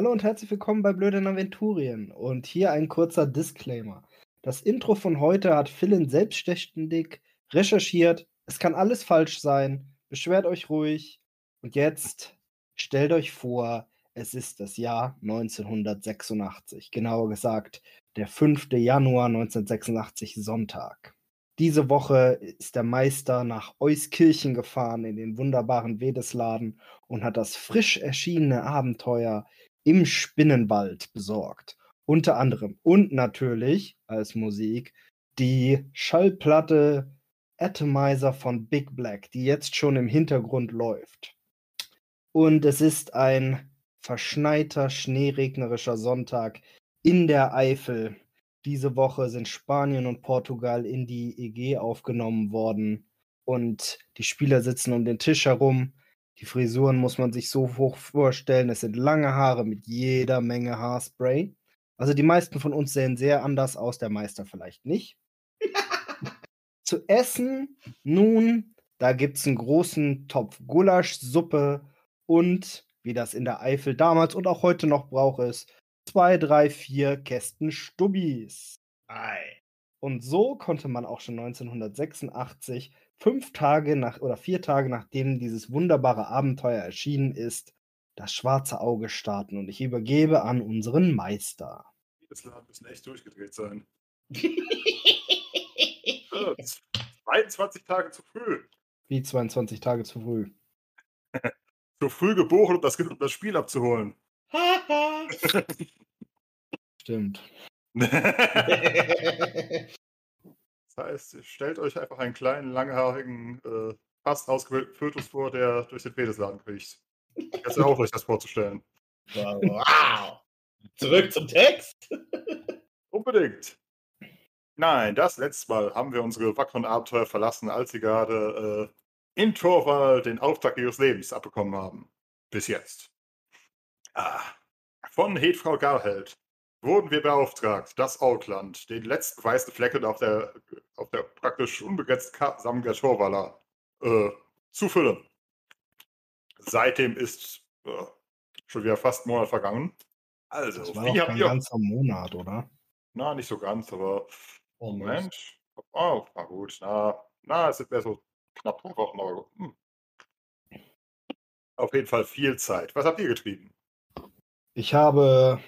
Hallo und herzlich willkommen bei Blöden Aventurien. Und hier ein kurzer Disclaimer. Das Intro von heute hat Philin selbstständig recherchiert. Es kann alles falsch sein. Beschwert euch ruhig. Und jetzt stellt euch vor, es ist das Jahr 1986. Genauer gesagt, der 5. Januar 1986, Sonntag. Diese Woche ist der Meister nach Euskirchen gefahren in den wunderbaren Wedesladen und hat das frisch erschienene Abenteuer im Spinnenwald besorgt. Unter anderem und natürlich als Musik die Schallplatte Atomizer von Big Black, die jetzt schon im Hintergrund läuft. Und es ist ein verschneiter, schneeregnerischer Sonntag in der Eifel. Diese Woche sind Spanien und Portugal in die EG aufgenommen worden und die Spieler sitzen um den Tisch herum. Die Frisuren muss man sich so hoch vorstellen. Es sind lange Haare mit jeder Menge Haarspray. Also die meisten von uns sehen sehr anders aus, der Meister vielleicht nicht. Zu essen, nun, da gibt es einen großen Topf Gulaschsuppe und, wie das in der Eifel damals und auch heute noch braucht ist, zwei, drei, vier Kästen Stubbis. Ei. Und so konnte man auch schon 1986, fünf Tage nach oder vier Tage nachdem dieses wunderbare Abenteuer erschienen ist, das schwarze Auge starten. Und ich übergebe an unseren Meister. Das Laden müssen echt durchgedreht sein. 22 Tage zu früh. Wie 22 Tage zu früh. zu früh geboren, um das, um das Spiel abzuholen. Stimmt. Das heißt, stellt euch einfach einen kleinen, langhaarigen, äh, fast ausgewählten Fötus vor, der durch den Fedesladen kriecht. Jetzt auch euch das vorzustellen. Wow. Zurück zum Text. Unbedingt. Nein, das letzte Mal haben wir unsere wackeren Abenteuer verlassen, als sie gerade äh, in Torval den Auftrag ihres Lebens abbekommen haben. Bis jetzt. Ah. Von Hedfrau Garheld wurden wir beauftragt, das Outland, den letzten weißen Flecken auf der, auf der praktisch unbegrenzten Torwaller, äh, zu füllen. Seitdem ist äh, schon wieder fast ein Monat vergangen. Also, Das war wie habt ihr. ganzer Monat, oder? Na, nicht so ganz, aber Oh, Moment. Oh, na gut. Na, na, es sind mehr so knapp drei Wochen, aber hm. auf jeden Fall viel Zeit. Was habt ihr getrieben? Ich habe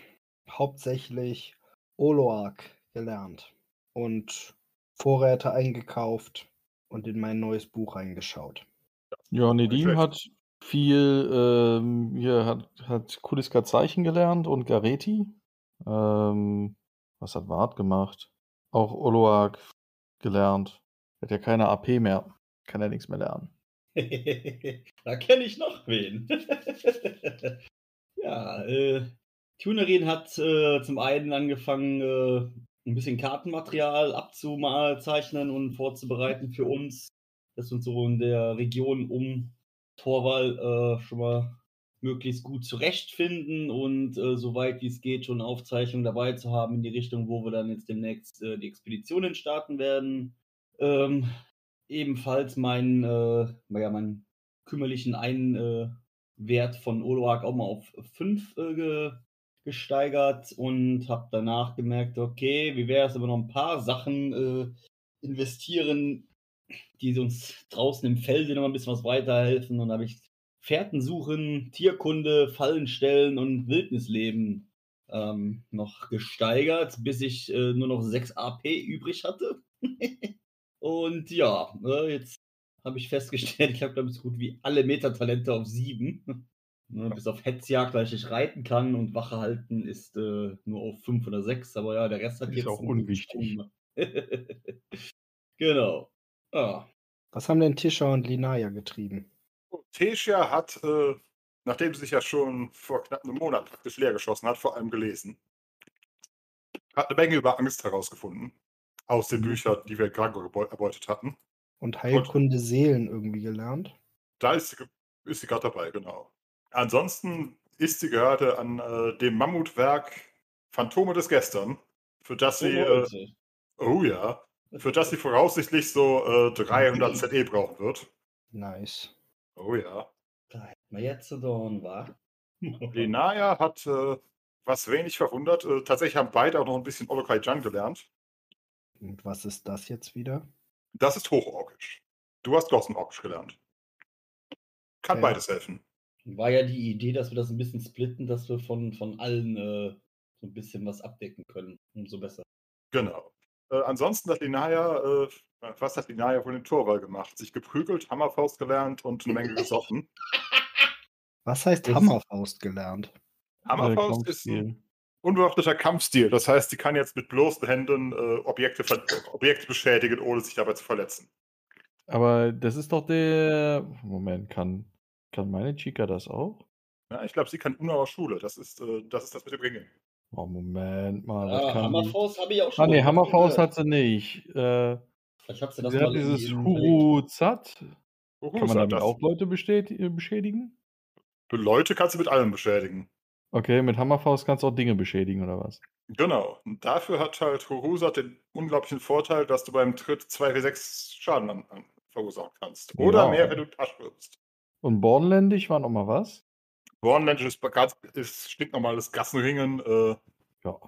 hauptsächlich Oloak gelernt und Vorräte eingekauft und in mein neues Buch reingeschaut. Ja, Nedim hat viel, ähm, hier hat, hat Kuliska Zeichen gelernt und Gareti. Ähm, was hat Wart gemacht? Auch Oloak gelernt. Hat ja keine AP mehr. Kann ja nichts mehr lernen. da kenne ich noch wen. ja, äh, Tunerin hat äh, zum einen angefangen, äh, ein bisschen Kartenmaterial abzuzeichnen und vorzubereiten für uns, dass uns so in der Region um Torwall äh, schon mal möglichst gut zurechtfinden und äh, soweit wie es geht schon Aufzeichnungen dabei zu haben in die Richtung, wo wir dann jetzt demnächst äh, die Expeditionen starten werden. Ähm, ebenfalls meinen, äh, ja, meinen kümmerlichen Einwert von Oloak auch mal auf 5 äh, ge gesteigert und habe danach gemerkt, okay, wie wäre es, wir noch ein paar Sachen äh, investieren, die uns draußen im Felde noch ein bisschen was weiterhelfen. Und habe ich Fährten suchen, Tierkunde, Fallen stellen und Wildnisleben ähm, noch gesteigert, bis ich äh, nur noch 6 AP übrig hatte. und ja, äh, jetzt habe ich festgestellt, ich habe glaube ich so gut wie alle Metatalente auf 7. Ne, bis auf Hetzjagd, weil ich nicht reiten kann und Wache halten ist äh, nur auf 5 oder 6, aber ja, der Rest hat Ist jetzt. auch einen unwichtig. Genau. Ah, Was haben denn Tisha und Linaya getrieben? Tessia hat, äh, nachdem sie sich ja schon vor knapp einem Monat praktisch leer geschossen hat, vor allem gelesen, hat eine Menge über Angst herausgefunden. Aus den Büchern, die wir gerade erbeutet hatten. Und Heilkunde Seelen irgendwie gelernt? Da ist sie, ist sie gerade dabei, genau. Ansonsten ist sie gerade an äh, dem Mammutwerk Phantome des Gestern, für das sie, äh, Leute. oh ja, für das sie voraussichtlich so äh, 300 ZE brauchen wird. Nice. Oh ja. Da hätten wir jetzt zu tun, wa? Lenaya hat, äh, was wenig verwundert, äh, tatsächlich haben beide auch noch ein bisschen Olokai Jan gelernt. Und was ist das jetzt wieder? Das ist Hochorkisch. Du hast Gossenorkisch gelernt. Kann Okay. beides helfen. War ja die Idee, dass wir das ein bisschen splitten, dass wir von, von allen äh, so ein bisschen was abdecken können. Umso besser. Genau. Äh, ansonsten hat Linaya, äh, was hat Linaya von den Torwall gemacht? Sich geprügelt, Hammerfaust gelernt und eine Menge gesoffen. Was heißt Das- Hammerfaust gelernt? Hammerfaust ist ein Kampfstil. unbewaffneter Kampfstil. Das heißt, sie kann jetzt mit bloßen Händen äh, Objekte, Objekte beschädigen, ohne sich dabei zu verletzen. Aber das ist doch der. Moment, kann, kann meine Chica das auch? Ja, ich glaube, sie kann Unauer Schule. Das ist, äh, das ist das mit dem Ringen. Oh, Moment mal. Ah, kann? Hammerfaust habe ich auch schon. Ah, nee, Hammerfaust gehört. hat sie nicht. Äh, Vielleicht hat sie das sie hat dieses Huruzat. Uhu, Kann man damit das. auch Leute äh, beschädigen? Leute kannst du mit allem beschädigen. Okay, mit Hammerfaust kannst du auch Dinge beschädigen, oder was? Genau. Und dafür hat halt Hurusat den unglaublichen Vorteil, dass du beim Tritt 2w6 Schaden an, an verursachen kannst. Oder Ja. mehr, wenn du Tasch wirst. Und Bornländisch war noch mal was? Bornländisch ist, ganz- ist stinknormales Gassenringen. Äh, Ja.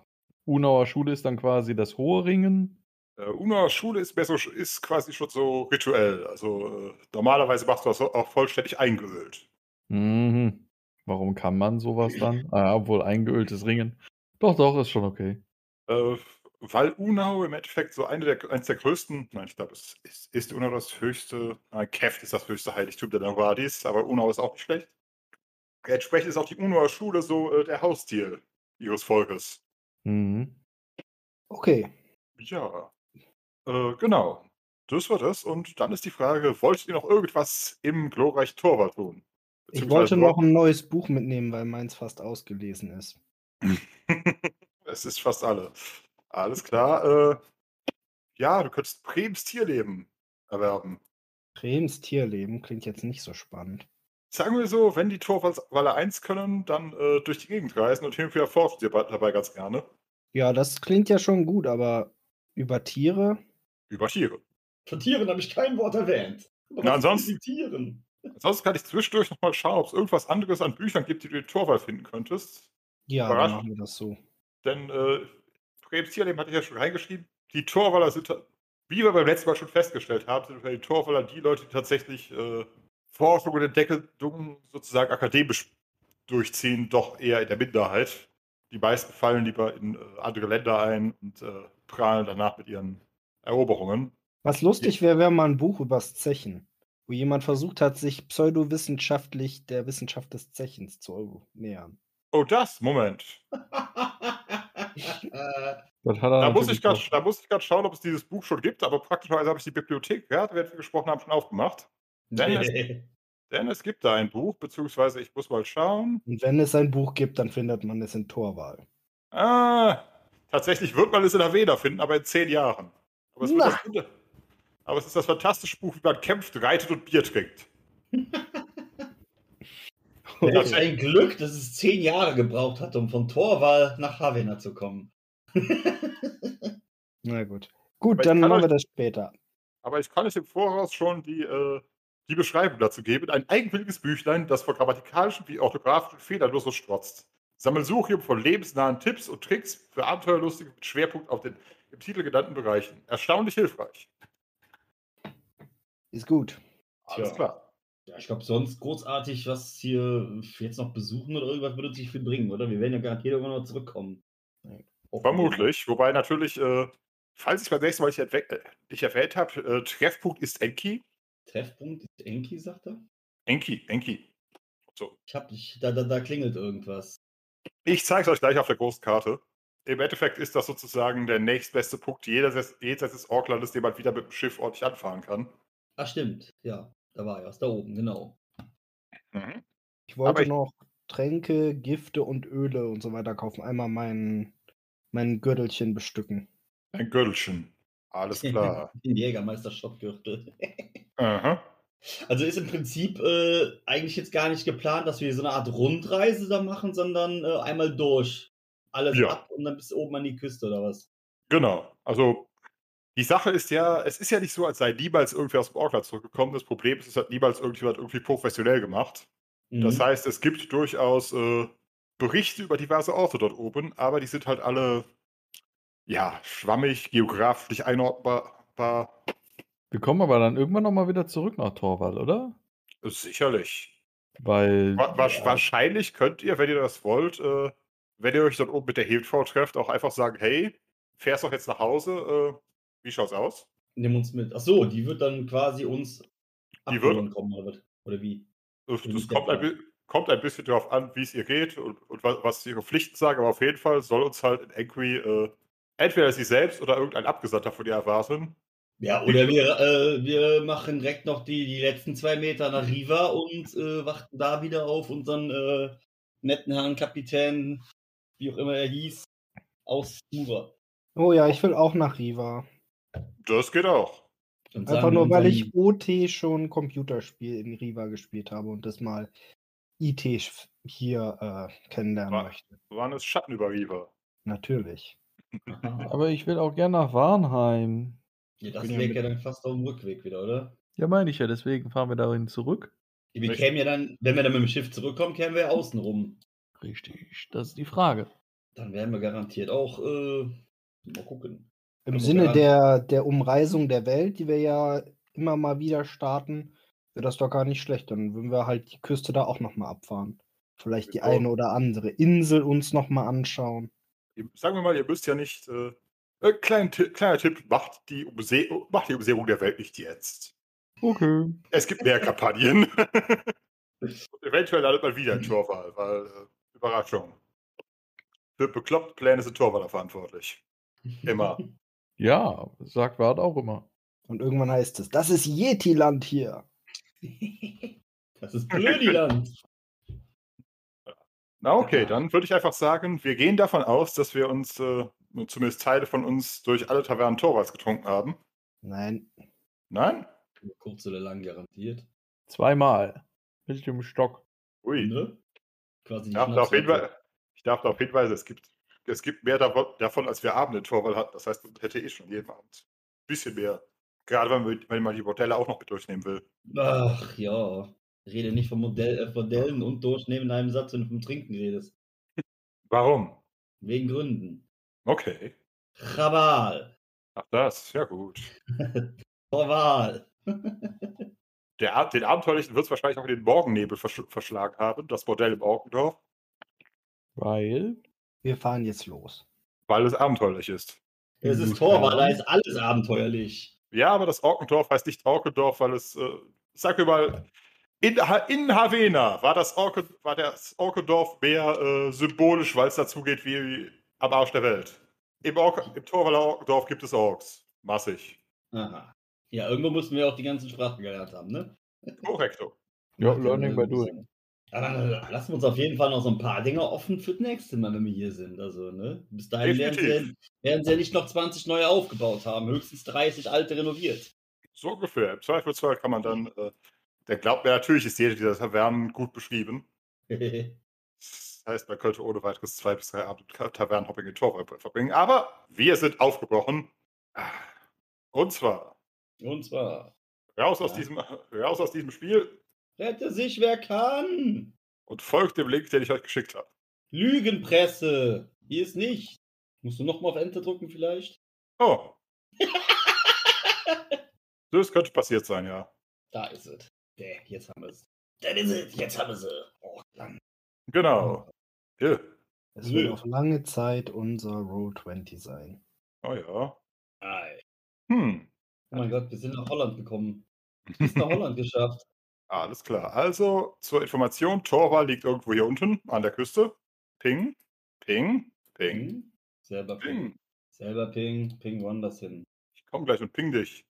Unauer Schule ist dann quasi das hohe Ringen. äh, Unauer Schule ist, mehr so, ist quasi schon so rituell. Also äh, normalerweise machst du das auch vollständig eingeölt. Mhm. Warum kann man sowas dann? Ah, obwohl eingeöltes Ringen. Doch, doch, ist schon okay. Äh, weil Unau im Endeffekt so eine der, eines der größten, nein, ich glaube, es ist, ist Unau das höchste, nein, Keft ist das höchste Heiligtum der Nawardis, aber Unau ist auch nicht schlecht. Entsprechend ist auch die Unauer Schule so äh, der Hausstil ihres Volkes. Mhm. Okay. Ja, äh, genau. Das war das. Und dann ist die Frage, wolltet ihr noch irgendwas im glorreichen Torwart tun? Ich wollte noch ein neues Buch mitnehmen, weil meins fast ausgelesen ist. es ist fast alle. Alles klar. Äh, ja, du könntest Brems Tierleben erwerben. Brems Tierleben klingt jetzt nicht so spannend. Sagen wir so, wenn die Torwalle 1 können, dann äh, durch die Gegend reisen und hin und wieder forschen sie ba- dabei ganz gerne. Ja, das klingt ja schon gut, aber über Tiere? Über Tiere. Von Tieren habe ich kein Wort erwähnt. Aber Na, ansonsten- Tieren? Ansonsten kann ich zwischendurch nochmal schauen, ob es irgendwas anderes an Büchern gibt, die du in Torwall finden könntest. Ja, dann Überraschend. machen wir das so. Denn äh, Brems Tierleben hatte ich ja schon reingeschrieben. Die Torwaller sind, wie wir beim letzten Mal schon festgestellt haben, sind die Torwaller die Leute, die tatsächlich äh, Forschung und Entdeckung sozusagen akademisch durchziehen, doch eher in der Minderheit. Die meisten fallen lieber in äh, andere Länder ein und äh, prahlen danach mit ihren Eroberungen. Was lustig wäre, wäre mal ein Buch übers Zechen, wo jemand versucht hat, sich pseudowissenschaftlich der Wissenschaft des Zechens zu nähern. Oh, das, Moment. Äh, Das hat er Da muss, ich grad, da muss ich gerade schauen, ob es dieses Buch schon gibt, aber praktischerweise habe ich die Bibliothek, ja, während wir gesprochen haben, schon aufgemacht. Denn es, denn es gibt da ein Buch, beziehungsweise ich muss mal schauen. Und wenn es ein Buch gibt, dann findet man es in Torwahl. Ah, tatsächlich wird man es in der Veda finden, aber in zehn Jahren. Aber es, das, gute- aber es ist das fantastische Buch, wie man kämpft, reitet und Bier trinkt. Das ist ein Glück, dass es zehn Jahre gebraucht hat, um von Torwall nach Havana zu kommen. Na gut. Gut, Aber dann machen wir euch- das später. Aber ich kann euch im Voraus schon die, äh, die Beschreibung dazu geben. Ein eigenwilliges Büchlein, das vor grammatikalischen wie orthografischen Fehlern nur so strotzt. Sammelsurium von lebensnahen Tipps und Tricks für Abenteuerlustige mit Schwerpunkt auf den im Titel genannten Bereichen. Erstaunlich hilfreich. Ist gut. Alles Tja. klar. Ja, ich glaube, sonst großartig was hier jetzt noch besuchen oder irgendwas würde es nicht viel bringen, oder? Wir werden ja garantiert irgendwann noch zurückkommen. Vermutlich. Wobei natürlich, äh, falls ich beim nächsten Mal nicht, entwe- äh, nicht erwähnt habe, äh, Treffpunkt ist Enki. Treffpunkt ist Enki, sagt er? Enki, Enki. So. Ich hab nicht, da, da, da klingelt irgendwas. Ich zeige es euch gleich auf der großen Karte. Im Endeffekt ist das sozusagen der nächstbeste Punkt jenseits jenseits des Orklandes, den man wieder mit dem Schiff ordentlich anfahren kann. Ach, stimmt. Ja, da war er. Da oben, genau. Ich wollte ich- noch Tränke, Gifte und Öle und so weiter kaufen. Einmal mein, mein Gürtelchen bestücken. Ein Gürtelchen. Alles klar. Den Jägermeister-Schottgürtel. Aha. Also ist im Prinzip äh, eigentlich jetzt gar nicht geplant, dass wir so eine Art Rundreise da machen, sondern äh, einmal durch. Alles Ja. ab und dann bis oben an die Küste oder was? Genau. Also, die Sache ist ja, es ist ja nicht so, als sei niemals irgendwer aus dem Orkland zurückgekommen. Das Problem ist, es hat niemals irgendjemand irgendwie professionell gemacht. Das Mhm. heißt, es gibt durchaus äh, Berichte über diverse Orte dort oben, aber die sind halt alle ja, schwammig, geografisch nicht einordnbar. Wir kommen aber dann irgendwann nochmal wieder zurück nach Torwall, oder? Sicherlich. Weil. Wa wa Ja. Wahrscheinlich könnt ihr, wenn ihr das wollt, äh, wenn ihr euch dort oben mit der Hebfrau trefft, auch einfach sagen, hey, fährst doch jetzt nach Hause, äh, wie schaut's aus? Nimm uns mit. Ach so, die wird dann quasi uns Die wird- kommen, oder, was? oder wie? Das, das kommt, ein, kommt ein bisschen darauf an, wie es ihr geht und, und wa- was ihre Pflichten sagen, aber auf jeden Fall soll uns halt in Angry äh, entweder sie selbst oder irgendein Abgesandter von ihr erwarten. Ja, oder wir, äh, wir machen direkt noch die, die letzten zwei Meter nach Riva und äh, warten da wieder auf unseren äh, netten Herrn Kapitän, wie auch immer er hieß, aus Mura. Oh ja, ich will auch nach Riva. Das geht auch. Und Einfach nur, weil ich OT schon Computerspiel in Riva gespielt habe und das mal IT hier äh, kennenlernen Wa- möchte. Waren es Schatten über Riva? Natürlich. Aber ich will auch gerne nach Warnheim. Ja, das wäre ja dann fast auf dem Rückweg wieder, oder? Ja, meine ich ja, deswegen fahren wir dahin zurück. Ja, Wir Richtig. kämen ja dann, wenn wir dann mit dem Schiff zurückkommen, kämen wir ja außen rum. Richtig, das ist die Frage. Dann werden wir garantiert auch, äh, mal gucken. Im Also Sinne der, der Umreisung der Welt, die wir ja immer mal wieder starten, wäre das doch gar nicht schlecht. Dann würden wir halt die Küste da auch nochmal abfahren. Vielleicht die Wieso? eine oder andere Insel uns nochmal anschauen. Sagen wir mal, ihr müsst ja nicht. Äh, äh, klein, kleiner Tipp: macht die, Umse macht die Umsehrung der Welt nicht jetzt. Okay. Es gibt mehr Kampagnen. Und eventuell landet man wieder in Torwall, weil äh, Überraschung. Für bekloppte Pläne sind Torwaller verantwortlich. Immer. Ja, sagt Wart auch immer. Und irgendwann heißt es, das ist Yeti-Land hier. Das ist Blödiland. Na okay, dann würde ich einfach sagen, wir gehen davon aus, dass wir uns, äh, zumindest Teile von uns, durch alle Tavernen Torvalds getrunken haben. Nein. Nein? Kurz oder lang garantiert. Zweimal. Mit dem Stock. Ui. Ne? Quasi ich darf darauf hinweisen, es gibt, es gibt mehr davon, als wir Abend in Torwall hatten. Das heißt, man hätte eh schon jeden Abend ein bisschen mehr. Gerade wenn, man- wenn man die Bordelle auch noch mit durchnehmen will. Ach ja. Rede nicht von Modell, äh, Modellen und durchnehmen in einem Satz, wenn du vom Trinken redest. Warum? Wegen Gründen. Okay. Chabal. Ach das, ja gut. Torval. Der, den Abenteuerlichen wird es wahrscheinlich auch in den Morgennebel versch verschlagen haben, das Bordell im Orkendorf, Weil. Wir fahren jetzt los. weil es abenteuerlich ist. Es ist ja. da ist alles abenteuerlich. Ja, aber das Orkendorf heißt nicht Orkendorf, weil es, äh, sag mir mal, in, in Havena war das, Orke war das Orkendorf mehr äh, symbolisch, weil es dazu geht wie am Arsch der Welt. Im, Ork im Torwaller Orkendorf gibt es Orks. Massig. Aha. Ja, irgendwo mussten wir auch die ganzen Sprachen gelernt haben, ne? Korrekto. Ja, learning by doing. Dann äh, lassen wir uns auf jeden Fall noch so ein paar Dinge offen für das nächste Mal, wenn wir hier sind. Also, ne? Bis dahin werden sie, werden sie ja nicht noch 20 neue aufgebaut haben, höchstens 30 alte renoviert. So ungefähr. Im Zweifelsfall kann man dann, äh, der glaubt mir, natürlich ist jede dieser Tavernen gut beschrieben. Das heißt, man könnte ohne weiteres zwei bis drei Abende Tavernenhopping in Torwall verbringen. Aber wir sind aufgebrochen. Und zwar Und zwar, raus aus, Ja. diesem, raus aus diesem Spiel rette sich, wer kann. und folgt dem Link, den ich euch geschickt habe. Lügenpresse. Hier ist nicht. Musst du nochmal auf Enter drücken vielleicht? Oh. das könnte passiert sein, ja. Da ist es. Der, jetzt haben wir es. Das ist es. Jetzt haben wir sie. Oh, lang. Genau. Ja. Es wird auf lange Zeit unser Roll 20 sein. Oh ja. Ei. Hm. Oh mein Gott, wir sind nach Holland gekommen. Bis nach Holland geschafft. Alles klar. Also zur Information: Torwall liegt irgendwo hier unten an der Küste. Ping, ping, ping, Ping. Selber Ping. ping. Selber Ping. Ping woanders hin. Ich komme gleich und ping dich.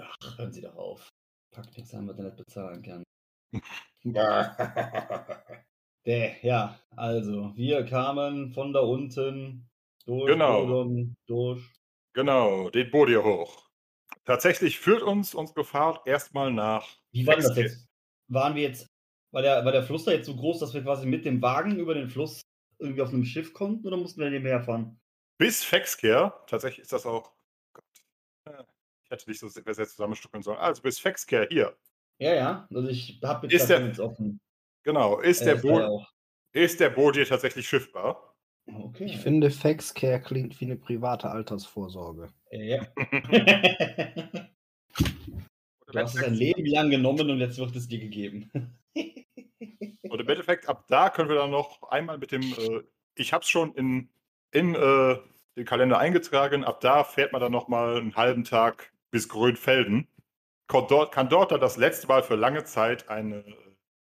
Ach, hören Sie doch auf. Packpix haben wir da nicht bezahlen kann. Der, ja, also, wir kamen von da unten durch Genau. Bodon, durch. Genau, den Boot hier hoch. Tatsächlich führt uns unsere Fahrt erstmal nach. Wie war das jetzt? Waren wir jetzt, war der, war der Fluss da jetzt so groß, dass wir quasi mit dem Wagen über den Fluss irgendwie auf einem Schiff konnten oder mussten wir nebenher fahren? Bis Fexcare. Tatsächlich ist das auch. Gott. Äh, Ich hätte nicht so sehr sehr zusammenstückeln sollen. Also bis Fexcare hier. Ja, ja, also ich habe jetzt Ist das der- jetzt offen. Genau. Ist, Äh, der Boot, ist der Boot hier tatsächlich schiffbar? Okay. Ich finde, Faxcare klingt wie eine private Altersvorsorge. Ja. Du hast es ein Leben lang genommen und jetzt wird es dir gegeben. Und im Endeffekt, ab da können wir dann noch einmal mit dem, äh, ich habe es schon in, in äh, den Kalender eingetragen, ab da fährt man dann nochmal einen halben Tag bis Grönfelden. Kann dort, kann dort dann das letzte Mal für lange Zeit eine,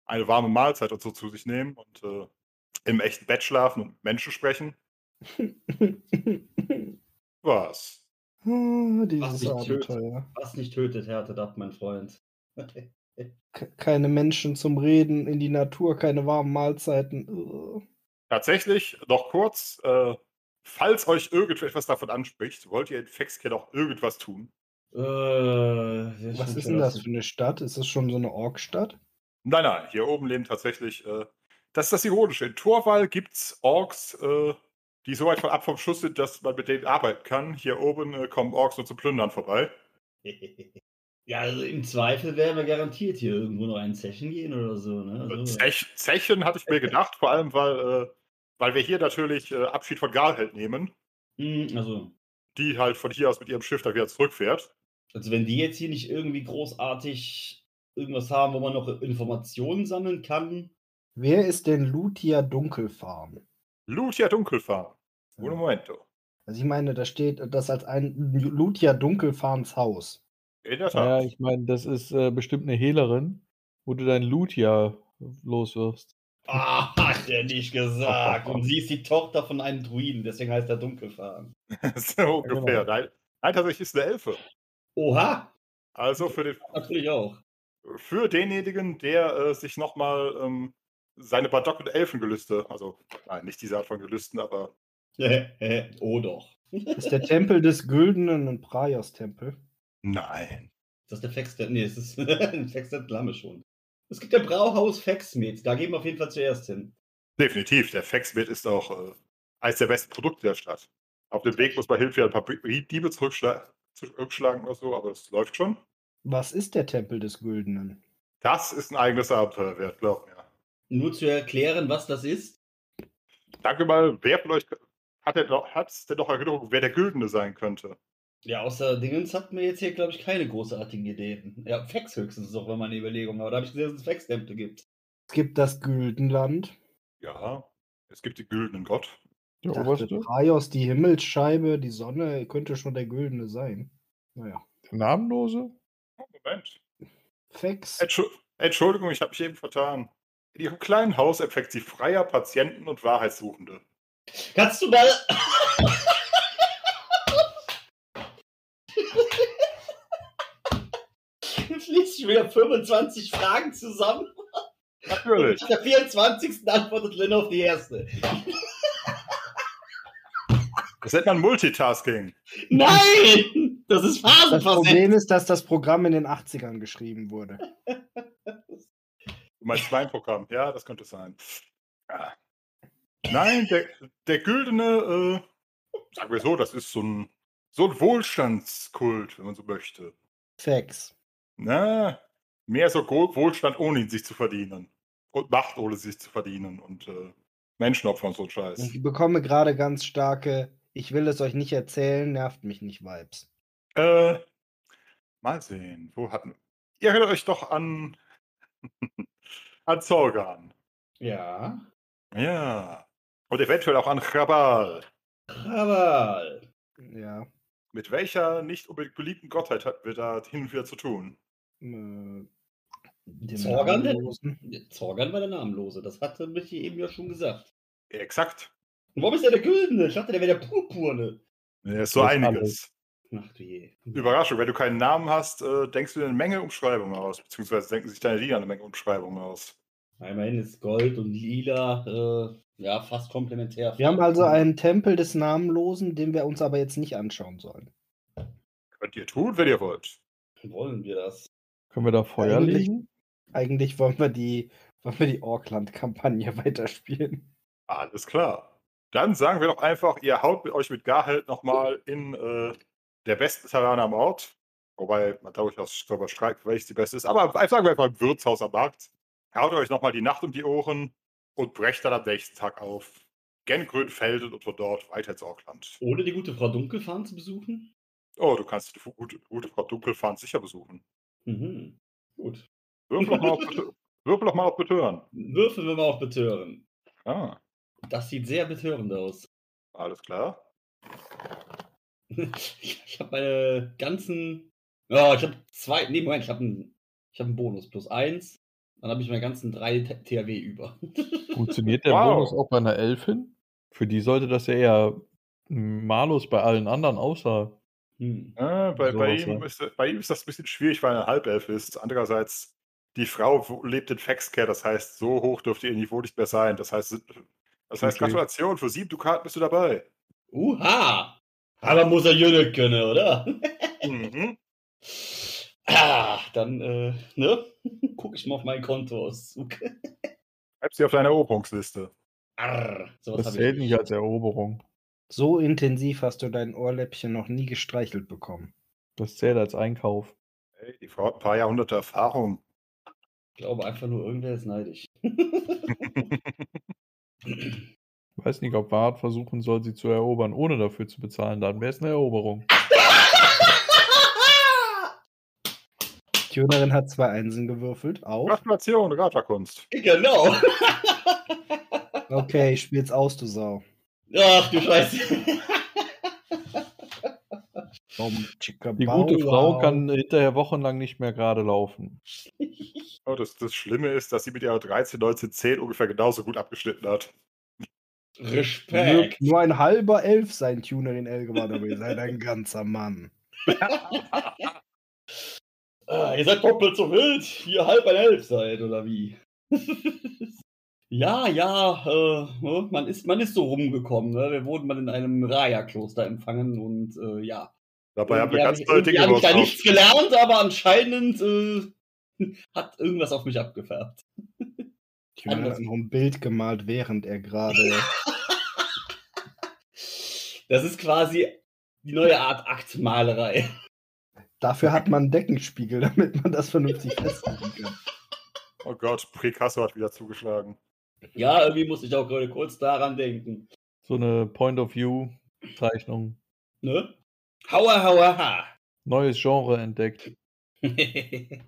eine warme Mahlzeit und so zu sich nehmen und äh, im echten Bett schlafen und Menschen sprechen. Was? Ah, Dieses Was dich tötet. Abenteuer. Was nicht tötet, härtet ab, mein Freund. Ke- Keine Menschen zum Reden, in die Natur, keine warmen Mahlzeiten. Tatsächlich, noch kurz, äh, falls euch irgendetwas davon anspricht, wollt ihr in Fexcare auch irgendwas tun? Äh, Was ist denn das für eine Stadt? Ist das schon so eine Orkstadt? Nein, nein, hier oben leben tatsächlich, äh, das ist das Ironische. In Torwall gibt es Orks, äh, die so weit von ab vom Schuss sind, dass man mit denen arbeiten kann. Hier oben äh, kommen Orks nur zum Plündern vorbei. Ja, also im Zweifel werden wir garantiert hier irgendwo noch einen Zechen gehen oder so. Ne? Äh, Also, Zech, Zechen hatte ich mir gedacht, vor allem, weil, äh, weil wir hier natürlich äh, Abschied von Galheld nehmen, hm, also, die halt von hier aus mit ihrem Schiff dann wieder zurückfährt. also, wenn die jetzt hier nicht irgendwie großartig irgendwas haben, wo man noch Informationen sammeln kann. Wer ist denn Lutia Dunkelfarm? Lutia Dunkelfarm. Un momento. Also ich meine, da steht das als ein Lutia Dunkelfarms Haus. In der Tat. Naja, ich meine, das ist äh, bestimmt eine Hehlerin, wo du dein Loot ja los wirst. Ah, hat er nicht gesagt. Und sie ist die Tochter von einem Druiden, deswegen heißt er Dunkelfarben. so ungefähr. genau. Nein, nein, tatsächlich ist es eine Elfe. Oha, Also für, den, natürlich auch. für denjenigen, der äh, sich nochmal ähm, seine Badock- und Elfengelüste, also nein, nicht diese Art von Gelüsten, aber oh doch. Das ist der Tempel des Güldenen und Praios-Tempel. nein. Das ist der Fexter. Nee, es ist ein Fexter Lamme schon. Es gibt der Brauhaus Fexmed. Da gehen wir auf jeden Fall zuerst hin. Definitiv, der Faxbit ist auch äh, eines der besten Produkte der Stadt. Auf dem Weg muss man Hilfe ein paar Diebe zurückschla zurückschlagen oder so, aber es läuft schon. Was ist der Tempel des Güldenen? Das ist ein eigenes Abenteuer wert, glaub mir. Nur zu erklären, was das ist. Danke mal, wer von euch hat denn noch, hat's denn noch Erinnerung, wer der Güldene sein könnte? Ja, außer Dingens hatten wir jetzt hier, glaube ich, keine großartigen Ideen. Ja, Fex höchstens noch, wenn man eine Überlegung hat. Aber da habe ich gesehen, dass es Fex-Tempel gibt. Es gibt das Güldenland. Ja, es gibt den güldenen Gott. Der dachte, oberste. Praios, die Himmelsscheibe, die Sonne, könnte schon der Güldene sein. Naja. Der namenlose? Oh, Moment. Fex. Entschu Entschuldigung, ich habe mich eben vertan. In Ihrem kleinen Haus empfängt sie Freier, Patienten und Wahrheitssuchende. Kannst du mal. Jetzt liest schon wieder 25 Fragen zusammen. Natürlich. Nach der 24. antwortet Lynn auf die erste. Das nennt man Multitasking. Nein! Das ist Das phasenversetzt. Problem ist, dass das Programm in den 80ern geschrieben wurde. Meinst mein Programm? Ja, das könnte sein. Ja. Nein, der, der Güldene, äh, sagen wir so, das ist so ein, so ein Wohlstandskult, wenn man so möchte. Fex. Na, mehr so Wohlstand, ohne ihn sich zu verdienen. Und Macht, ohne sich zu verdienen. Und äh, Menschenopfer und so ein Scheiß. Ich bekomme gerade ganz starke, ich will es euch nicht erzählen, nervt mich nicht Vibes. Äh, mal sehen, wo hatten Ihr erinnert euch doch an, an Zorgan. Ja. Ja. Und eventuell auch an Chabal. Aber. Ja. Mit welcher nicht unbedingt beliebten Gottheit hatten wir da hin und wieder zu tun? Äh, Zorgan. Zorgan war der Namenlose. Das hatte Michi eben ja schon gesagt. Exakt. Und warum ist der der Güldene? Ich dachte, der wäre der Purpurne. Ja, ist so Das einiges. Ach du je. Überraschung, wenn du keinen Namen hast, äh, denkst du dir eine Menge Umschreibungen aus, beziehungsweise denken sich deine Lieder eine Menge Umschreibungen aus. Immerhin ist Gold und Lila äh, ja fast komplementär. Wir haben also einen Tempel des Namenlosen, den wir uns aber jetzt nicht anschauen sollen. Könnt ihr tun, wenn ihr wollt. Wollen wir das? Können wir da Feuer Eigentlich- legen? Eigentlich wollen wir die, wollen wir die Orkland-Kampagne weiterspielen. Alles klar. Dann sagen wir doch einfach, ihr haut mit euch mit Garheld nochmal in äh, der besten Taverne am Ort. Wobei man durchaus darüber streitet, welches die beste ist. Aber sagen wir einfach im Wirtshaus am Markt. Haut euch nochmal die Nacht um die Ohren und brecht dann am nächsten Tag auf. Gen Grünfelden und von dort weiter ins Auckland. Ohne die gute Frau Dunkelfahren zu besuchen? Oh, du kannst die gute, gute Frau Dunkelfahren sicher besuchen. Mhm. Gut. Würfel doch mal auf, Würfel doch mal auf Betören. Würfeln wir mal auf Betören. Ah, Das sieht sehr betörend aus. alles klar. Ich, ich habe meine ganzen. Ja, ich habe zwei. Nee, Moment, ich habe einen, ich hab einen Bonus plus eins. Dann habe ich meine ganzen drei THW über. Funktioniert der Wow. Bonus auch bei einer Elfin? Für die sollte das ja eher ein Malus bei allen anderen außer. Hm. Äh, bei, bei, ihm ja. ist, bei ihm ist das ein bisschen schwierig, weil er ein Halbelf ist. Andererseits, die Frau lebt in Faxcare, das heißt, so hoch dürfte ihr Niveau nicht mehr sein. Das heißt, das heißt Okay. Gratulation, für sieben Dukaten bist du dabei. Uha! Aber muss er Jülle können, oder? Mhm. ah, dann, äh, ne? Guck ich mal auf mein Kontoauszug. Schreib sie auf deine Eroberungsliste. Arr, sowas Das zählt ich nicht als Eroberung. So intensiv hast du dein Ohrläppchen noch nie gestreichelt bekommen. Das zählt als Einkauf. Hey, die Frau hat ein paar Jahrhunderte Erfahrung. Ich glaube einfach nur, irgendwer ist neidisch. Ich weiß nicht, ob Wart versuchen soll, sie zu erobern, ohne dafür zu bezahlen. Dann wäre es eine Eroberung. Tunerin hat zwei Einsen gewürfelt. Auf. Gratulation, Raterkunst. genau. Okay, ich spiel's aus, du Sau. Ach du Scheiße. Die gute Frau kann hinterher wochenlang nicht mehr gerade laufen. Oh, das, das Schlimme ist, dass sie mit ihrer 13, 19, 10 ungefähr genauso gut abgeschnitten hat. Respekt. nur ein halber Elf sein Tunerin Elgemann, aber ihr seid ein ganzer Mann. Ah, ihr seid doppelt so wild, ihr halb ein Elf seid, oder wie? ja, ja, äh, ne, man, ist, man ist so rumgekommen. Ne? Wir wurden mal in einem Raya-Kloster empfangen und äh, ja. Dabei haben wir ganz ich- irgendwie Dinge hab über ich da nichts gelernt, aber anscheinend äh, hat irgendwas auf mich abgefärbt. Tunerin hat noch ein Bild gemalt, während er gerade. Das ist quasi die neue Art Aktmalerei. Dafür hat man einen Deckenspiegel, damit man das vernünftig festhalten kann. Oh Gott, Picasso hat wieder zugeschlagen. Ja, irgendwie muss ich auch gerade kurz daran denken. So eine Point-of-View-Zeichnung. Ne? Hauer, hauer, ha. Neues Genre entdeckt.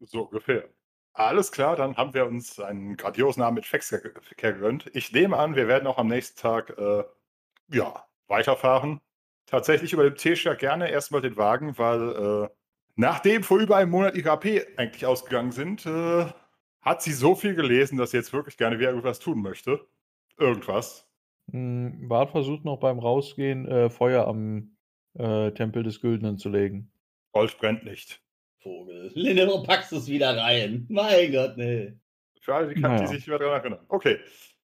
So ungefähr. Alles klar, dann haben wir uns einen grandiosen Abend mit Faxcare gegönnt. Ich nehme an, wir werden auch am nächsten Tag äh, ja, weiterfahren. Tatsächlich übernimmt Tesha gerne erstmal den Wagen, weil äh, nachdem vor über einem Monat ihre AP eigentlich ausgegangen sind, äh, hat sie so viel gelesen, dass sie jetzt wirklich gerne wieder irgendwas tun möchte. Irgendwas. Hm, Wart versucht noch beim Rausgehen äh, Feuer am äh, Tempel des Güldenen zu legen. Gold brennt nicht. Vogel. Linne, wo packst du es wieder rein? Mein Gott, ne. Für alle, die, kann, die Naja. sich nicht mehr daran erinnern. Okay.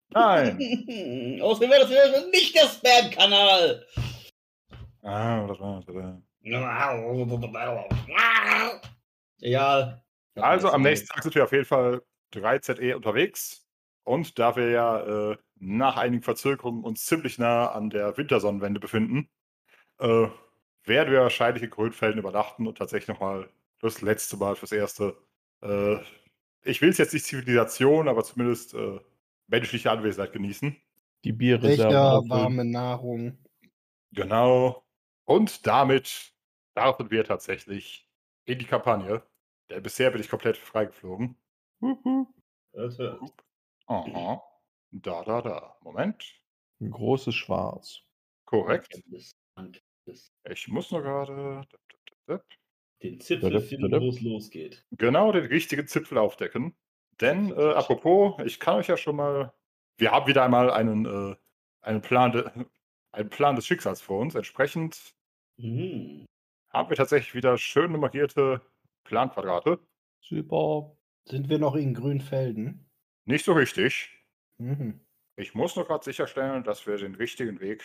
Nein. Außerdem war das wieder nicht der Spam-Kanal. Ah, Ja. Also am nächsten Tag sind wir auf jeden Fall 3ZE unterwegs. Und da wir ja äh, nach einigen Verzögerungen uns ziemlich nah an der Wintersonnenwende befinden, äh, werden wir wahrscheinlich in Grünfelden übernachten und tatsächlich nochmal das letzte Mal fürs Erste. Äh, ich will es jetzt nicht Zivilisation, aber zumindest äh, menschliche Anwesenheit genießen. Die Becher, auffüllen. warme Nahrung. Genau. Und damit starten wir tatsächlich in die Kampagne. Denn bisher bin ich komplett freigeflogen. Das hört. Aha. Da, da, da. Moment. Ein großes Schwarz. Korrekt. Ich muss nur gerade Den Zipfel finden, wo es losgeht. genau den richtigen Zipfel aufdecken. Denn, äh, apropos, ich kann euch ja schon mal. Wir haben wieder einmal einen, äh, einen, Plan, einen Plan des Schicksals vor uns. Entsprechend Mhm. haben wir tatsächlich wieder schön nummerierte Planquadrate. Super. Sind wir noch in Grünfelden? Nicht so richtig. Mhm. Ich muss nur gerade sicherstellen, dass wir den richtigen Weg,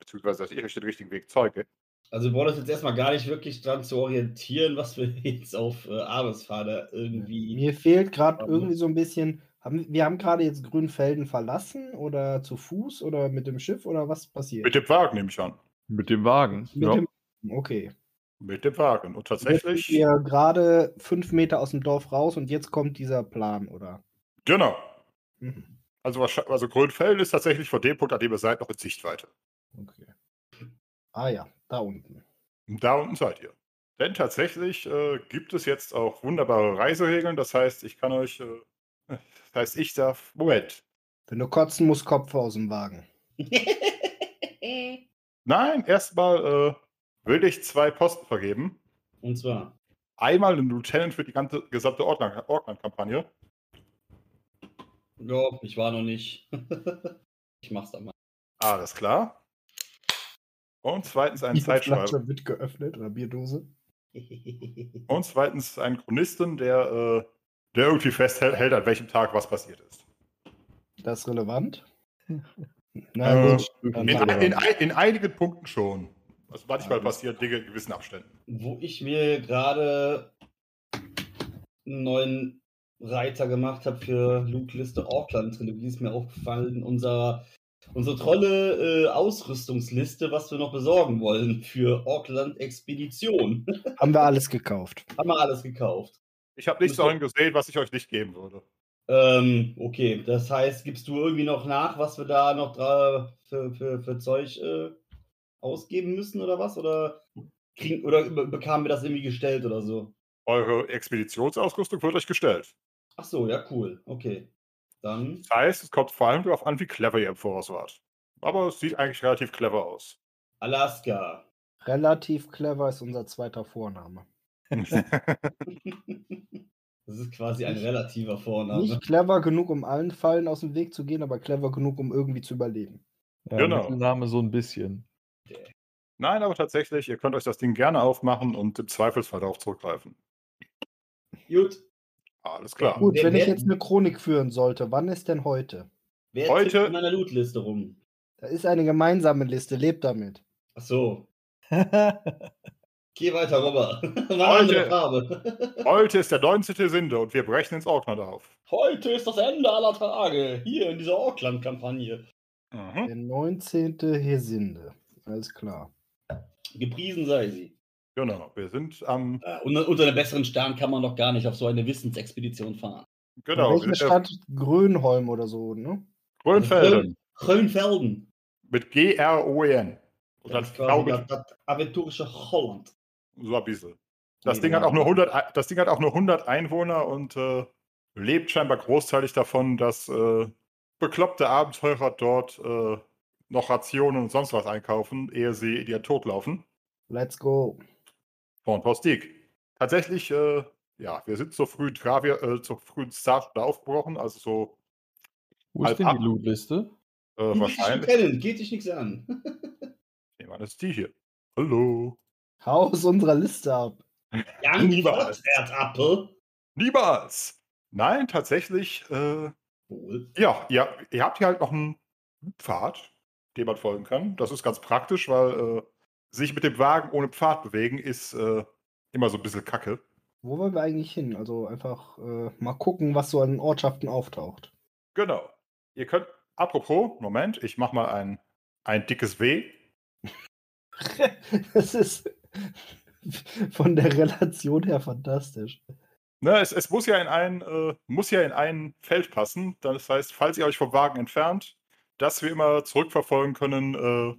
beziehungsweise dass ich euch den richtigen Weg zeige. Also wir wollen uns jetzt erstmal gar nicht wirklich dran zu orientieren, was wir jetzt auf äh, Aresfader irgendwie. Mir fehlt gerade irgendwie so ein bisschen. Haben, wir haben gerade jetzt Grünfelden verlassen oder zu Fuß oder mit dem Schiff oder was passiert? Mit dem Wagen nehme ich an. Mit dem Wagen. Mit ja. dem, okay. Mit dem Wagen. Und Jetzt sind tatsächlich, wir gerade fünf Meter aus dem Dorf raus und jetzt kommt dieser Plan, oder? genau. Mhm. Also, wahrscheinlich- also Grünfeld ist tatsächlich von dem Punkt, an dem ihr seid, noch in Sichtweite. Okay. Ah ja, da unten. Da unten seid ihr. Denn tatsächlich äh, gibt es jetzt auch wunderbare Reiseregeln. Das heißt, ich kann euch. Äh, das heißt, ich darf. Moment. Wenn du kotzen musst, Kopf aus dem Wagen. Nein, erstmal äh, will ich zwei Posten vergeben. Und zwar. Einmal einen Lieutenant für die ganze, gesamte Orkland- Orkland-Kampagne. Ja, ich war noch nicht. ich mach's dann mal. Alles klar. Und zweitens einen Zeitschreiber. Wird geöffnet oder Bierdose. Und zweitens einen Chronisten, der, äh, der irgendwie festhält, an welchem Tag was passiert ist. Das ist relevant. Na Äh, In, in, in einigen Punkten schon. Also manchmal passieren Dinge in gewissen Abständen. Wo ich mir gerade einen neuen Reiter gemacht habe für Luke-Liste Auckland-Trilogie, ist mir aufgefallen, unser, unsere tolle äh, Ausrüstungsliste, was wir noch besorgen wollen für Auckland-Expedition. Haben wir alles gekauft. Haben wir alles gekauft. Ich habe nichts darin gesehen, was ich euch nicht geben würde. Ähm, okay, das heißt, gibst du irgendwie noch nach, was wir da noch für, für, für Zeug äh, ausgeben müssen oder was? Oder, kriegen, oder be- bekamen wir das irgendwie gestellt oder so? Eure Expeditionsausrüstung wird euch gestellt. Ach so, ja, cool. Okay. Dann. Das heißt, es kommt vor allem darauf an, wie clever ihr im Voraus wart. Aber es sieht eigentlich relativ clever aus. Alaska. Relativ clever ist unser zweiter Vorname. Das ist quasi ein relativer Vorname. Nicht clever genug, um allen Fallen aus dem Weg zu gehen, aber clever genug, um irgendwie zu überleben. Ja, Genau. Mittelname so ein bisschen. Nein, aber tatsächlich, ihr könnt euch das Ding gerne aufmachen und im Zweifelsfall darauf zurückgreifen. Gut. Alles klar. Gut, wenn ich jetzt eine Chronik führen sollte, wann ist denn heute? Wer Heute- in meiner Lootliste rum? Da ist eine gemeinsame Liste, lebt damit. Ach so. Geh weiter eine Heute- Farbe. Heute ist der 19. Sinde und wir brechen ins Auckland auf. Heute ist das Ende aller Tage. Hier in dieser Auckland-Kampagne. Mhm. Der 19. Hesinde. Alles klar. Gepriesen sei sie. Genau, wir sind am. Äh, unter, unter einem besseren Stern kann man doch gar nicht auf so eine Wissensexpedition fahren. Genau, Welche Stadt? Grönholm oder so, ne? Grönfelden Grönfelden. mit G-R-O-E-N. Und dann Das ist Frau quasi mit das, das aventurische Holland. So ein bisschen. Das Nee, Ding, hat auch nur 100, Ei- das Ding hat auch nur 100 Einwohner und äh, lebt scheinbar großteilig davon, dass äh, bekloppte Abenteurer dort äh, noch Rationen und sonst was einkaufen, ehe sie in ihren Tod laufen. Let's go. Von Postik. Tatsächlich, äh, ja, wir sind zur frühen Travia, äh, zur frühen Starstunde aufgebrochen, also so Wo ist denn ab. die Lootliste? äh, Die wahrscheinlich. kennen, geht dich nichts an. Nee, Mann, das ist die hier. Hallo. Hau aus unserer Liste ab. Jan Niemals. Niemals! Nein, tatsächlich, äh, ja, ihr, ihr habt hier halt noch einen Pfad, dem man folgen kann. Das ist ganz praktisch, weil äh, sich mit dem Wagen ohne Pfad bewegen ist äh, immer so ein bisschen kacke. Wo wollen wir eigentlich hin? Also einfach äh, mal gucken, was so an Ortschaften auftaucht. Genau. Ihr könnt, apropos, Moment, ich mach mal ein, ein dickes W. Das ist von der Relation her fantastisch. Ne, es, es muss ja in ein, äh, muss ja in ein Feld passen. Das heißt, falls ihr euch vom Wagen entfernt, dass wir immer zurückverfolgen können, äh,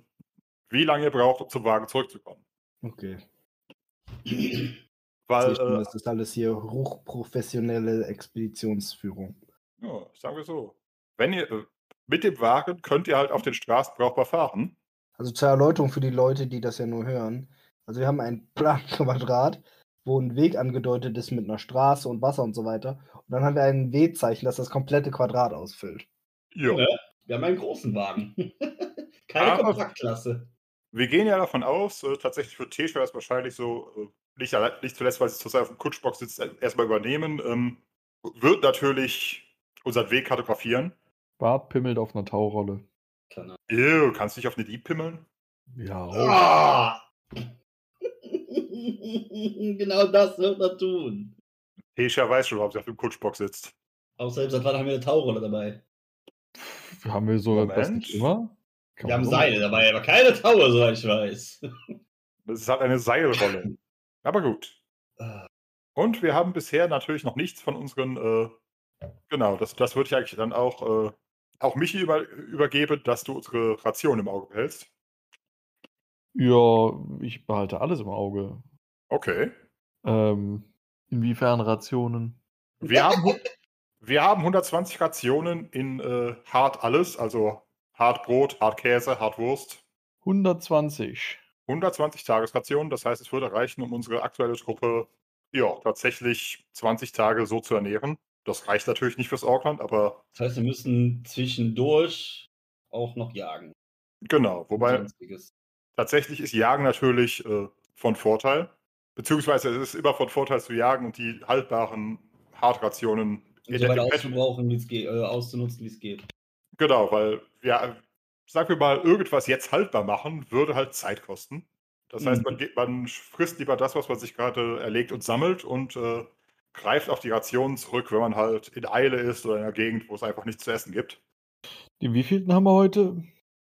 wie lange ihr braucht, um zum Wagen zurückzukommen. Okay. Weil, äh, das ist alles hier hochprofessionelle Expeditionsführung. ja, sagen wir so. Wenn ihr äh, mit dem Wagen könnt ihr halt auf den Straßen brauchbar fahren. Also zur Erläuterung für die Leute, die das ja nur hören. Also wir haben ein Planquadrat, wo ein Weg angedeutet ist mit einer Straße und Wasser und so weiter. Und dann haben wir ein W-Zeichen, das das komplette Quadrat ausfüllt. Ja. Ja. Wir haben einen großen Wagen. Keine Aber- Kompaktklasse. Wir gehen ja davon aus, äh, tatsächlich für T wäre es wahrscheinlich so, äh, nicht, nicht zuletzt, weil sie zurzeit auf dem Kutschbox sitzt, äh, erstmal übernehmen. Ähm, wird natürlich unseren Weg kartografieren. Bart pimmelt auf einer Taurolle. Keine Ew, kannst du dich auf eine Dieb pimmeln? Ja, auch. Ah! genau das wird er tun. Tesha weiß schon, warum sie auf dem Kutschbox sitzt. Außerdem, seit wann haben wir eine Taurolle dabei? Haben wir sogar das Moment. nicht immer? Kann Wir haben so- Seile dabei, aber keine Taue, soweit ich weiß. Das ist halt eine Seilrolle. Aber gut. Und wir haben bisher natürlich noch nichts von unseren, äh, genau, das, das würde ich eigentlich dann auch, äh, auch Michi über, übergeben, dass du unsere Ration im Auge behältst. Ja, ich behalte alles im Auge. Okay. Ähm, inwiefern Rationen? Wir haben, wir haben 120 Rationen in äh, hart alles, also hart Brot, hart Käse, hart Wurst. 120. 120 Tagesrationen, das heißt, es würde reichen, um unsere aktuelle Truppe ja, tatsächlich 20 Tage so zu ernähren. Das reicht natürlich nicht fürs Auckland, aber Das heißt, wir müssen zwischendurch auch noch jagen. genau. Wobei tatsächlich ist Jagen natürlich äh, von Vorteil. Beziehungsweise es ist immer von Vorteil zu jagen und die haltbaren Hartrationen Und in so der- weit im Pet- auszubrauchen, wie es geht, äh, auszunutzen, wie es geht. Genau, weil ja, sagen wir mal, irgendwas jetzt haltbar machen, würde halt Zeit kosten. Das heißt, man, Mhm. geht, man frisst lieber das, was man sich gerade erlegt und sammelt und äh, greift auf die Rationen zurück, wenn man halt in Eile ist oder in einer Gegend, wo es einfach nichts zu essen gibt. Die wievielten haben wir heute?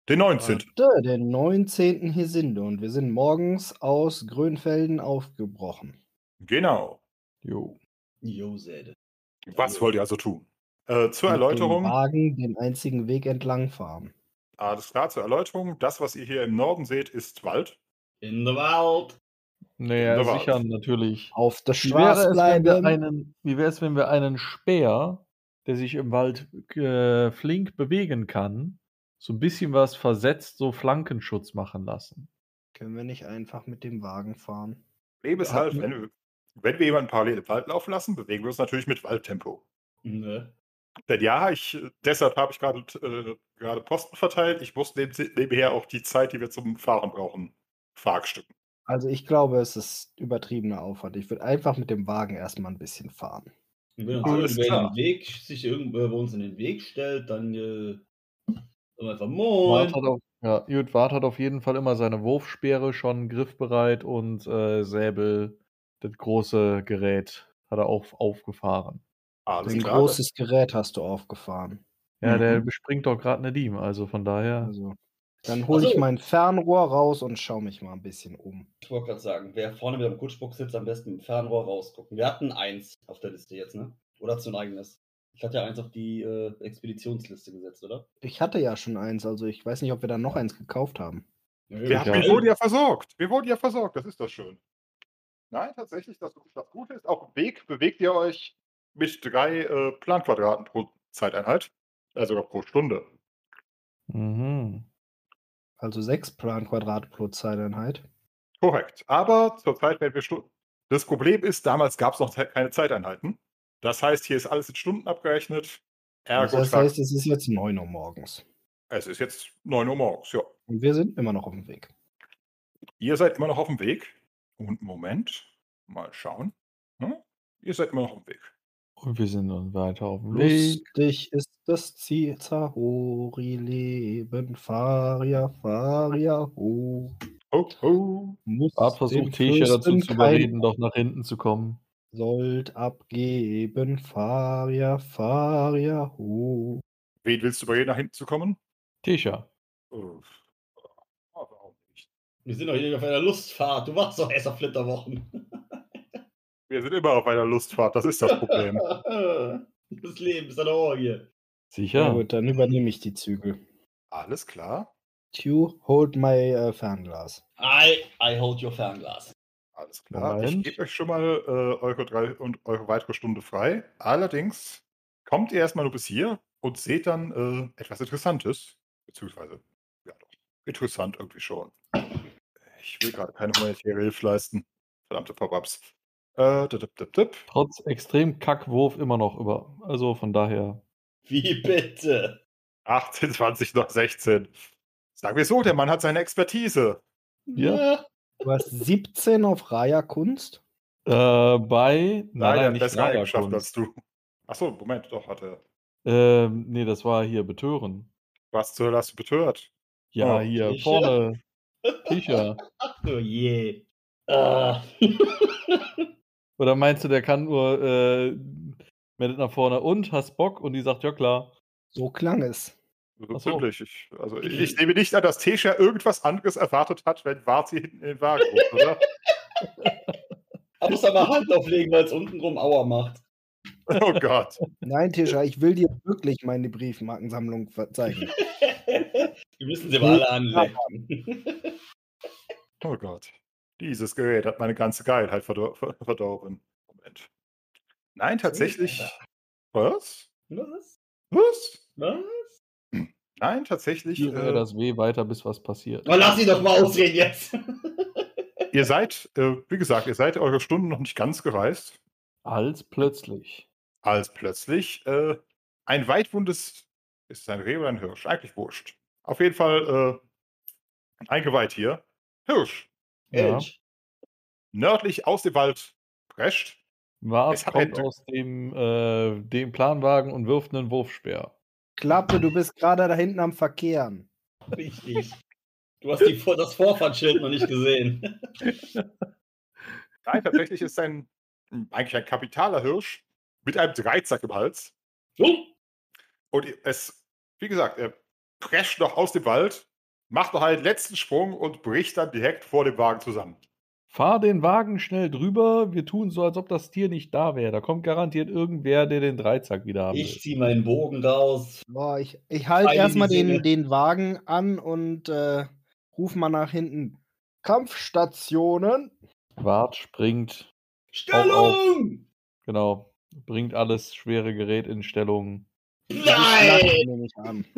Den 19. Warte, den 19. Hesinde und wir sind morgens aus Grönfelden aufgebrochen. Genau. Jo. Jo, Säde. Was wollt ihr also tun? Äh, zur Mit dem Erläuterung, Wagen den einzigen Weg entlang fahren. alles klar, zur Erläuterung, das, was ihr hier im Norden seht, ist Wald. In the Wald. Naja, Wunderbar. sicher, natürlich. Auf der Wie wäre, Straße es, wenn wir bleiben. einen, wie wäre es, wenn wir einen Speer, der sich im Wald äh, flink bewegen kann, so ein bisschen was versetzt, so Flankenschutz machen lassen? Können wir nicht einfach mit dem Wagen fahren? Problem ist halt, wenn wir, wenn wir jemanden parallel im Wald laufen lassen, bewegen wir uns natürlich mit Waldtempo. Ne? Denn ja, ich, deshalb habe ich gerade äh, gerade Posten verteilt. Ich muss neb, nebenher auch die Zeit, die wir zum Fahren brauchen, verhackstücken. Also ich glaube, es ist übertriebener Aufwand. Ich würde einfach mit dem Wagen erstmal ein bisschen fahren. Und wenn Weg, sich irgendwer bei uns in den Weg stellt, dann äh, sagen wir einfach Wart Moin. hat auf, ja, Jut Wart hat auf jeden Fall immer seine Wurfspeere schon griffbereit und äh, Säbel, das große Gerät, hat er auch aufgefahren. Alles Ein klar. großes Gerät hast du aufgefahren. Ja, der Mhm. bespringt doch gerade eine Diem, also von daher. Also, dann hole ich so. mein Fernrohr raus und schaue mich mal ein bisschen um. Ich wollte gerade sagen, wer vorne wieder im Kutschbock sitzt, am besten mit dem Fernrohr rausgucken. Wir hatten eins auf der Liste jetzt, ne? Oder hast du ein eigenes? Ich hatte ja eins auf die äh, Expeditionsliste gesetzt, oder? Ich hatte ja schon eins, also ich weiß nicht, ob wir da noch eins gekauft haben. Ja, Wir, Ja. wir wurden ja versorgt. Wir wurden ja versorgt. Das ist doch schön. Nein, tatsächlich, das, das Gute ist, auf dem Weg bewegt ihr euch mit drei äh, Planquadraten pro Zeiteinheit. Sogar pro Stunde. Mhm. Also sechs Planquadrate pro Zeiteinheit. Korrekt. Aber zurzeit werden wir Stunden. Das Problem ist, damals gab es noch keine Zeiteinheiten. Das heißt, hier ist alles in Stunden abgerechnet. Ergo, Das Tag- heißt, es ist jetzt 9 Uhr morgens. es ist jetzt 9 Uhr morgens. Ja. Und wir sind immer noch auf dem Weg. Ihr seid immer noch auf dem Weg. Und Moment, mal schauen. Hm? Ihr seid immer noch auf dem Weg. Und wir sind dann weiter auf dem Weg. Lustig ist das Zahori-Leben. Faria, Faria, ho. Ho, ho. Muss dem versucht Tisha dazu zu überreden, doch nach hinten zu kommen. Sollt abgeben. Faria, Faria, ho. Wen willst du überreden, nach hinten zu kommen? Tisha. Ah, warum nicht? Wir sind doch hier auf einer Lustfahrt. Du warst doch erst auf Flitterwochen. Wir sind immer auf einer Lustfahrt, das ist das Problem. das Leben ist eine Orgie. Sicher? Ja gut, dann übernehme ich die Zügel. Alles klar. Q, hold my äh, Fernglas. I, I hold your Fernglas. Alles klar. Ich Moment. gebe euch schon mal äh, eure drei und eure weitere Stunde frei. Allerdings kommt ihr erstmal nur bis hier und seht dann äh, etwas Interessantes. Beziehungsweise, ja doch, interessant irgendwie schon. Ich will gerade keine humanitäre Hilfe leisten. Verdammte Pop-Ups. Äh, dip, dip, dip, dip. Trotz extrem Kackwurf immer noch über. Also von daher. Wie bitte? 18, 20, noch 16. Sagen wir so, der Mann hat seine Expertise. Ja. Du hast 17 auf Raya Kunst. Äh, bei. Nein, Nein, nein, nicht bessere Eigenschaften als du. Achso, Moment, doch, hat er. Ähm, nee, das war hier Betören. Was zur Hölle hast du betört? Ja, Oh, hier Tisha? vorne. Tisha. Oh je. Ah. Oder meinst du, der kann nur äh, meldet nach vorne und hast Bock und die sagt, ja klar. So klang es. So Ach so. Ich, also ich, ich nehme nicht an, dass Tesha irgendwas anderes erwartet hat, wenn Varzi hinten in den Wagen ruft, oder? Da mal Hand auflegen, weil es untenrum Aua macht. Oh Gott. Nein, Tisha, ich will dir wirklich meine Briefmarkensammlung zeigen. Die müssen sie mal alle anlegen. Oh Gott. Dieses Gerät hat meine ganze Geilheit verdor ver- verdorben. Moment. Nein, tatsächlich. Was? Was? Was? Was? Nein, tatsächlich. Führe Äh, das Weh weiter, bis was passiert. Oh, lass sie doch mal ausreden jetzt. ihr seid, äh, wie gesagt, ihr seid eure Stunden noch nicht ganz gereist, Als plötzlich. als plötzlich äh, ein weitwundes. Ist es ein Reh oder ein Hirsch? Eigentlich wurscht. Auf jeden Fall äh, ein Geweih hier. Hirsch. Ja. Elch. Nördlich aus dem Wald prescht. Hat kommt ein- aus dem, äh, dem Planwagen und wirft einen Wurfspeer. Klappe, du bist gerade da hinten am Verkehren. Richtig. Du hast die, das Vorfahrtsschild noch nicht gesehen. Nein, tatsächlich ist ein eigentlich ein kapitaler Hirsch mit einem Dreizack im Hals. Oh, Und es, wie gesagt, er prescht noch aus dem Wald, macht noch einen letzten Sprung und bricht dann direkt vor dem Wagen zusammen. Fahr den Wagen schnell drüber. Wir tun so, als ob das Tier nicht da wäre. Da kommt garantiert irgendwer, der den Dreizack wieder haben ich will. zieh meinen Bogen raus. Boah, ich, ich halte erstmal den, den Wagen an und äh, ruf mal nach hinten. Kampfstationen. Wart springt, Stellung! genau, bringt alles schwere Gerät in Stellung. Nein! ich an.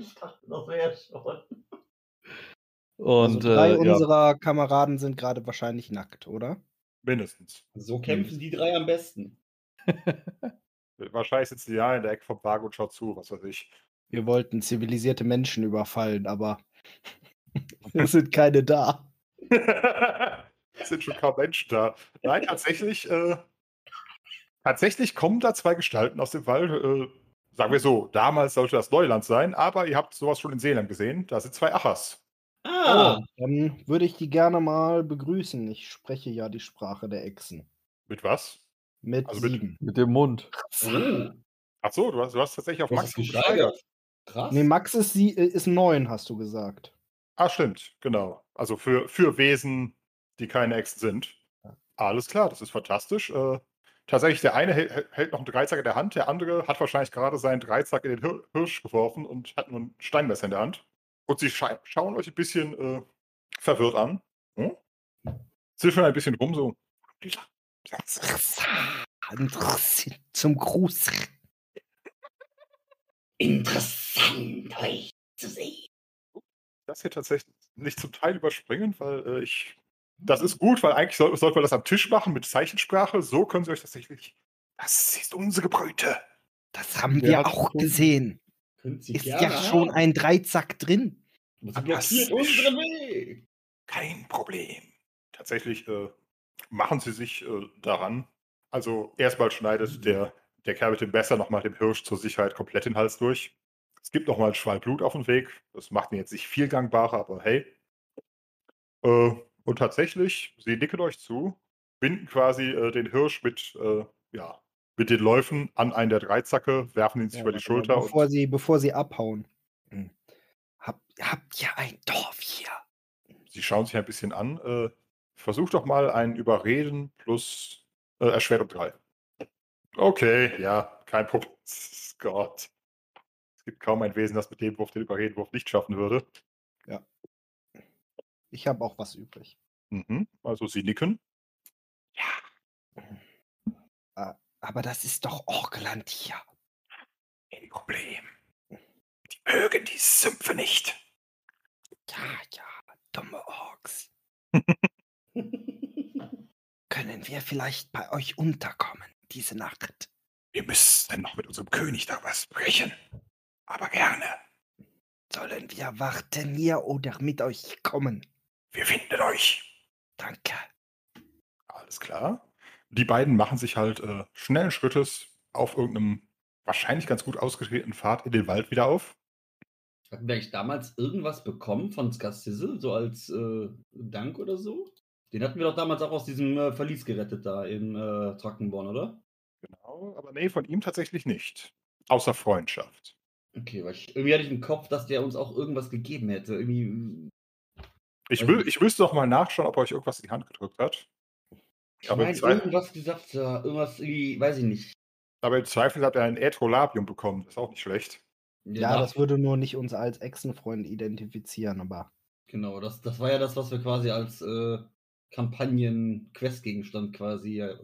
Ich dachte, das wäre schon. Und also drei äh, ja, unserer Kameraden sind gerade wahrscheinlich nackt, oder? Mindestens. So kämpfen die drei am besten. Wahrscheinlich sitzen die da in der Ecke vom Wagen und schaut zu, was weiß ich. Wir wollten zivilisierte Menschen überfallen, aber es sind keine da. es sind schon kaum Menschen da. Nein, tatsächlich, äh, tatsächlich kommen da zwei Gestalten aus dem Wald. Äh, sagen wir so, damals sollte das Neuland sein, aber ihr habt sowas schon in Seeland gesehen. Da sind zwei Achas. Ah, Dann würde ich die gerne mal begrüßen. Ich spreche ja die Sprache der Echsen. Mit was? Mit Also mit- sieben. mit dem Mund. oh, Ach so, du hast, du hast tatsächlich auf du Max es gesteigert. Krass. Nee, Max ist, sie, äh, ist neun, hast du gesagt. Ah, stimmt, genau. Also für, für Wesen, die keine Echsen sind. Alles klar, das ist fantastisch. Äh, tatsächlich, der eine hält, hält noch einen Dreizack in der Hand, der andere hat wahrscheinlich gerade seinen Dreizack in den Hir Hirsch geworfen und hat nur ein Steinmesser in der Hand. Und sie scha schauen euch ein bisschen äh, verwirrt an. Hm? Ziffern ein bisschen rum, so. Zum Gruß. Interessant, euch zu sehen. Das hier tatsächlich nicht zum Teil überspringen, weil äh, ich. Das ist gut, weil eigentlich soll, sollte man das am Tisch machen mit Zeichensprache. So können sie euch tatsächlich. Das ist unsere Beute. Das haben Wer wir auch gesehen. Sie Ist ja schon haben. ein Dreizack drin. Sie Das blockiert unseren Weg. Kein Problem. Tatsächlich äh, machen sie sich äh, daran. Also erstmal schneidet der, der Kerl mit dem Messer nochmal dem Hirsch zur Sicherheit komplett den Hals durch. Es gibt nochmal einen Schwall Blut auf dem Weg. Das macht ihn jetzt nicht viel gangbarer, aber hey. Äh, und tatsächlich, sie nicken euch zu, binden quasi äh, den Hirsch mit, äh, ja, mit den Läufen an einen der Dreizacke, werfen ihn sich über die Schulter Bevor sie, bevor sie abhauen. Hm. Hab, habt ihr ein Dorf hier? Sie schauen sich ein bisschen an. Äh, versuch doch mal ein Überreden plus äh, Erschwerung 3. Okay, ja, kein Problem. Gott. Es gibt kaum ein Wesen, das mit dem Wurf den Überredenwurf nicht schaffen würde. Ich habe auch was übrig. Mhm. Also sie nicken. Aber das ist doch Orkland hier. Kein Problem. Die mögen die Sümpfe nicht. Ja, ja, dumme Orks. Können wir vielleicht bei euch unterkommen diese Nacht? Wir müssen noch mit unserem König darüber sprechen. Aber gerne. Sollen wir warten hier oder mit euch kommen? Wir finden euch. Danke. Alles klar. Die beiden machen sich halt äh, schnellen Schrittes auf irgendeinem wahrscheinlich ganz gut ausgeschriebenen Pfad in den Wald wieder auf. Hatten wir eigentlich damals irgendwas bekommen von Skassizzle, so als äh, Dank oder so? Den hatten wir doch damals auch aus diesem äh, Verlies gerettet da in äh, Trockenborn, oder? Genau, aber nee, von ihm tatsächlich nicht. Außer Freundschaft. Okay, weil ich, irgendwie hatte ich im Kopf, dass der uns auch irgendwas gegeben hätte. Irgendwie. Ich, will, ich müsste noch mal nachschauen, ob er euch irgendwas in die Hand gedrückt hat. Ich Aber meine, irgendwas gesagt, da, irgendwas, irgendwie, weiß ich nicht. Aber im Zweifel hat er ein Äthrolabium bekommen. Ist auch nicht schlecht. Ja, das würde nur nicht uns als Echsenfreund identifizieren, aber. Genau, das, das war ja das, was wir quasi als äh, Kampagnen-Questgegenstand quasi äh,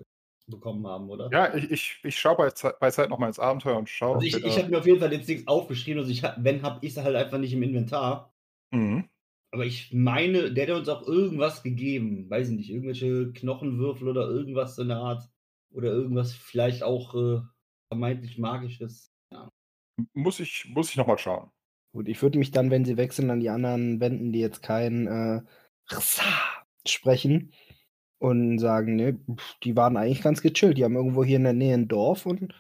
bekommen haben, oder? Ja, ich, ich, ich schaue bei, bei Zeit nochmal ins Abenteuer und schaue. Also ich, ich habe mir auf jeden Fall jetzt nichts aufgeschrieben, also ich hab, wenn, habe ich es halt einfach nicht im Inventar. mhm. Aber ich meine, der hat uns auch irgendwas gegeben. Weiß ich nicht, irgendwelche Knochenwürfel oder irgendwas in der Art. Oder irgendwas vielleicht auch äh, vermeintlich magisches. muss ich, muss ich nochmal schauen. Gut, ich würde mich dann, wenn sie wechseln, an die anderen wenden, die jetzt kein äh, Rsa sprechen und sagen, ne, die waren eigentlich ganz gechillt. Die haben irgendwo hier in der Nähe ein Dorf und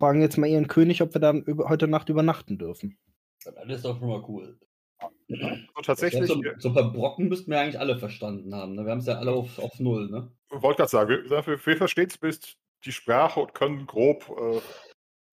fragen jetzt mal ihren König, ob wir dann über, heute Nacht übernachten dürfen. Das ist doch schon mal cool. Also tatsächlich, so, so ein paar Brocken müssten wir eigentlich alle verstanden haben. Ne? Wir haben es ja alle auf, auf Null, ne? wollte gerade sagen, wir, wir, verstehen zumindest die Sprache und können grob, äh,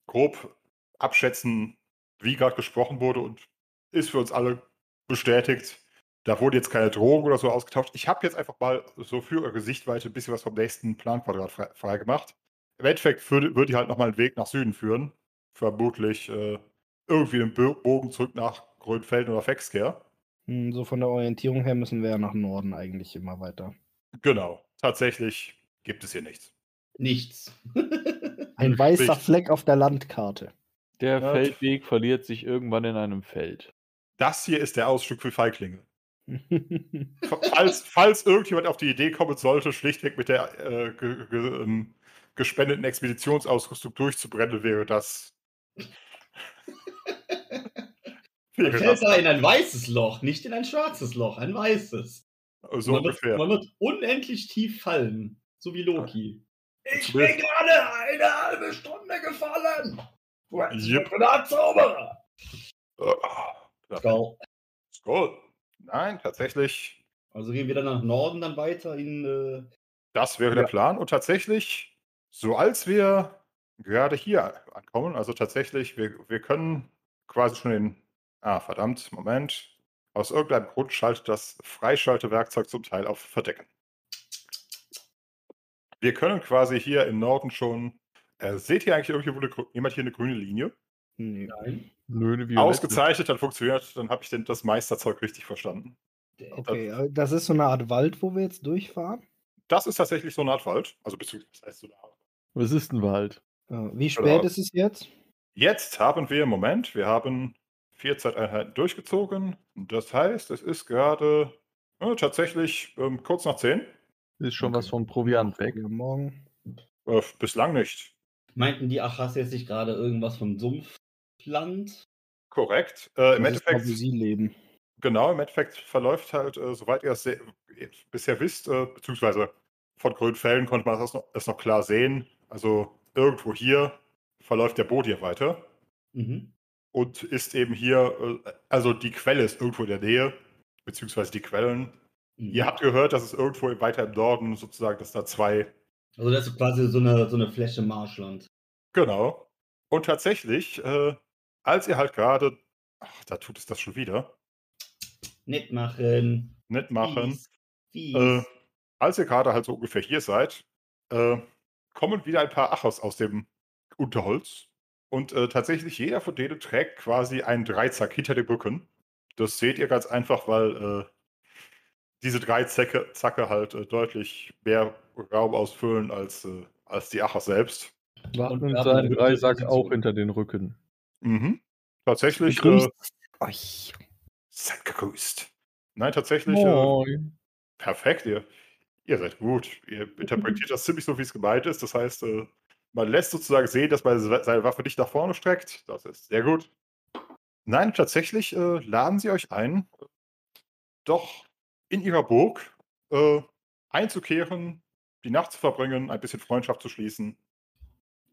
grob abschätzen, wie gerade gesprochen wurde und ist für uns alle bestätigt. Da wurde jetzt keine Drohung oder so ausgetauscht. Ich habe jetzt einfach mal so für eure Sichtweite ein bisschen was vom nächsten Planquadrat frei, frei gemacht. Im Endeffekt würde, würde die halt nochmal einen Weg nach Süden führen. Vermutlich äh, irgendwie einen Bo- Bogen zurück nach Grönfelden oder Fexker. Hm, so von der Orientierung her müssen wir ja nach Norden eigentlich immer weiter. Genau, tatsächlich gibt es hier nichts. Nichts. Ein weißer Richtig. Fleck auf der Landkarte. Der Ja. Feldweg verliert sich irgendwann in einem Feld. Das hier ist der Ausflug für Feiglinge. Falls, falls irgendjemand auf die Idee kommen sollte, schlichtweg mit der äh, ge, ge, ähm, gespendeten Expeditionsausrüstung durchzubrennen, wäre das. Wäre fällt da in ein weißes Loch, nicht in ein schwarzes Loch, ein weißes. so man, wird, ungefähr. man wird unendlich tief fallen, so wie Loki. Ich bin gerade eine halbe Stunde gefallen. Yep. Zauberer. Ja. Skull. Skull. Nein, tatsächlich, Also gehen wir dann nach Norden dann weiter in. Äh, das wäre der Ja. Plan. Und tatsächlich, so als wir gerade hier ankommen, also tatsächlich, wir, wir können quasi schon den. Ah, verdammt, Moment. Aus irgendeinem Grund schaltet das Freischaltewerkzeug zum Teil auf Verdecken. Wir können quasi hier im Norden schon. Äh, seht ihr eigentlich irgendwo jemand hier eine grüne Linie? Nein. Nö. Ausgezeichnet, dann funktioniert, dann habe ich den, das Meisterzeug richtig verstanden. Okay, äh, das ist so eine Art Wald, wo wir jetzt durchfahren. Das ist tatsächlich so eine Art Wald. Also beziehungsweise das heißt so eine Art. Was ist ein Wald? Äh, Wie spät Genau. ist es jetzt? Jetzt haben wir, Moment, wir haben vier Zeiteinheiten durchgezogen. Das heißt, es ist gerade äh, tatsächlich ähm, kurz nach zehn. Ist schon Okay. was vom Proviant weg. Morgen. Äh, bislang nicht. Meinten die Achas jetzt nicht gerade irgendwas vom Sumpfland? Korrekt. Äh, Im ist Endeffekt, wo sie leben. genau, im Endeffekt verläuft halt, äh, soweit ihr es se- bisher wisst, äh, beziehungsweise von Grünfällen konnte man das noch, das noch klar sehen. Also irgendwo hier verläuft der Boot weiter. Mhm. Und ist eben hier, äh, also die Quelle ist irgendwo in der Nähe, beziehungsweise die Quellen. Mhm. Ihr habt gehört, dass es irgendwo weiter im Norden sozusagen, dass da zwei, Also das ist quasi so eine, so eine Fläche Marschland. genau. Und tatsächlich, äh, als ihr halt gerade, ach, da tut es das schon wieder, Nett machen. nicht machen, Fies. Fies. äh, als ihr gerade halt so ungefähr hier seid, äh, kommen wieder ein paar Achos aus dem Unterholz. Und äh, tatsächlich jeder von denen trägt quasi einen Dreizack hinter dem Rücken. Das seht ihr ganz einfach, weil äh, diese Dreizacke Zacke halt äh, deutlich mehr Raum ausfüllen als, äh, als die Achos selbst. Haben seinen Dreisack Position. auch hinter den Rücken. Mhm. Tatsächlich, äh, Begrüßt euch. seid gegrüßt. Nein, tatsächlich, äh, Moin. Perfekt, ihr, ihr seid gut. Ihr interpretiert das ziemlich so, wie es gemeint ist. Das heißt, äh, man lässt sozusagen sehen, dass man se- seine Waffe nicht nach vorne streckt. Das ist sehr gut. Nein, tatsächlich äh, laden sie euch ein, doch in ihrer Burg äh, einzukehren, die Nacht zu verbringen, ein bisschen Freundschaft zu schließen.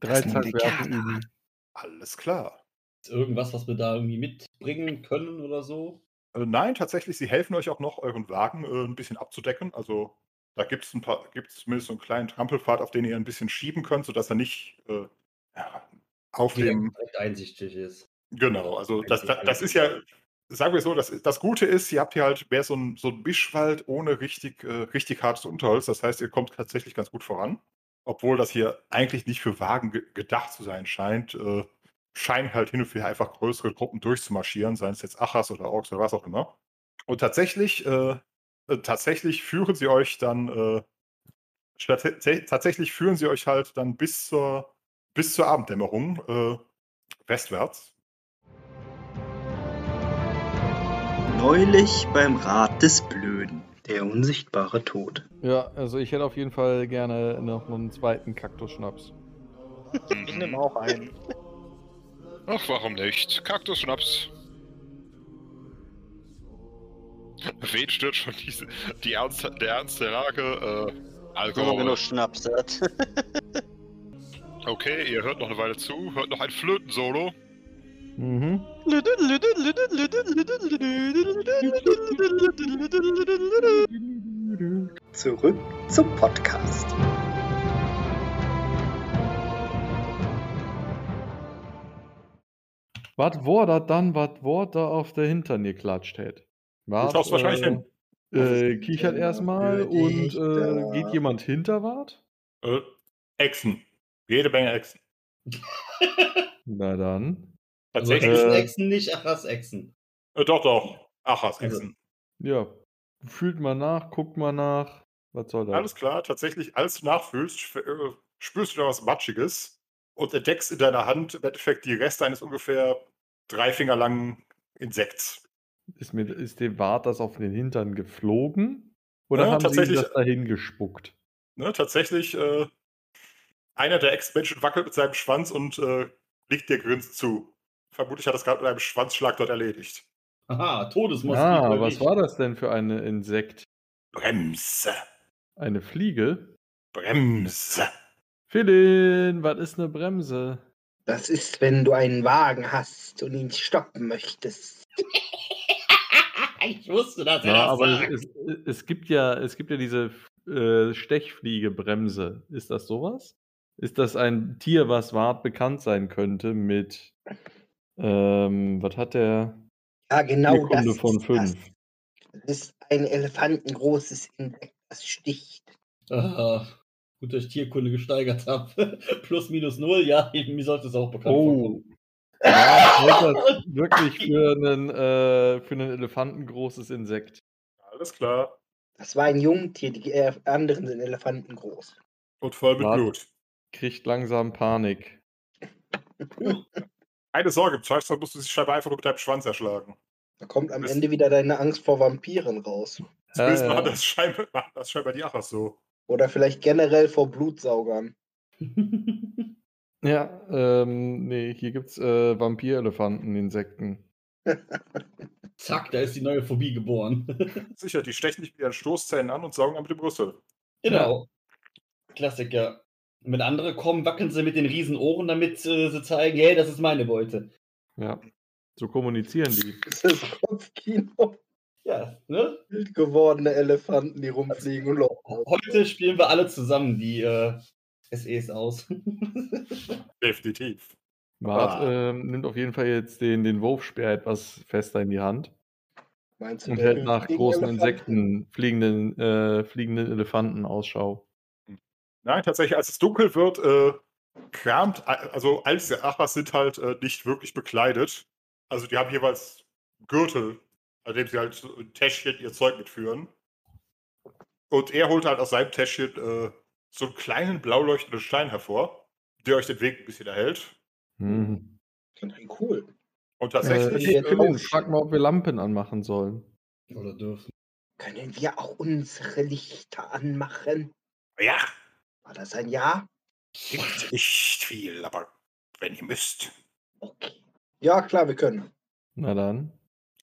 Indianer. üben. Alles klar. Ist irgendwas, was wir da irgendwie mitbringen können oder so? Äh, nein, tatsächlich, sie helfen euch auch noch, euren Wagen äh, ein bisschen abzudecken. Also da gibt es ein paar, gibt es zumindest so einen kleinen Trampelpfad, auf den ihr ein bisschen schieben könnt, sodass er nicht äh, ja, auf dem. direkt einsichtig ist. Genau, also das, das, das ist ja, sagen wir so, das, das Gute ist, ihr habt hier halt mehr so ein, so ein Mischwald ohne richtig, äh, richtig hartes Unterholz. Das heißt, ihr kommt tatsächlich ganz gut voran. Obwohl das hier eigentlich nicht für Wagen ge gedacht zu sein scheint, äh, scheinen halt hin und wieder einfach größere Gruppen durchzumarschieren, seien es jetzt Achas oder Orks oder was auch immer. Und tatsächlich, äh, äh tatsächlich führen sie euch dann, äh, tatsächlich führen sie euch halt dann bis zur, bis zur Abenddämmerung äh, westwärts. Neulich beim Rat des Blöden. Der unsichtbare Tod. Ja, also ich hätte auf jeden Fall gerne noch einen zweiten Kaktusschnaps. Ich nehme auch einen. Ach, warum nicht? Kaktusschnaps. Wen stört schon diese, die Ernst, der Ernst der Lage? Äh, Alkohol. Wenn man genug Schnaps hat. okay, ihr hört noch eine Weile zu, hört noch ein Flötensolo. Mhm. Zurück zum Podcast. Was war das dann, was war da auf der Hintern geklatscht hat? Du schaust wahrscheinlich hin. Äh, kichert erstmal und äh, geht jemand hinter Wart? Äh, Echsen. Jede Menge Echsen. Na dann. Tatsächlich. Also Äh, Echsen, nicht Achas Echsen. Äh, doch, doch. Achas Echsen. Ja. Fühlt mal nach, guckt mal nach. Was soll das? Alles klar, tatsächlich, als du nachfühlst, äh, spürst du da was Matschiges und entdeckst in deiner Hand im Endeffekt die Reste eines ungefähr drei Finger langen Insekts. Ist, mir, ist dem Wart das auf den Hintern geflogen? Oder Ja, haben sie das dahin gespuckt? Ne, tatsächlich, äh, einer der Ex-Menschen wackelt mit seinem Schwanz und äh, liegt dir grinst zu. Vermutlich hat das gerade mit einem Schwanzschlag dort erledigt. Aha, Todesmoskito. Ah, was nicht. war das denn für ein Insekt? Bremse, Eine Fliege? Bremse. Philin, was ist eine Bremse? Das ist, wenn du einen Wagen hast und ihn stoppen möchtest. Ich wusste, dass er Ja, das aber sagt. es, es, es, gibt ja, es gibt ja diese äh, Stechfliegebremse. Ist das sowas? Ist das ein Tier, was Wart bekannt sein könnte mit, ähm, was hat der? Ja, genau Tierkunde das von ist fünf. Das. das ist ein elefantengroßes Insekt, das sticht. Ah, gut, dass ich Tierkunde gesteigert habe. Plus, minus null, ja, mir sollte es auch bekannt Oh. vorkommen. Ja, das wirklich für einen, äh, für einen Elefanten großes Insekt. Alles klar. Das war ein Jungtier, die äh, anderen sind Elefanten groß. Und voll mit Was? Blut. Kriegt langsam Panik. Keine Sorge, im Zweifelsfall musst du sie scheinbar einfach nur mit deinem Schwanz erschlagen. Da kommt am Das- Ende wieder deine Angst vor Vampiren raus. Zumindest Ja, machen ja. das scheinbar, machen das scheinbar die Achas so. Oder vielleicht generell vor Blutsaugern. Ja, ähm, nee, hier gibt's äh, Vampirelefanten, Insekten. Zack, da ist die neue Phobie geboren. Sicher, die stechen dich mit ihren Stoßzähnen an und saugen dann mit dem Brüssel. genau. Klassiker. Wenn andere kommen, wackeln sie mit den riesen Ohren, damit äh, sie zeigen, hey, das ist meine Beute. Ja, so kommunizieren die. Das ist Kopfkino. Ja, ne? Wild gewordene Elefanten, die rumfliegen und laufen. Heute spielen wir alle zusammen die äh, SEs aus. Definitiv. Mart Ah. ähm, nimmt auf jeden Fall jetzt den, den Wurfspeer etwas fester in die Hand Meinst du, und hält nach großen Elefanten? Insekten, fliegenden, äh, fliegenden Elefanten Ausschau. Nein, tatsächlich, als es dunkel wird, äh, kramt, also als der Achas sind halt äh, nicht wirklich bekleidet. Also die haben jeweils Gürtel, an dem sie halt ein Täschchen ihr Zeug mitführen. Und er holt halt aus seinem Täschchen äh, so einen kleinen blau leuchtenden Stein hervor, der euch den Weg ein bisschen erhält. Hm. Klingt cool. Und Äh, tatsächlich, ich- äh, Philin, frag mal, ob wir Lampen anmachen sollen. Oder dürfen. Können wir auch unsere Lichter anmachen? ja, War das ein Ja? gibt nicht viel, aber wenn ihr müsst. Okay. Ja, klar, wir können. Na dann,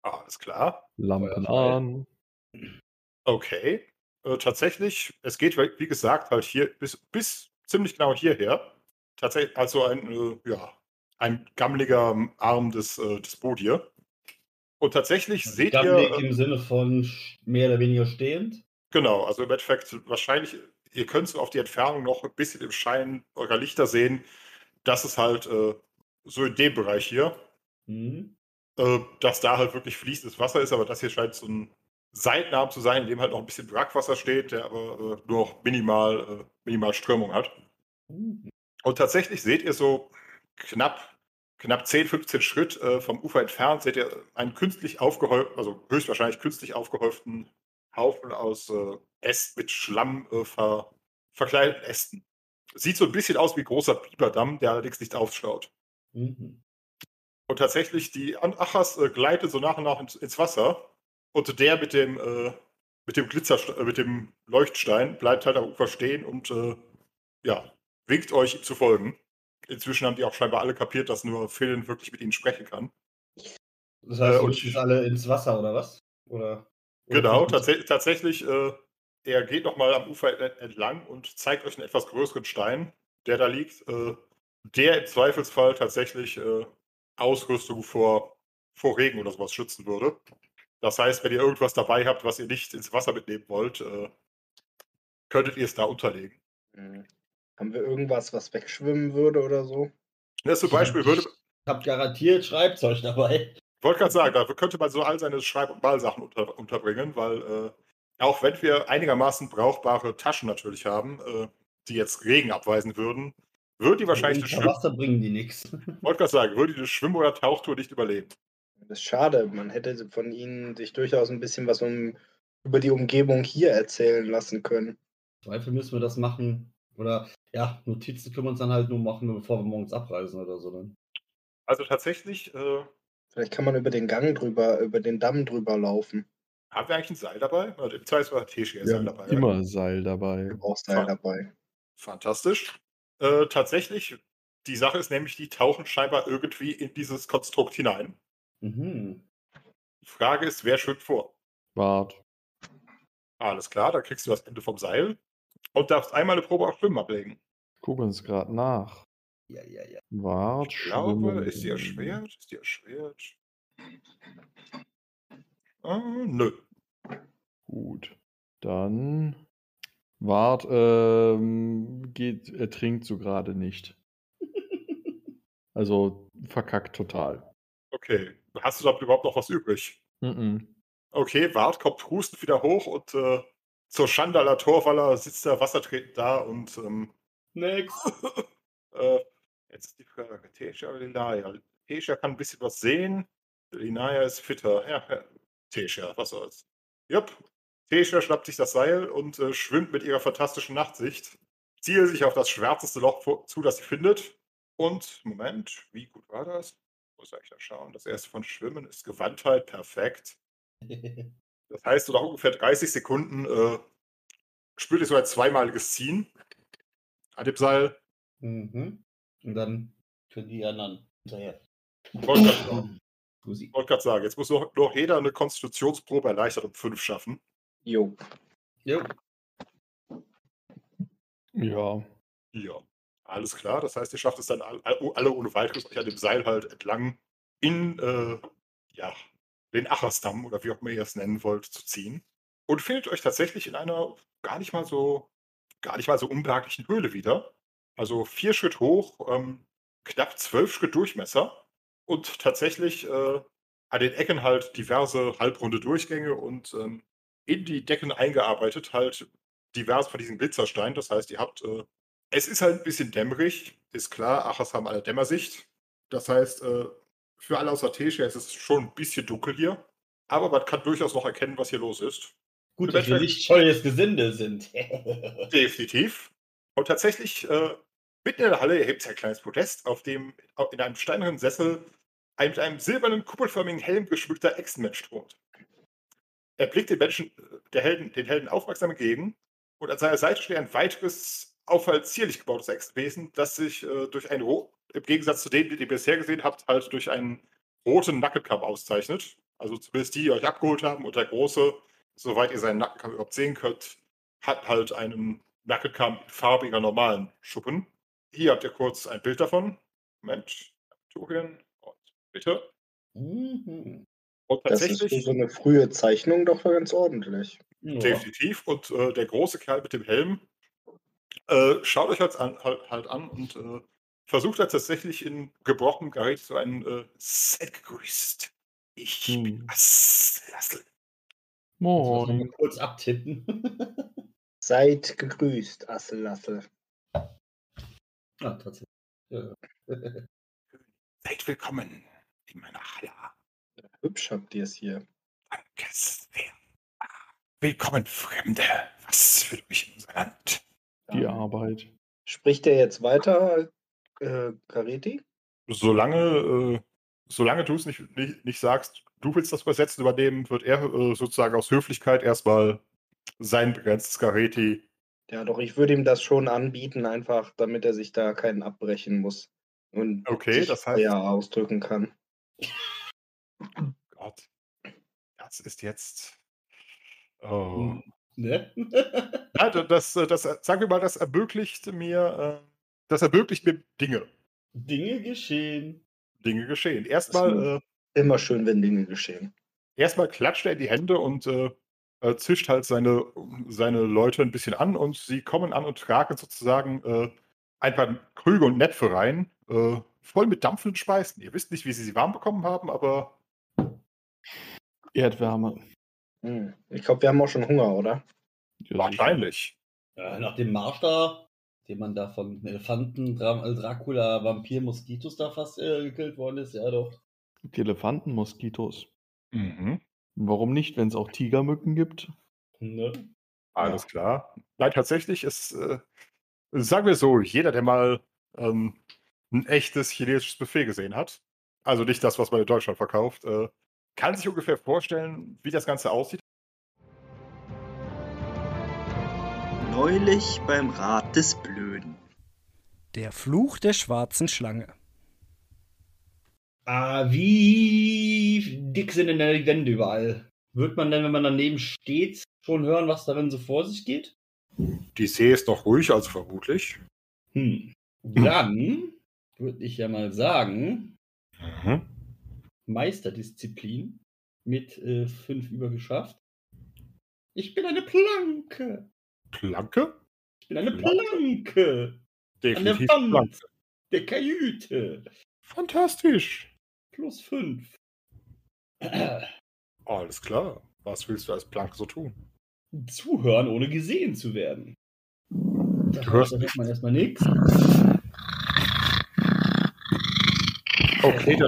Alles klar. Lampen an. Okay. Äh, tatsächlich, es geht, wie gesagt, halt hier bis, bis ziemlich genau hierher. Tatsächlich, also ein, äh, ja, ein gammeliger ähm, Arm des, äh, des Bodier. Und tatsächlich seht ihr, Gammelig im Sinne von mehr oder weniger stehend. genau, also im Endeffekt wahrscheinlich, ihr könnt so auf die Entfernung noch ein bisschen im Schein eurer Lichter sehen, das ist halt äh, so in dem Bereich hier. Hm. äh, dass da halt wirklich fließendes Wasser ist, aber das hier scheint so ein Seitenarm zu sein, in dem halt noch ein bisschen Brackwasser steht, der aber äh, nur noch minimal, äh, minimal Strömung hat. Mhm. Und tatsächlich seht ihr so knapp, knapp 10, 15 Schritt äh, vom Ufer entfernt, seht ihr einen künstlich aufgehäuften, also höchstwahrscheinlich künstlich aufgehäuften Haufen aus äh, Ästen mit Schlamm äh, ver, verkleideten Ästen. Sieht so ein bisschen aus wie großer Biberdamm, der allerdings nicht aufstaut. Mhm. Und tatsächlich, die Achas äh, gleitet so nach und nach ins, ins Wasser. Und der mit dem, äh, mit dem Glitzer, äh, mit dem Leuchtstein bleibt halt am Ufer stehen und äh, ja, winkt euch zu folgen. Inzwischen haben die auch scheinbar alle kapiert, dass nur Philin wirklich mit ihnen sprechen kann. Das heißt, Äh, und- jetzt alle ins Wasser, oder was? Oder, oder Genau, tats tatsächlich, äh, er geht nochmal am Ufer en- entlang und zeigt euch einen etwas größeren Stein, der da liegt, äh, der im Zweifelsfall tatsächlich äh, Ausrüstung vor, vor Regen oder sowas schützen würde. Das heißt, wenn ihr irgendwas dabei habt, was ihr nicht ins Wasser mitnehmen wollt, äh, könntet ihr es da unterlegen. Hm. Haben wir irgendwas, was wegschwimmen würde oder so? Ja, zum Beispiel würde, Ich hab garantiert Schreibzeug dabei. wollte gerade sagen, da könnte man so all seine Schreib- und Malsachen unter, unterbringen, weil äh, auch wenn wir einigermaßen brauchbare Taschen natürlich haben, äh, die jetzt Regen abweisen würden, würden die wahrscheinlich Unter Wasser bringen die nichts. wollte gerade sagen, würde die eine Schwimm- oder Tauchtour nicht überleben. Das ist schade. Man hätte von ihnen sich durchaus ein bisschen was um, über die Umgebung hier erzählen lassen können. Zweifel müssen wir das machen. Oder ja, Notizen können wir uns dann halt nur machen, bevor wir morgens abreisen oder so. Dann. Also tatsächlich äh, Vielleicht kann man über den Gang drüber, über den Damm drüber laufen. haben wir eigentlich ein Seil dabei? Also Im hat Teshi ein Wir Seil haben dabei. immer Seil dabei. Du brauchst Seil Fuck. dabei. Fantastisch. Äh, tatsächlich, die Sache ist nämlich, die tauchen scheinbar irgendwie in dieses Konstrukt hinein. Mhm. Die Frage ist, wer schwimmt vor? Wart. Alles klar, da kriegst du das Ende vom Seil und darfst einmal eine Probe auf Schwimmen ablegen. Gucken uns gerade nach. Ja, ja, ja. Wart. Ich glaube, schwimmen. ist die erschwert? Ist die erschwert? Äh, nö. Gut. Dann. Wart, ähm, geht, er trinkt so gerade nicht. Also verkackt total. Okay. Hast du da überhaupt noch was übrig? Mhm. Okay, Wart kommt hustend wieder hoch und äh, zur Schande aller Torwaller sitzt er wassertretend da und ähm, Next. äh, jetzt ist die Frage, Tesha oder Linaya? Tesha kann ein bisschen was sehen, Linaya ist fitter. Ja, ja. Tesha, was soll's. Jupp. Tesha schnappt sich das Seil und äh, schwimmt mit ihrer fantastischen Nachtsicht, zielt sich auf das schwärzeste Loch zu, das sie findet. Und, Moment, wie gut war das? Muss ich da schauen. Das erste von Schwimmen ist Gewandtheit, perfekt. Das heißt, so nach ungefähr 30 Sekunden äh, spürt ihr so ein zweimaliges Ziehen an dem Seil. mhm. Und dann können die anderen hinterher. Wollte gerade sagen, Scusi. wollte gerade sagen, jetzt muss noch, noch jeder eine Konstitutionsprobe erleichtert um 5 schaffen. Jo. Jo. Ja. Ja, alles klar. Das heißt, ihr schafft es dann all- all- alle ohne weiteres an dem Seil halt entlang in äh, ja, den Achasdamm oder wie auch immer ihr es nennen wollt, zu ziehen. Und findet euch tatsächlich in einer gar nicht mal so, gar nicht mal so unbehaglichen Höhle wieder. Also vier Schritt hoch, ähm, knapp zwölf Schritt Durchmesser und tatsächlich äh, an den Ecken halt diverse halbrunde Durchgänge und ähm, in die Decken eingearbeitet halt diverse von diesen Glitzersteinen. Das heißt, ihr habt äh, es ist halt ein bisschen dämmerig, ist klar. Achas haben alle Dämmersicht. Das heißt, äh, für alle außer Tesha ist es schon ein bisschen dunkel hier. Aber man kann durchaus noch erkennen, was hier los ist. Gut, dass wir lichtscheues Gesinde sind. Definitiv. Und tatsächlich, äh, mitten in der Halle erhebt sich ein kleines Podest, auf dem in einem steinernen Sessel ein mit einem silbernen, kuppelförmigen Helm geschmückter Echsenmensch thront. Er blickt den Menschen, äh, der Helden, den Helden aufmerksam entgegen und an seiner Seite steht ein weiteres, auffallend zierlich gebautes Echsenwesen, das sich äh, durch ein Ro im Gegensatz zu denen, die ihr bisher gesehen habt, halt durch einen roten Nackenkamm auszeichnet. Also zumindest die, die euch abgeholt haben und der große, soweit ihr seinen Nackenkamm überhaupt sehen könnt, hat halt einen Nackenkamm in farbiger, normalen Schuppen. Hier habt ihr kurz ein Bild davon. Moment, Turien und bitte. Mhm. Und Das ist tatsächlich, so eine frühe Zeichnung doch ganz ordentlich. Definitiv. Und äh, der große Kerl mit dem Helm äh, schaut euch halt an, halt, halt an und äh, versucht halt tatsächlich in gebrochenem Gerät so einen äh, Seid gegrüßt Ich Hm. bin mal Moin. kurz abtippen. Seid gegrüßt, Asselassel. ah, tatsächlich. Ja. Seid willkommen in meiner Halle. Hübsch habt ihr es hier. Danke sehr. Willkommen, Fremde. Was führt euch in unser Land? Die Arbeit. Spricht der jetzt weiter, äh, Careti? Solange, äh, solange du es nicht, nicht, nicht sagst, du willst das Übersetzen übernehmen, wird er äh, sozusagen aus Höflichkeit erstmal sein begrenztes Gareti. Ja, doch, ich würde ihm das schon anbieten, einfach damit er sich da keinen abbrechen muss. Und Okay, sich das heißt- ausdrücken kann. Gott, das ist jetzt. Oh. Ne? Ja, da- das, äh, das, sagen wir mal, das ermöglicht mir, äh, das ermöglicht mir Dinge. Dinge geschehen. Dinge geschehen. Erstmal, äh, Immer schön, wenn Dinge geschehen. erstmal klatscht er in die Hände und äh, äh, zischt halt seine, seine Leute ein bisschen an und sie kommen an und tragen sozusagen äh, ein paar Krüge und Näpfe rein, äh, voll mit dampfenden Speisen. Ihr wisst nicht, wie sie sie warm bekommen haben, aber Erdwärme. Hm. Ich glaube, wir haben auch schon Hunger, oder? Ja, wahrscheinlich. Ja, nach dem Marsch da, den man da von Elefanten, äh, Dracula, Vampir, Moskitos da fast äh, gekillt worden ist, ja doch. Die Elefanten, Moskitos. Mhm. Warum nicht, wenn es auch Tigermücken gibt? Ne? Alles klar. Nein, tatsächlich ist, äh, sagen wir so, jeder, der mal ähm, ein echtes chinesisches Buffet gesehen hat, also nicht das, was man in Deutschland verkauft, äh, kann sich ungefähr vorstellen, wie das Ganze aussieht. Neulich beim Rat des Blöden. Der Fluch der schwarzen Schlange. Ah, wie dick sind denn die Wände überall? Wird man denn, wenn man daneben steht, schon hören, was darin so vor sich geht? Die See ist noch ruhig, also vermutlich. Hm. Dann würde ich ja mal sagen, Mhm. Meisterdisziplin mit äh, fünf übergeschafft. Ich bin eine Planke. Planke? Ich bin eine Planke? Planke. An der Definitiv Wand Planke. der Kajüte. Fantastisch. Plus fünf. Alles klar. Was willst du als Planke so tun? Zuhören, ohne gesehen zu werden. Da Du hörst hört man erstmal nichts. Okay, da,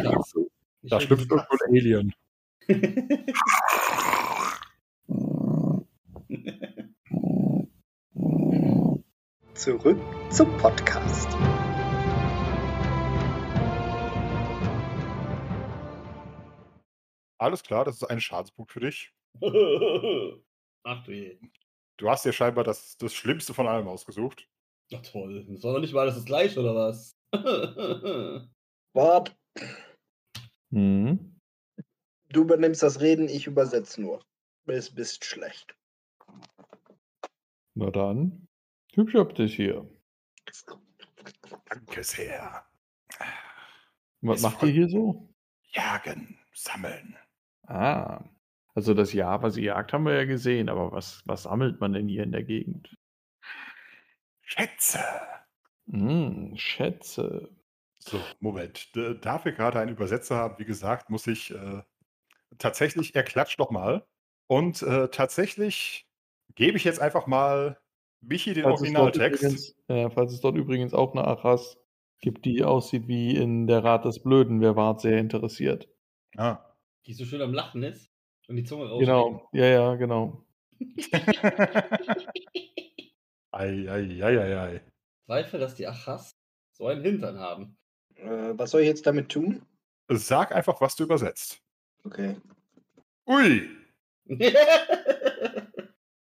Ich da schlüpft irgendwo ein Alien. Zurück zum Podcast. Alles klar, das ist ein Schadenspunkt für dich. Ach du je. Du hast dir scheinbar das, das Schlimmste von allem ausgesucht. Na toll. Das war doch nicht mal alles das gleiche, oder was? Wart, Hm. du übernimmst das Reden, ich übersetze nur. Bist, bist schlecht. Na dann. Hübsch habt ihr hier. Danke sehr. Was Es macht ihr hier so? Jagen, sammeln. Ah. Also das Jahr, was ihr jagt, haben wir ja gesehen, aber was, was sammelt man denn hier in der Gegend? Schätze. Hm, Schätze. So, Moment. D- Da wir gerade einen Übersetzer haben, wie gesagt, muss ich äh, tatsächlich, er klatscht nochmal. Und äh, tatsächlich gebe ich jetzt einfach mal Michi den Falls es, dort Originaltext. übrigens, äh, falls es dort übrigens auch eine Achas gibt, die aussieht wie in der Rat des Blöden, wer war sehr interessiert. Ah. Die so schön am Lachen ist und die Zunge raus. Genau, ja, ja, genau. ei, ei, ei, ei, ei. Zweifel, dass die Achas so einen Hintern haben. Äh, was soll ich jetzt damit tun? Sag einfach, was du übersetzt. Okay. Ui,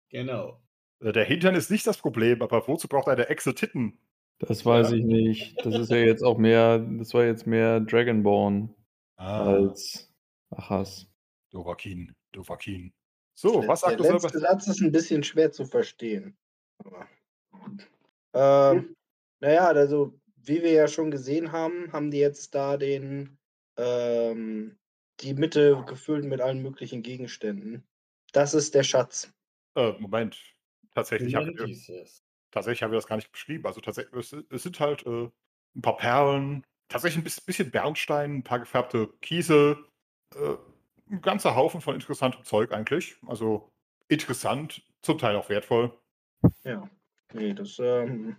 genau. äh, der Hintern ist nicht das Problem, aber wozu braucht eine Echse Titten? Das weiß Ja. ich nicht. Das ist ja jetzt auch mehr, das war jetzt mehr Dragonborn Ah, als Achas. Dovakin, Dovakin. So, was der sagt du letzte selber? Satz ist ein bisschen schwer zu verstehen. Aber, ähm, naja, also wie wir ja schon gesehen haben, haben die jetzt da den ähm, die Mitte gefüllt mit allen möglichen Gegenständen. Das ist der Schatz. Äh, Moment. Tatsächlich haben, wir, Dieses. tatsächlich haben wir das gar nicht beschrieben. Also tatsächlich, es, es sind halt äh, ein paar Perlen, tatsächlich ein bisschen, bisschen Bernstein, ein paar gefärbte Kiesel, äh, ein ganzer Haufen von interessantem Zeug eigentlich. Also interessant, zum Teil auch wertvoll. Ja. Nee, das, ähm,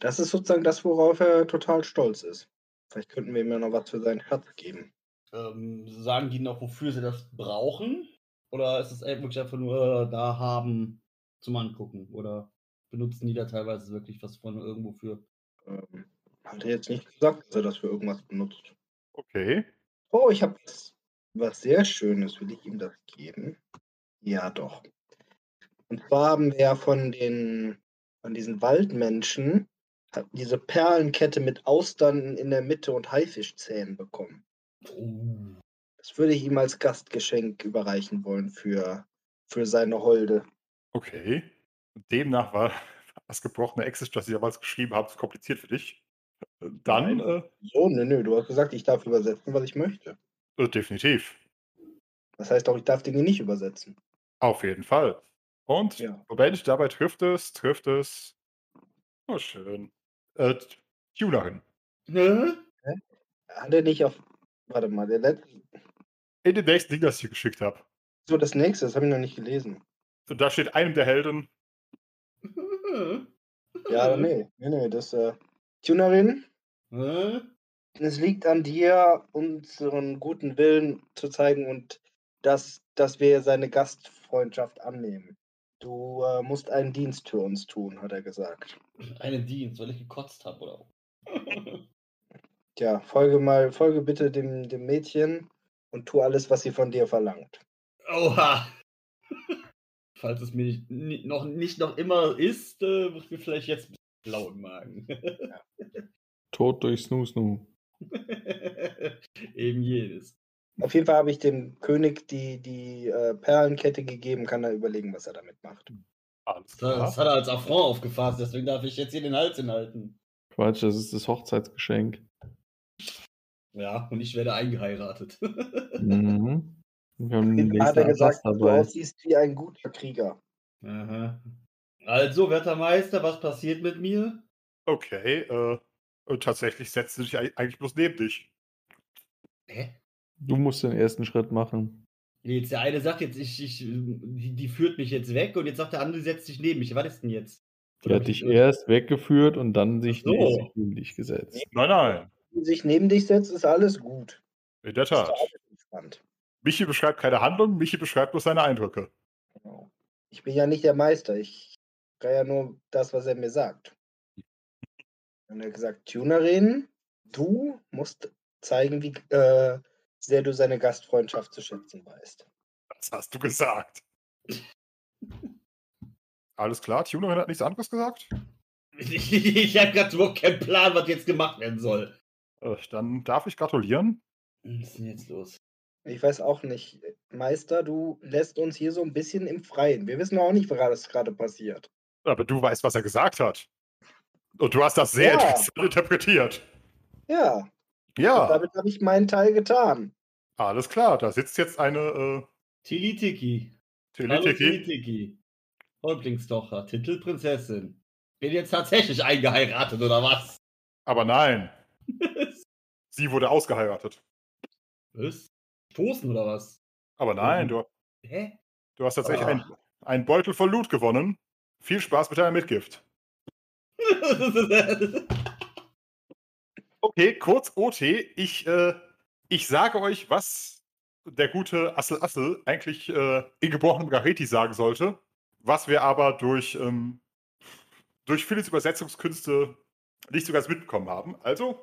das ist sozusagen das, worauf er total stolz ist. Vielleicht könnten wir ihm ja noch was für sein Herz geben. Ähm, sagen die noch, wofür sie das brauchen? Oder ist es wirklich einfach nur da haben zum Angucken? Oder benutzen die da teilweise wirklich was von irgendwo für? Ähm, hat er jetzt nicht gesagt, dass er das für irgendwas benutzt. Okay. Oh, ich habe was, was sehr Schönes. Will ich ihm das geben? Ja, doch. Und zwar haben wir ja von den von diesen Waldmenschen hat diese Perlenkette mit Austern in der Mitte und Haifischzähnen bekommen. Oh. Das würde ich ihm als Gastgeschenk überreichen wollen für, für seine Holde. Okay. Demnach war das gebrochene Exit, das ich damals geschrieben habe, zu kompliziert für dich. Dann Nein. äh, So, nö, nö, du hast gesagt, ich darf übersetzen, was ich möchte. äh, definitiv. Das heißt auch, ich darf Dinge nicht übersetzen. Auf jeden Fall. Und Ja. wobei dich dabei trifft es, trifft es. Oh, schön. Äh, Tunerin. Hä? Hat er nicht auf. Warte mal, der letzte. In dem nächsten Ding, das ich dir geschickt habe. So, das nächste, das habe ich noch nicht gelesen. Und da steht einem der Helden. Ja, nee, nee, nee, das, äh. Tunerin, Hä? es liegt an dir, unseren guten Willen zu zeigen und dass, dass wir seine Gastfreundschaft annehmen. Du äh, musst einen Dienst für uns tun, hat er gesagt. Einen Dienst, weil ich gekotzt habe, oder? Tja, folge mal, folge bitte dem, dem Mädchen und tu alles, was sie von dir verlangt. Oha! Falls es mir nicht, ni- noch, nicht noch immer ist, äh, wird mir vielleicht jetzt ein bisschen blau im Magen. Tod durch Snoo Snoo. Eben jenes. Auf jeden Fall habe ich dem König die, die äh, Perlenkette gegeben, kann er überlegen, was er damit macht. Alles Das, das klar. hat er als Affront aufgefasst, deswegen darf ich jetzt hier den Hals hinhalten. Quatsch, das ist das Hochzeitsgeschenk. Ja, und ich werde eingeheiratet. Mhm. Wir haben den Hat er gesagt, du aussiehst wie ein guter Krieger. Aha. Also, Wettermeister, was passiert mit mir? Okay, äh, und tatsächlich setzt sich ei- eigentlich bloß neben dich. Hä? Du musst den ersten Schritt machen. Jetzt der eine sagt jetzt, ich, ich, die, die führt mich jetzt weg und jetzt sagt der andere, setzt sich neben mich. Was ist denn jetzt? Die Oder hat dich ich- erst weggeführt und dann sich so. neben dich gesetzt. Nein, nein. Sich neben dich setzt, ist alles gut. In der Tat. Michi beschreibt keine Handlung, Michi beschreibt bloß seine Eindrücke. Genau. Ich bin ja nicht der Meister. Ich kann ja nur das, was er mir sagt. Und er hat gesagt, Tunerin, du musst zeigen, wie äh, sehr du seine Gastfreundschaft zu schätzen weißt. Das hast du gesagt. Alles klar, Tunerin hat nichts anderes gesagt? ich habe gerade überhaupt keinen Plan, was jetzt gemacht werden soll. Äh, dann darf ich gratulieren. Was ist denn jetzt los? Ich weiß auch nicht. Meister, du lässt uns hier so ein bisschen im Freien. Wir wissen auch nicht, was gerade passiert. Aber du weißt, was er gesagt hat. Und du hast das sehr Ja. interessant interpretiert. Ja, und Ja, damit habe ich meinen Teil getan. alles klar. Da sitzt jetzt eine äh, Tilitiki. Teletiki. Tilitiki. Häuptlingstochter, Titel Prinzessin. Bin jetzt tatsächlich eingeheiratet, oder was? Aber nein, sie wurde ausgeheiratet. was? Stoßen, oder was? Aber nein, du, Hä? du hast tatsächlich Ah. einen, einen Beutel voll Loot gewonnen. Viel Spaß mit deiner Mitgift. Okay, kurz OT. Ich, äh, ich sage euch, was der gute Assel Assel eigentlich äh, in gebrochenem Gareti sagen sollte, was wir aber durch, ähm, durch Philips Übersetzungskünste nicht so ganz mitbekommen haben. Also,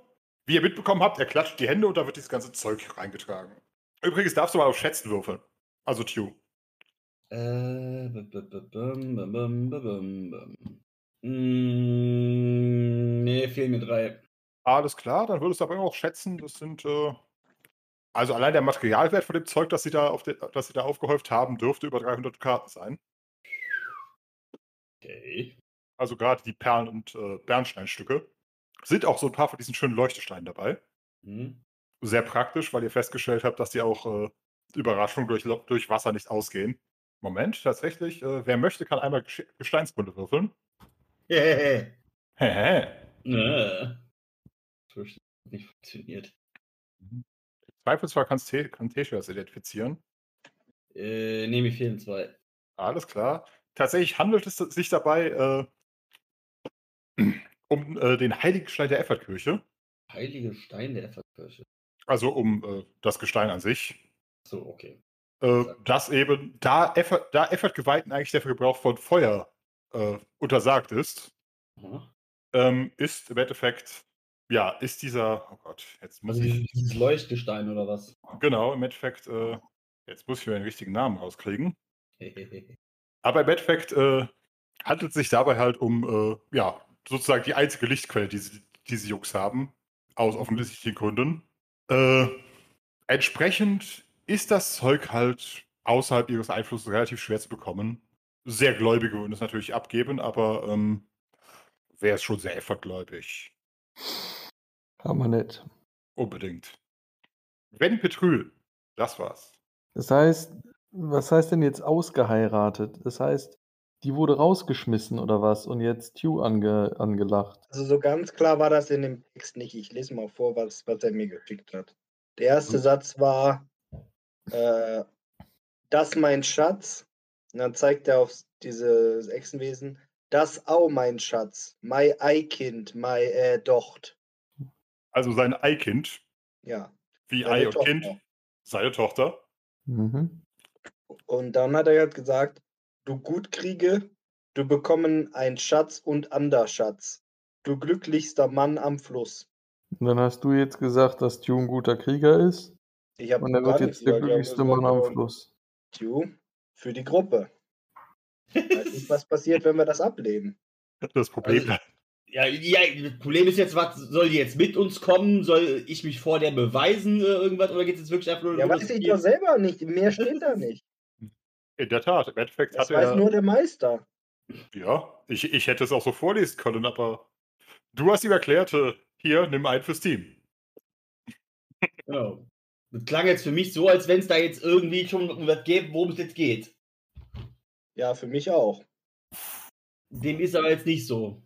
wie ihr mitbekommen habt, er klatscht die Hände und da wird dieses ganze Zeug reingetragen. Übrigens darfst du mal auf Schätzen würfeln. Also, Tue. Äh, mm, nee, fehlen mir drei. Alles klar, dann würdest du aber immer auch schätzen, das sind, äh, also allein der Materialwert von dem Zeug, das sie da, auf de, das sie da aufgehäuft haben, dürfte über 300 Karten sein. Okay. Also gerade die Perlen- und äh, Bernsteinstücke. Sind auch so ein paar von diesen schönen Leuchtesteinen dabei. Hm. Sehr praktisch, weil ihr festgestellt habt, dass die auch äh, Überraschung durch, durch Wasser nicht ausgehen. Moment, tatsächlich, äh, wer möchte, kann einmal Gesch- Gesteinskunde würfeln. Hehehe. Hehe. Fürchte, nicht funktioniert. Zweifelsfall kannst Te- kann Tesha das identifizieren. Äh, nee, mir fehlen zwei. Alles klar. Tatsächlich handelt es sich dabei äh, um äh, den Heiligenstein der Effertkirche. Heilige Stein der Effertkirche. Also um äh, das Gestein an sich. So, okay. Äh, das eben, da, Effert, da Effertgeweihten eigentlich der Gebrauch von Feuer äh, untersagt ist, Aha. ähm, ist im Endeffekt, ja, ist dieser, oh Gott, jetzt muss Also ich, dieses, Leuchtgestein oder was? genau, im Endeffekt, äh, jetzt muss ich mir den richtigen Namen rauskriegen. Aber im Endeffekt äh, handelt es sich dabei halt um, äh, ja, sozusagen die einzige Lichtquelle, die sie- diese Jungs haben, aus offensichtlichen Gründen. Äh, entsprechend ist das Zeug halt außerhalb ihres Einflusses relativ schwer zu bekommen. Sehr Gläubige würden es natürlich abgeben, aber ähm, wäre es schon sehr effortgläubig. Haben wir nicht. Unbedingt. Wenn Petrül, das war's. Das heißt, was heißt denn jetzt ausgeheiratet? Das heißt, die wurde rausgeschmissen oder was und jetzt Q ange, angelacht. Also so ganz klar war das in dem Text nicht. Ich lese mal vor, was, was er mir geschickt hat. Der erste Mhm. Satz war, äh, das mein Schatz. Und dann zeigt er auf dieses Echsenwesen, das auch mein Schatz. My Eikind, my äh, Docht. Also sein Eikind, Ja. wie Ei und Tochter. Kind, seine Tochter. Mhm. Und dann hat er halt gesagt, du Gutkriege, du bekommen ein Schatz und Anderschatz. Du glücklichster Mann am Fluss. Und dann hast du jetzt gesagt, dass Q ein guter Krieger ist Ich habe und er wird jetzt der glücklichste Mann am Fluss. Q für die Gruppe. Weiß nicht, was passiert, wenn wir das ablehnen. Das Problem, Also, Ja, ja, das Problem ist jetzt, was soll die jetzt mit uns kommen? Soll ich mich vor der beweisen, äh, irgendwas? Oder geht es jetzt wirklich einfach nur Ja, weiß das ich doch selber nicht. Mehr steht da nicht. in der Tat, im Endeffekt Das hat weiß er. nur der Meister. Ja, ich, ich hätte es auch so vorlesen können, aber du hast ihm erklärt, äh, hier, nimm einen fürs Team. Genau. Das klang jetzt für mich so, als wenn es da jetzt irgendwie schon um was gäbe, worum es jetzt geht. Ja, für mich auch. Dem ist aber jetzt nicht so.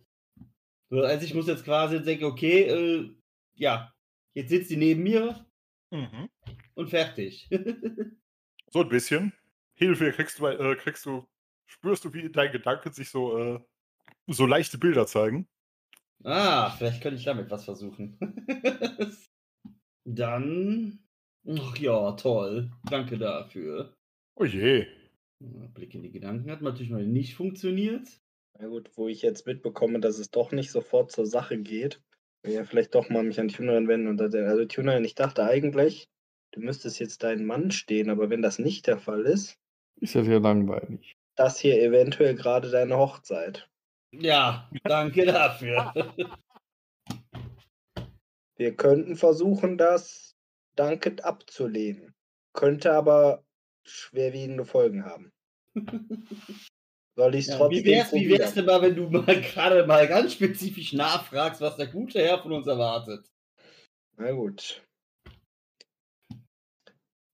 So, Also ich muss jetzt quasi denken, okay, äh, ja, jetzt sitzt die neben mir Mhm. und fertig. So ein bisschen. Hilfe kriegst du, bei- äh, kriegst du, spürst du, wie in deinen Gedanken sich so, äh, so leichte Bilder zeigen. ah, vielleicht könnte ich damit was versuchen. Dann, ach ja, toll. Danke dafür. Oh je. Blick in die Gedanken hat natürlich mal nicht funktioniert. Na gut, wo ich jetzt mitbekomme, dass es doch nicht sofort zur Sache geht, will ja vielleicht doch mal mich an Tunerin wenden. Und, da- also Tunerin, ich dachte eigentlich, du müsstest jetzt deinen Mann stehen, aber wenn das nicht der Fall ist, Ist ja sehr langweilig. das hier eventuell gerade deine Hochzeit. Ja, danke dafür. Wir könnten versuchen, das dankend abzulehnen. Könnte aber schwerwiegende Folgen haben. Soll ich es Ja, trotzdem wie wär's, wie wär's denn mal, wenn du mal gerade mal ganz spezifisch nachfragst, was der gute Herr von uns erwartet? Na gut.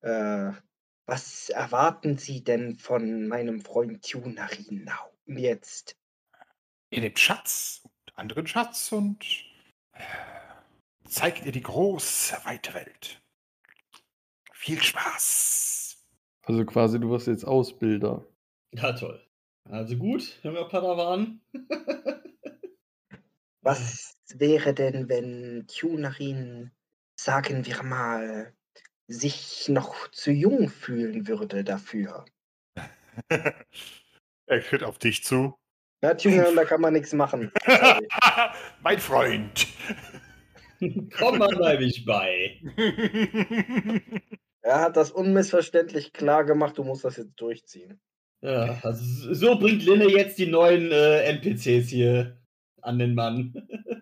Äh, was erwarten Sie denn von meinem Freund Tunarinau jetzt? Ihr nehmt Schatz und anderen Schatz und äh, zeigt ihr die große, weite Welt. Viel Spaß. Also quasi, du wirst jetzt Ausbilder. Ja, toll. Also gut, junger Padawan. Was wäre denn, wenn Tunarin, sagen wir mal, sich noch zu jung fühlen würde dafür? er tritt auf dich zu. Na, Tunarin, da kann man nichts machen. Mein Freund. Komm mal bei mich bei. Er hat das unmissverständlich klar gemacht, du musst das jetzt durchziehen. Ja, also so bringt Linne jetzt die neuen äh, NPCs hier an den Mann.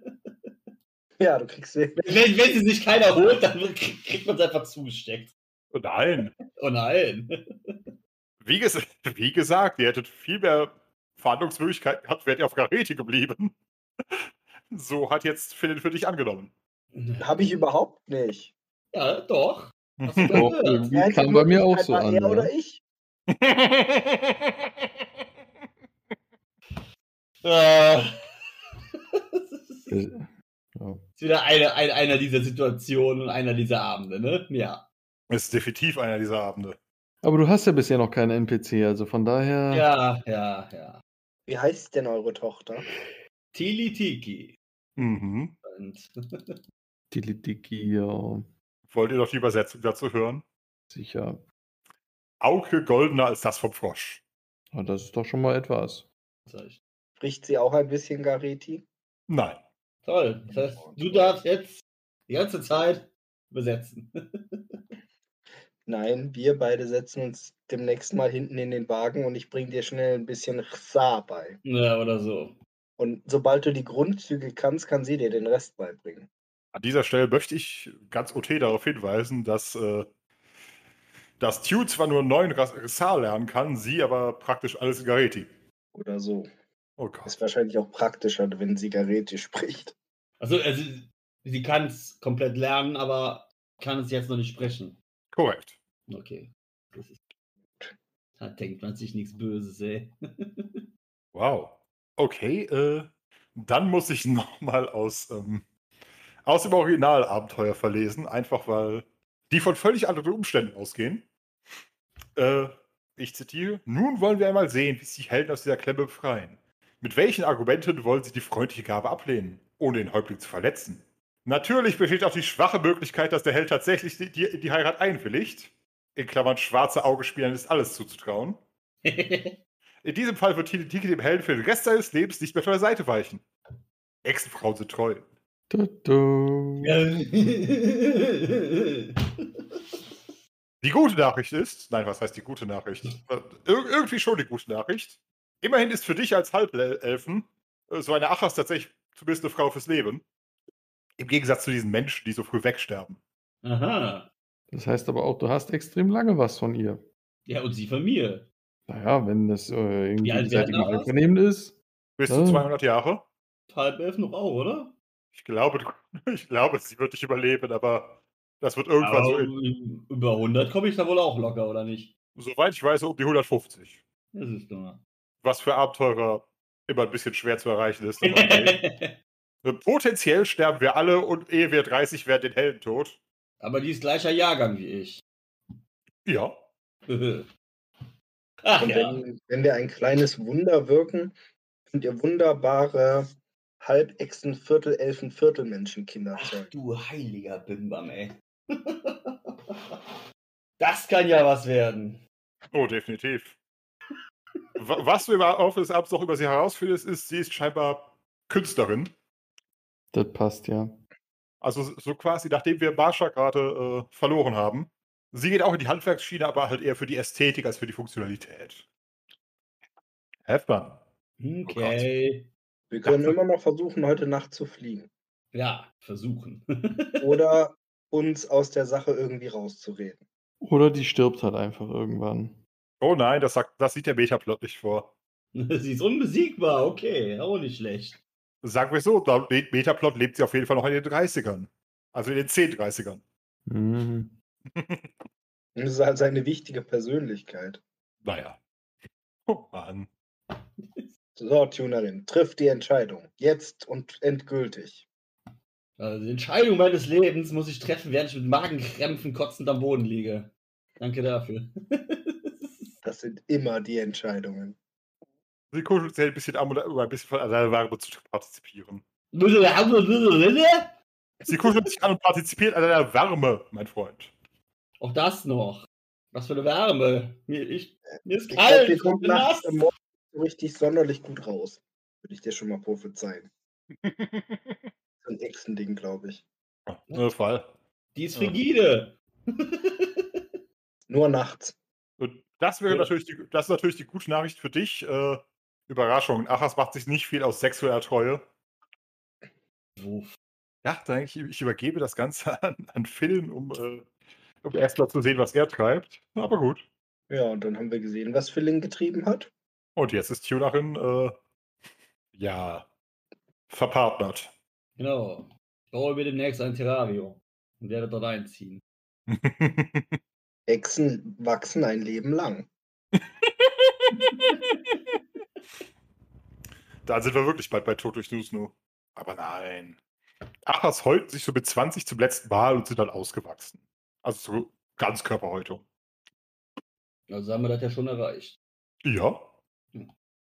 Ja, du kriegst Wenn, wenn sie sich keiner holt, dann krieg- kriegt man es einfach zugesteckt. Oh Nein. Oh nein. Wie, ges wie gesagt, ihr hättet viel mehr Verhandlungsmöglichkeiten gehabt, wärt ihr auf Gareti geblieben. So hat jetzt Philipp für dich angenommen. Habe ich überhaupt nicht. Ja, doch. Doch, irgendwie kam bei mir auch Möglichkeit so an. Er Ja. oder ich. Äh, ja. ist wieder eine, ein, einer dieser Situationen und einer dieser Abende, ne? Ja. Es ist definitiv einer dieser Abende. Aber du hast ja bisher noch keinen NPC, also von daher. Ja, ja, ja. Wie heißt denn eure Tochter? Tili Tiki. Mhm. Und Tilidiki, ja, Wollt ihr noch die Übersetzung dazu hören? sicher. Auge goldener als das vom Frosch. Aber das ist doch schon mal etwas. Spricht sie auch ein bisschen Gareti? Nein. Toll. Das heißt, du darfst jetzt die ganze Zeit übersetzen. Nein, wir beide setzen uns demnächst mal hinten in den Wagen und ich bringe dir schnell ein bisschen Chsa bei. ja, oder so. Und sobald du die Grundzüge kannst, kann sie dir den Rest beibringen. An dieser Stelle möchte ich ganz OT darauf hinweisen, dass, äh, dass Tune zwar nur neun Ressar lernen kann, sie aber praktisch alles in Gareti. Oder so. Oh Gott. Ist wahrscheinlich auch praktischer, wenn sie Gareti spricht. Also, also sie kann es komplett lernen, aber kann es jetzt noch nicht sprechen. Korrekt. Okay. Das ist. Da denkt man sich nichts Böses, ey. Wow. Okay, äh, dann muss ich nochmal aus, ähm, aus dem Originalabenteuer verlesen, einfach weil die von völlig anderen Umständen ausgehen. Äh, ich zitiere: Nun wollen wir einmal sehen, wie sich die Helden aus dieser Klemme befreien. Mit welchen Argumenten wollen sie die freundliche Gabe ablehnen, ohne den Häuptling zu verletzen? Natürlich besteht auch die schwache Möglichkeit, dass der Held tatsächlich die, die, die Heirat einwilligt. In Klammern schwarze Augespielen ist alles zuzutrauen. In diesem Fall wird Tiki dem Helden für den Rest seines Lebens nicht mehr von der Seite weichen. Ex-Frauen sind treu. Du, du. Die gute Nachricht ist, nein, was heißt die gute Nachricht? Ir irgendwie schon die gute Nachricht. Immerhin ist für dich als Halbelfen äh, so eine Achas tatsächlich zumindest eine Frau fürs Leben. Im Gegensatz zu diesen Menschen, die so früh wegsterben. Aha. Das heißt aber auch, du hast extrem lange was von ihr. Ja, und sie von mir. Naja, wenn das äh, irgendwie gegenseitig wir? einvernehmen ist. Bis zu 200 Jahre. Halb elf noch auch, oder? Ich glaube, ich glaube, sie wird dich überleben, aber das wird irgendwann so Aber in, über 100 komme ich da wohl auch locker, oder nicht? soweit ich weiß, um die 150. Das ist doch. Was für Abenteurer immer ein bisschen schwer zu erreichen ist. aber okay. Potenziell sterben wir alle und ehe wir 30 werden den Helden tot. Aber die ist gleicher Jahrgang wie ich. Ja. Ach Und ja. wenn, wenn wir ein kleines Wunder wirken, könnt ihr wunderbare Halbechsen, Viertelelfen, Viertelmenschenkinder Ach zeugen. du heiliger Bimbam, ey. Das kann ja was werden. Oh, definitiv. Wa- Was du im Laufe des Abends noch über sie herausfindest, ist, sie ist scheinbar Künstlerin. Das passt ja. Also so quasi, nachdem wir Marsha gerade äh, verloren haben. Sie geht auch in die Handwerksschiene, aber halt eher für die Ästhetik als für die Funktionalität. Have fun. Okay. Wir können immer noch versuchen, heute Nacht zu fliehen. Ja, versuchen. Oder uns aus der Sache irgendwie rauszureden. Oder die stirbt halt einfach irgendwann. Oh nein, das, sagt, das sieht der Metaplot nicht vor. Sie ist unbesiegbar, okay, auch nicht schlecht. Sagen wir so, laut Me- Metaplot lebt sie auf jeden Fall noch in den 30ern. Also in den 10 30ern. Mhm. Es ist halt seine wichtige Persönlichkeit. Naja. Oh Mann. So, Tunerin, triff die Entscheidung. Jetzt und endgültig. Also die Entscheidung meines Lebens muss ich treffen, während ich mit Magenkrämpfen kotzend am Boden liege. Danke dafür. Das sind immer die Entscheidungen. Sie kuschelt sich ein bisschen an, um ein bisschen von seiner Wärme zu partizipieren. Sie kuschelt sich an und partizipiert an deiner Wärme, mein Freund. Auch das noch. Was für eine Wärme. Mir, ich, mir ist Ich kalt. bin nachts nass. am richtig sonderlich gut raus. Würde ich dir schon mal prophezeien. So ein Echsending, glaube ich. Ne, Fall. Die ist frigide. Nur nachts. Und das wäre Ja. natürlich die, das ist natürlich die gute Nachricht für dich. Äh, Überraschung. Achas macht sich nicht viel aus sexueller Treue. Wuff. Ja, dann ich, ich übergebe das Ganze an, an Phil, um, äh, um erstmal zu sehen, was er treibt. Aber gut. Ja, und dann haben wir gesehen, was Philin getrieben hat. Und jetzt ist Tunerin, äh, ja, verpartnert. Genau. Ich baue mir demnächst ein Terrarium und werde dort einziehen. Echsen wachsen ein Leben lang. Dann sind wir wirklich bald bei Tod durch Nusnu. Aber nein. Achas heulten sich so mit 20 zum letzten Mal und sind dann ausgewachsen. Also so Ganzkörperhäutung. Also haben wir das ja schon erreicht. Ja.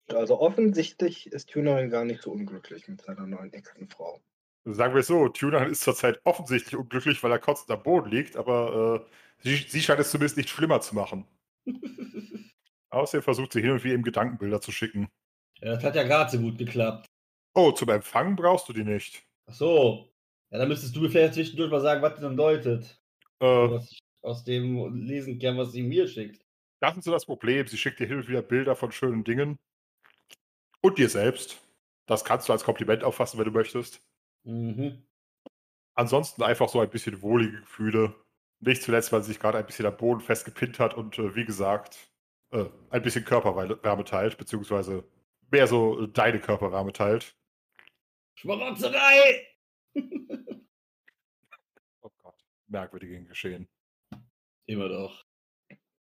Also offensichtlich ist Tunerin gar nicht so unglücklich mit seiner neuen Ex-Frau. Sagen wir es so, Tuner ist zurzeit offensichtlich unglücklich, weil er kotzend am Boden liegt, aber äh, sie, sie scheint es zumindest nicht schlimmer zu machen. Außerdem versucht sie hin und wieder ihm Gedankenbilder zu schicken. Ja, das hat ja gerade so gut geklappt. Oh, zum Empfangen brauchst du die nicht. Ach so. Ja, dann müsstest du mir vielleicht zwischendurch mal sagen, was das dann deutet. Äh, Was ich aus dem lesen kann, was sie mir schickt. das ist so das Problem. Sie schickt dir hin und wieder Bilder von schönen Dingen. Und dir selbst. Das kannst du als Kompliment auffassen, wenn du möchtest. Mhm. Ansonsten einfach so ein bisschen wohlige Gefühle. Nicht zuletzt, weil sie sich gerade ein bisschen am Boden festgepinnt hat und äh, wie gesagt, äh, ein bisschen Körperwärme teilt, beziehungsweise mehr so äh, deine Körperwärme teilt. Schmarotzerei! Oh Gott, merkwürdige Geschehen. Immer doch.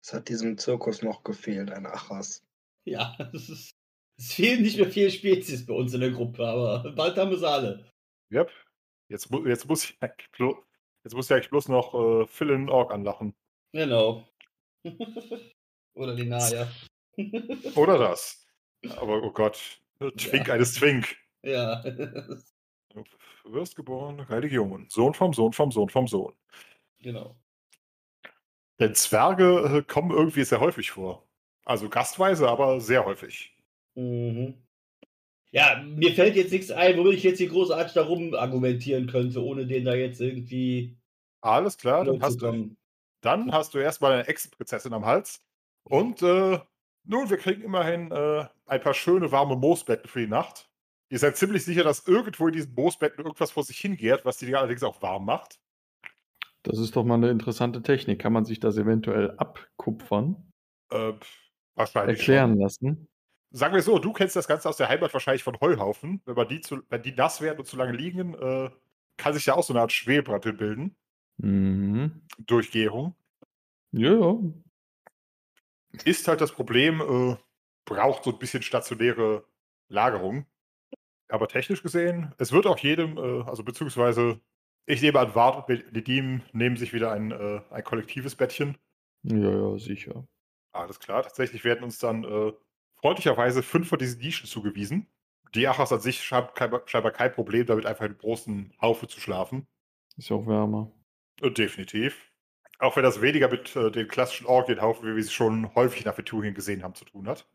Es hat diesem Zirkus noch gefehlt, ein Achas. Ja, es, ist, es fehlen nicht mehr viele Spezies bei uns in der Gruppe, aber bald haben wir sie alle. Yep. Jetzt, mu jetzt, muss ich eigentlich blo jetzt muss ich eigentlich bloß noch äh, Phil in Org anlachen. Genau. Oder die Naya. Oder das. Aber oh Gott, Twink Ja. eines Twink. ja. Wirst geboren, Religion. Sohn vom Sohn vom Sohn vom Sohn. genau. Denn Zwerge äh, kommen irgendwie sehr häufig vor. Also gastweise, aber sehr häufig. Mhm. Ja, mir fällt jetzt nichts ein, womit ich jetzt hier großartig darum argumentieren könnte, ohne den da jetzt irgendwie Alles klar, dann hast, du, dann hast du erstmal eine Ex-Prinzessin am Hals. Und äh, nun, wir kriegen immerhin äh, ein paar schöne warme Moosbetten für die Nacht. Ihr seid ziemlich sicher, dass irgendwo in diesen Moosbetten irgendwas vor sich hingärt, was die allerdings auch warm macht. Das ist doch mal eine interessante Technik. Kann man sich das eventuell abkupfern, Äh, wahrscheinlich. erklären Schon. lassen? Sagen wir so, du kennst das Ganze aus der Heimat wahrscheinlich von Heuhaufen. Wenn, man die zu, wenn die nass werden und zu lange liegen, äh, kann sich ja auch so eine Art Schwelbrand bilden. Mhm. Durch Gärung. Ja, ja. Ist halt das Problem, äh, braucht so ein bisschen stationäre Lagerung. Aber technisch gesehen, es wird auch jedem, äh, also beziehungsweise, ich nehme an, Wart und Nedim nehmen sich wieder ein, äh, ein kollektives Bettchen. Ja, ja, sicher. Alles klar, tatsächlich werden uns dann äh, freundlicherweise fünf von diesen Nischen zugewiesen. Die Achas an sich haben kein, scheinbar kein Problem damit, einfach in einem großen Haufe zu schlafen. Ist ja auch wärmer. Äh, definitiv. Auch wenn das weniger mit äh, den klassischen Orgienhaufen, wie wir sie schon häufig nach Venturien gesehen haben, zu tun hat.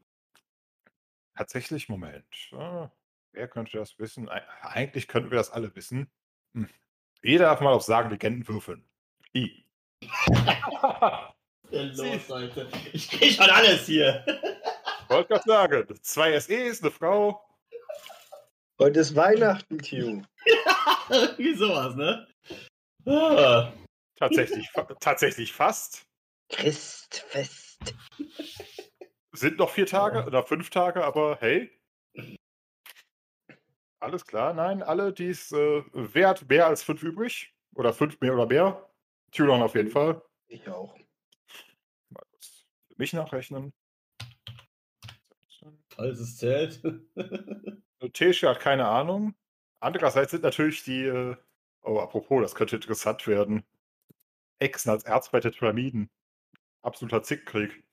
Tatsächlich, Moment. Ah, wer könnte das wissen? Eig- Eigentlich könnten wir das alle wissen. Hm. Jeder darf mal auf Sagen Legenden würfeln. I. Der Los, Alter. Ich krieg schon alles hier. Wollte gerade sagen, zwei SE ist eine Frau. Heute ist Weihnachten, Q. Irgendwie sowas, ne? Ah. Tatsächlich, fa tatsächlich fast. Christfest. Sind noch vier Tage oder fünf Tage, aber hey. Alles klar, nein, alle, die es äh, wert, mehr als fünf übrig. Oder fünf mehr oder mehr. Tulon auf jeden Fall. Ich auch. Mal kurz für mich nachrechnen. Falls es zählt. Tesche hat keine Ahnung. Andererseits sind natürlich die, äh, oh, apropos, das könnte interessant werden. Echsen als Erz bei den Pyramiden. Absoluter Zickkrieg.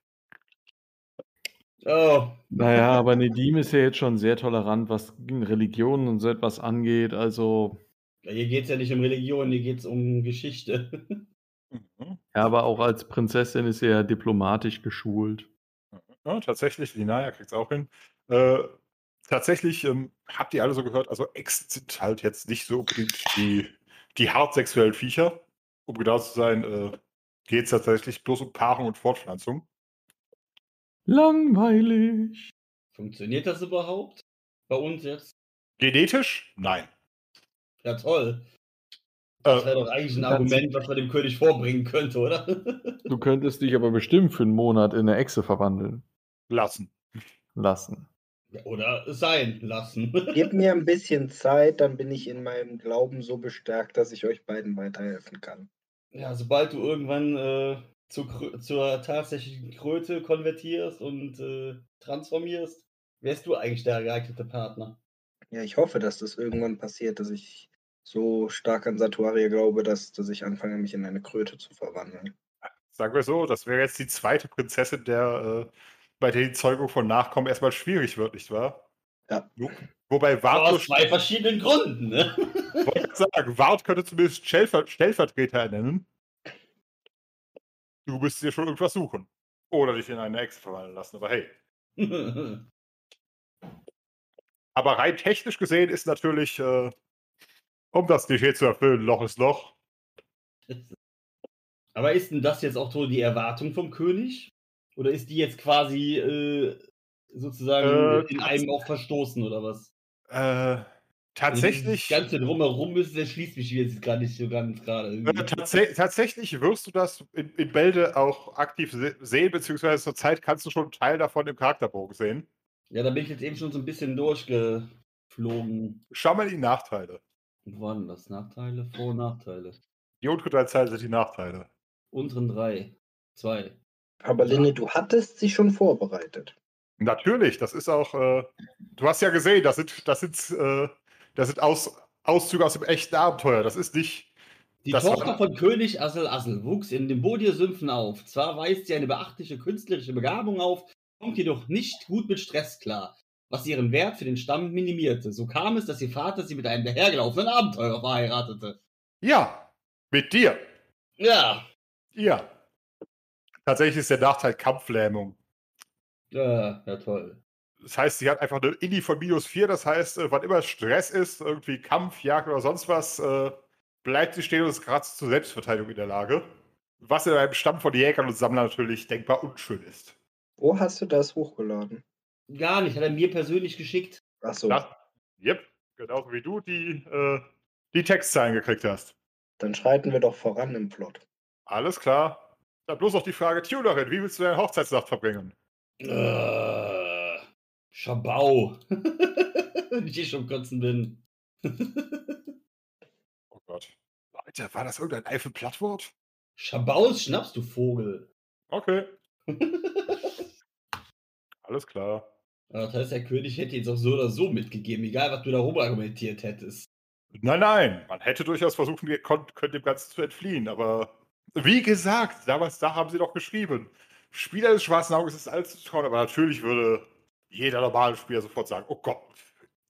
Oh. Naja, aber Nedim ist ja jetzt schon sehr tolerant, was Religionen und so etwas angeht. Also, hier geht's ja nicht um Religion, hier geht's um Geschichte. Mhm. ja, aber auch als Prinzessin ist er ja diplomatisch geschult. Ja, tatsächlich, Linaya kriegt es auch hin. Äh, tatsächlich ähm, habt ihr alle so gehört, also Echsen sind halt jetzt nicht so unbedingt die, die hart sexuellen Viecher. Um genau zu sein, äh, geht es tatsächlich bloß um Paarung und Fortpflanzung. Langweilig. Funktioniert das überhaupt? Bei uns jetzt? Genetisch? Nein. Ja, toll. Das Äh, wäre doch eigentlich ein Argument, was man dem König vorbringen könnte, oder? Du könntest dich aber bestimmt für einen Monat in eine Echse verwandeln lassen. lassen. Oder sein lassen. Gebt mir ein bisschen Zeit, dann bin ich in meinem Glauben so bestärkt, dass ich euch beiden weiterhelfen kann. Ja, sobald du irgendwann äh, zur, Krö- zur tatsächlichen Kröte konvertierst und äh, transformierst, wärst du eigentlich der geeignete Partner. Ja, ich hoffe, dass das irgendwann passiert, dass ich so stark an Satuaria glaube, dass, dass ich anfange, mich in eine Kröte zu verwandeln. Sagen wir so, das wäre jetzt die zweite Prinzessin, der, äh, bei der die Zeugung von Nachkommen erstmal schwierig wird, nicht wahr? Ja. Wo- Wobei Wart, aus zwei verschiedenen Gründen, ne? wollte ich sagen, Wart könnte zumindest Stellver Stellvertreter ernennen. Du müsst dir schon irgendwas suchen. Oder dich in eine Echse verwandeln lassen, aber hey. Aber rein technisch gesehen ist natürlich, äh, um das Klischee zu erfüllen, Loch ist Loch. Aber ist denn das jetzt auch so die Erwartung vom König? Oder ist die jetzt quasi äh, sozusagen Äh, in einem auch verstoßen oder was? Äh, tatsächlich. Das Ganze drumherum ist, der schließt mich jetzt gar nicht so ganz gerade. Äh, tatsä tatsächlich wirst du das in, in Bälde auch aktiv se sehen, beziehungsweise zur Zeit kannst du schon einen Teil davon im Charakterbogen sehen. Ja, da bin ich jetzt eben schon so ein bisschen durchgeflogen. Schau mal die Nachteile. Wo waren das? Nachteile? Vor- und Nachteile. Die unteren drei Zeilen sind die Nachteile. Unteren drei. Zwei. Aber Linne, du hattest sie schon vorbereitet. Natürlich, das ist auch, äh, du hast ja gesehen, das sind, das sind, äh, das sind Aus, Auszüge aus dem echten Abenteuer. Das ist nicht. Die Das Tochter war- von König Assel Assel wuchs in den Bodir-Sümpfen auf. Zwar weist sie eine beachtliche künstlerische Begabung auf, kommt jedoch nicht gut mit Stress klar, was ihren Wert für den Stamm minimierte. So kam es, dass ihr Vater sie mit einem dahergelaufenen Abenteurer verheiratete. Ja, mit dir. Ja, Ja. Tatsächlich ist der Nachteil Kampflähmung. ja, ja toll. Das heißt, sie hat einfach eine Inni von minus 4. Das heißt, äh, wann immer Stress ist, irgendwie Kampf, Jagd oder sonst was, äh, bleibt sie stehen und ist gerade zur Selbstverteidigung in der Lage. Was in einem Stamm von Jägern und Sammlern natürlich denkbar unschön ist. Wo hast du das hochgeladen? Gar nicht, hat er mir persönlich geschickt. Achso, Das, yep, genauso wie du die, äh, die Textzeilen gekriegt hast. dann schreiten wir doch voran im Plot. Alles klar. Dann bloß noch die Frage, Tunerin, wie willst du deine Hochzeitsnacht verbringen? Äh, Schabau. Wenn ich eh schon kotzen bin. Oh Gott. Alter, war das irgendein Eifel-Plattwort? Schabaus schnappst du Vogel. Okay, alles klar. Das heißt, der König hätte jetzt auch so oder so mitgegeben, egal was du da argumentiert hättest. Nein, nein, man hätte durchaus kon- können dem Ganzen zu entfliehen, aber wie gesagt, damals da haben sie doch geschrieben, Spieler des Schwarzen Auges ist alles zu trauen, aber natürlich würde jeder normale Spieler sofort sagen, oh Gott,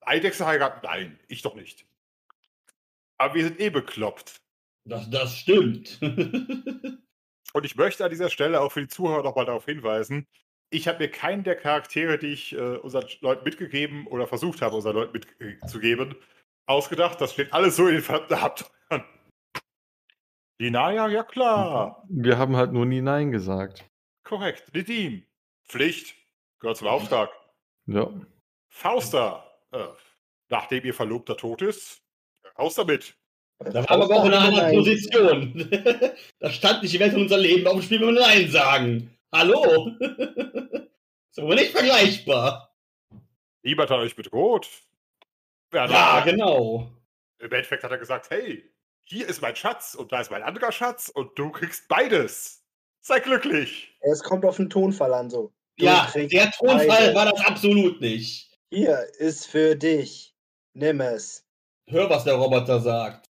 Eidechse heiraten? Nein, ich doch nicht. Aber wir sind eh bekloppt. Das, das stimmt. Und ich möchte an dieser Stelle auch für die Zuhörer nochmal darauf hinweisen, ich habe mir keinen der Charaktere, die ich äh, unseren Leuten mitgegeben oder versucht habe, unseren Leuten mitzugeben, ausgedacht. Das steht alles so in den verdammten Abenteuern. Linaya, ja klar. Wir haben halt nur nie Nein gesagt. Korrekt. Nedim. Pflicht. Gehört zum Auftrag. Ja. Fausta. Äh, nachdem ihr Verlobter tot ist, raus damit. Da waren wir aber auch in einer anderen Position. da stand nicht, ich werde unser Leben auf dem Spiel mit Nein sagen. Hallo? ist aber nicht vergleichbar. Niemand hat euch bedroht. Ja, Ja, na, genau. Im Endeffekt hat er gesagt, hey, hier ist mein Schatz und da ist mein anderer Schatz und du kriegst beides. Sei glücklich. Es kommt auf den Tonfall an, so. Du Ja, der Tonfall beide. war das absolut nicht. Hier ist für dich. Nimm es. Hör, was der Roboter sagt.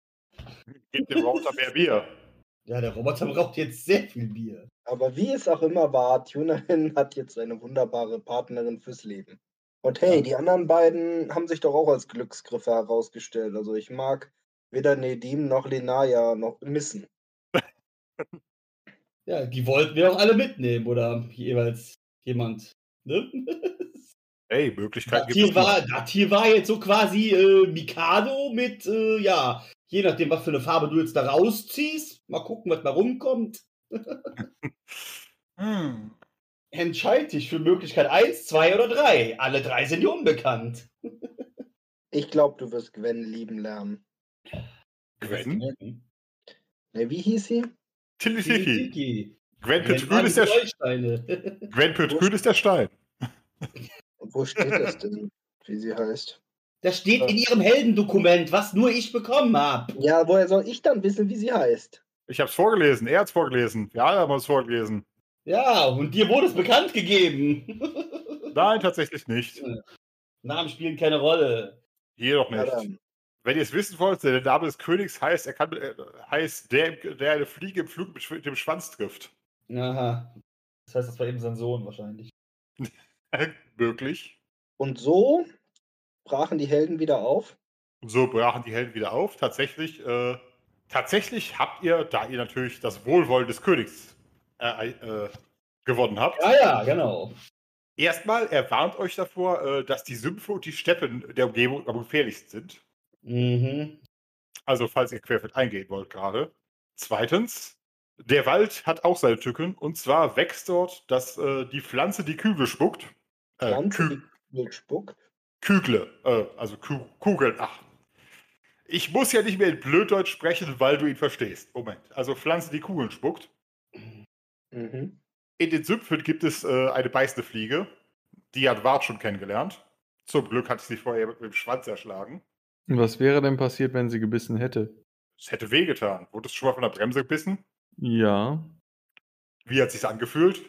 Gib dem Router mehr Bier. Ja, der Roboter braucht jetzt sehr viel Bier. Aber wie es auch immer war, Tunerin hat jetzt eine wunderbare Partnerin fürs Leben. Und hey, die anderen beiden haben sich doch auch als Glücksgriffe herausgestellt. Also ich mag weder Nedim noch Lenaya noch missen. Ja, die wollten wir auch alle mitnehmen oder jeweils jemand. Ne? Hey, Möglichkeiten Das gibt hier, es war, das hier war jetzt so quasi äh, Mikado mit, äh, ja, je nachdem, was für eine Farbe du jetzt da rausziehst. Mal gucken, was da rumkommt. Hm. Entscheid dich für Möglichkeit 1, 2 oder 3. Alle drei sind dir unbekannt. Ich glaube, du wirst Gwen lieben lernen. Gwen? Ne, wie hieß sie? Tilly Tiki. Gwen Petrül ist, der, Goldsteine. Gwen Petrül ist der Stein. Und wo steht das denn, wie sie heißt? Das steht in ihrem Heldendokument, was nur ich bekommen habe. Ja, woher soll ich dann wissen, wie sie heißt? Ich habe es vorgelesen. Er hat es vorgelesen. Wir alle haben es vorgelesen. Ja, und dir wurde es bekannt gegeben. Nein, tatsächlich nicht. Namen spielen keine Rolle. Hier doch Ja, nicht. dann. Wenn ihr es wissen wollt, der Name des Königs heißt, er kann, äh, heißt der, der eine Fliege im Flug mit dem Schwanz trifft. Aha. Das heißt, das war eben sein Sohn wahrscheinlich. Möglich. Und so brachen die Helden wieder auf. Und so brachen die Helden wieder auf. Tatsächlich, äh, tatsächlich habt ihr, da ihr natürlich das Wohlwollen des Königs äh, äh, gewonnen habt, Ja, ja, genau. erstmal, er warnt euch davor, äh, dass die Sümpfe und die Steppen der Umgebung am gefährlichsten sind. Mhm. Also, falls ihr querfeld eingehen wollt gerade. Zweitens, der Wald hat auch seine Tücken. Und zwar wächst dort dass, äh, die Pflanze, die Kügel spuckt. Äh, Pflanze, Kü die Kugel spuckt. Kügle, äh, also Ku Kugeln. Ach. Ich muss ja nicht mehr in Blöddeutsch sprechen, weil du ihn verstehst. Moment. Also Pflanze, die Kugeln spuckt. Mhm. In den Sümpfen gibt es äh, eine beißende Fliege. Die hat Wart schon kennengelernt. Zum Glück hat sie sich vorher mit dem Schwanz erschlagen. Und was wäre denn passiert, wenn sie gebissen hätte? Es hätte wehgetan. Wurdest du schon mal von der Bremse gebissen? Ja. Wie hat sich's angefühlt?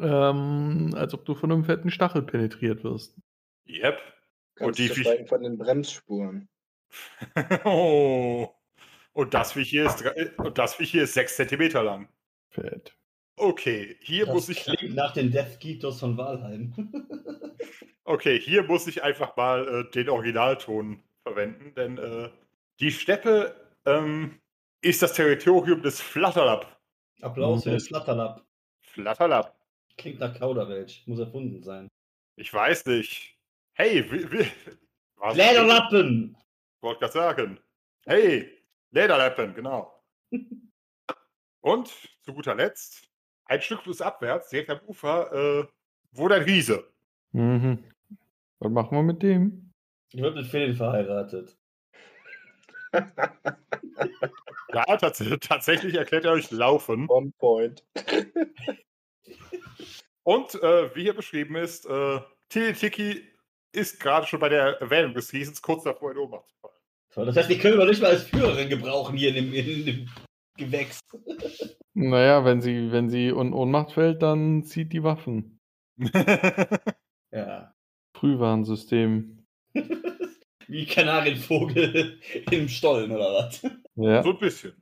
Ähm, als ob du von einem fetten Stachel penetriert wirst. Yep. Ganz Und die von den Bremsspuren. oh. Und das Viech hier ist, und das Viech hier ist 6 cm lang. Fett. Okay, hier Das muss ich. nach den Death Gitos von Walheim. Okay, hier muss ich einfach mal äh, den Originalton verwenden, denn äh, die Steppe ähm, ist das Territorium des Flatterlap. Applaus für Mhm. den Flatterlap. Flatterlap. Klingt nach Kauderwelsch. Muss erfunden sein. Ich weiß nicht. Hey, wie, wie, was? Lederlappen! Wollte gerade sagen. Hey, Lederlappen, genau. Und zu guter Letzt, ein Stück flussabwärts, direkt am Ufer, äh, wohnt ein Riese. Mhm. Was machen wir mit dem? Ich wird mit Philin verheiratet. Ja, tats tatsächlich erklärt er euch Laufen. On point. Und äh, wie hier beschrieben ist, äh, Tiki ist gerade schon bei der Erwähnung des Riesens kurz davor in Ohnmacht zu fallen. So, das heißt, die können wir nicht mal als Führerin gebrauchen hier in dem, in dem Gewächs. Naja, wenn sie, wenn sie in Ohnmacht fällt, dann zieht die Waffen. Ja. Frühwarnsystem. Wie Kanarienvogel im Stollen oder was? Ja. so ein bisschen.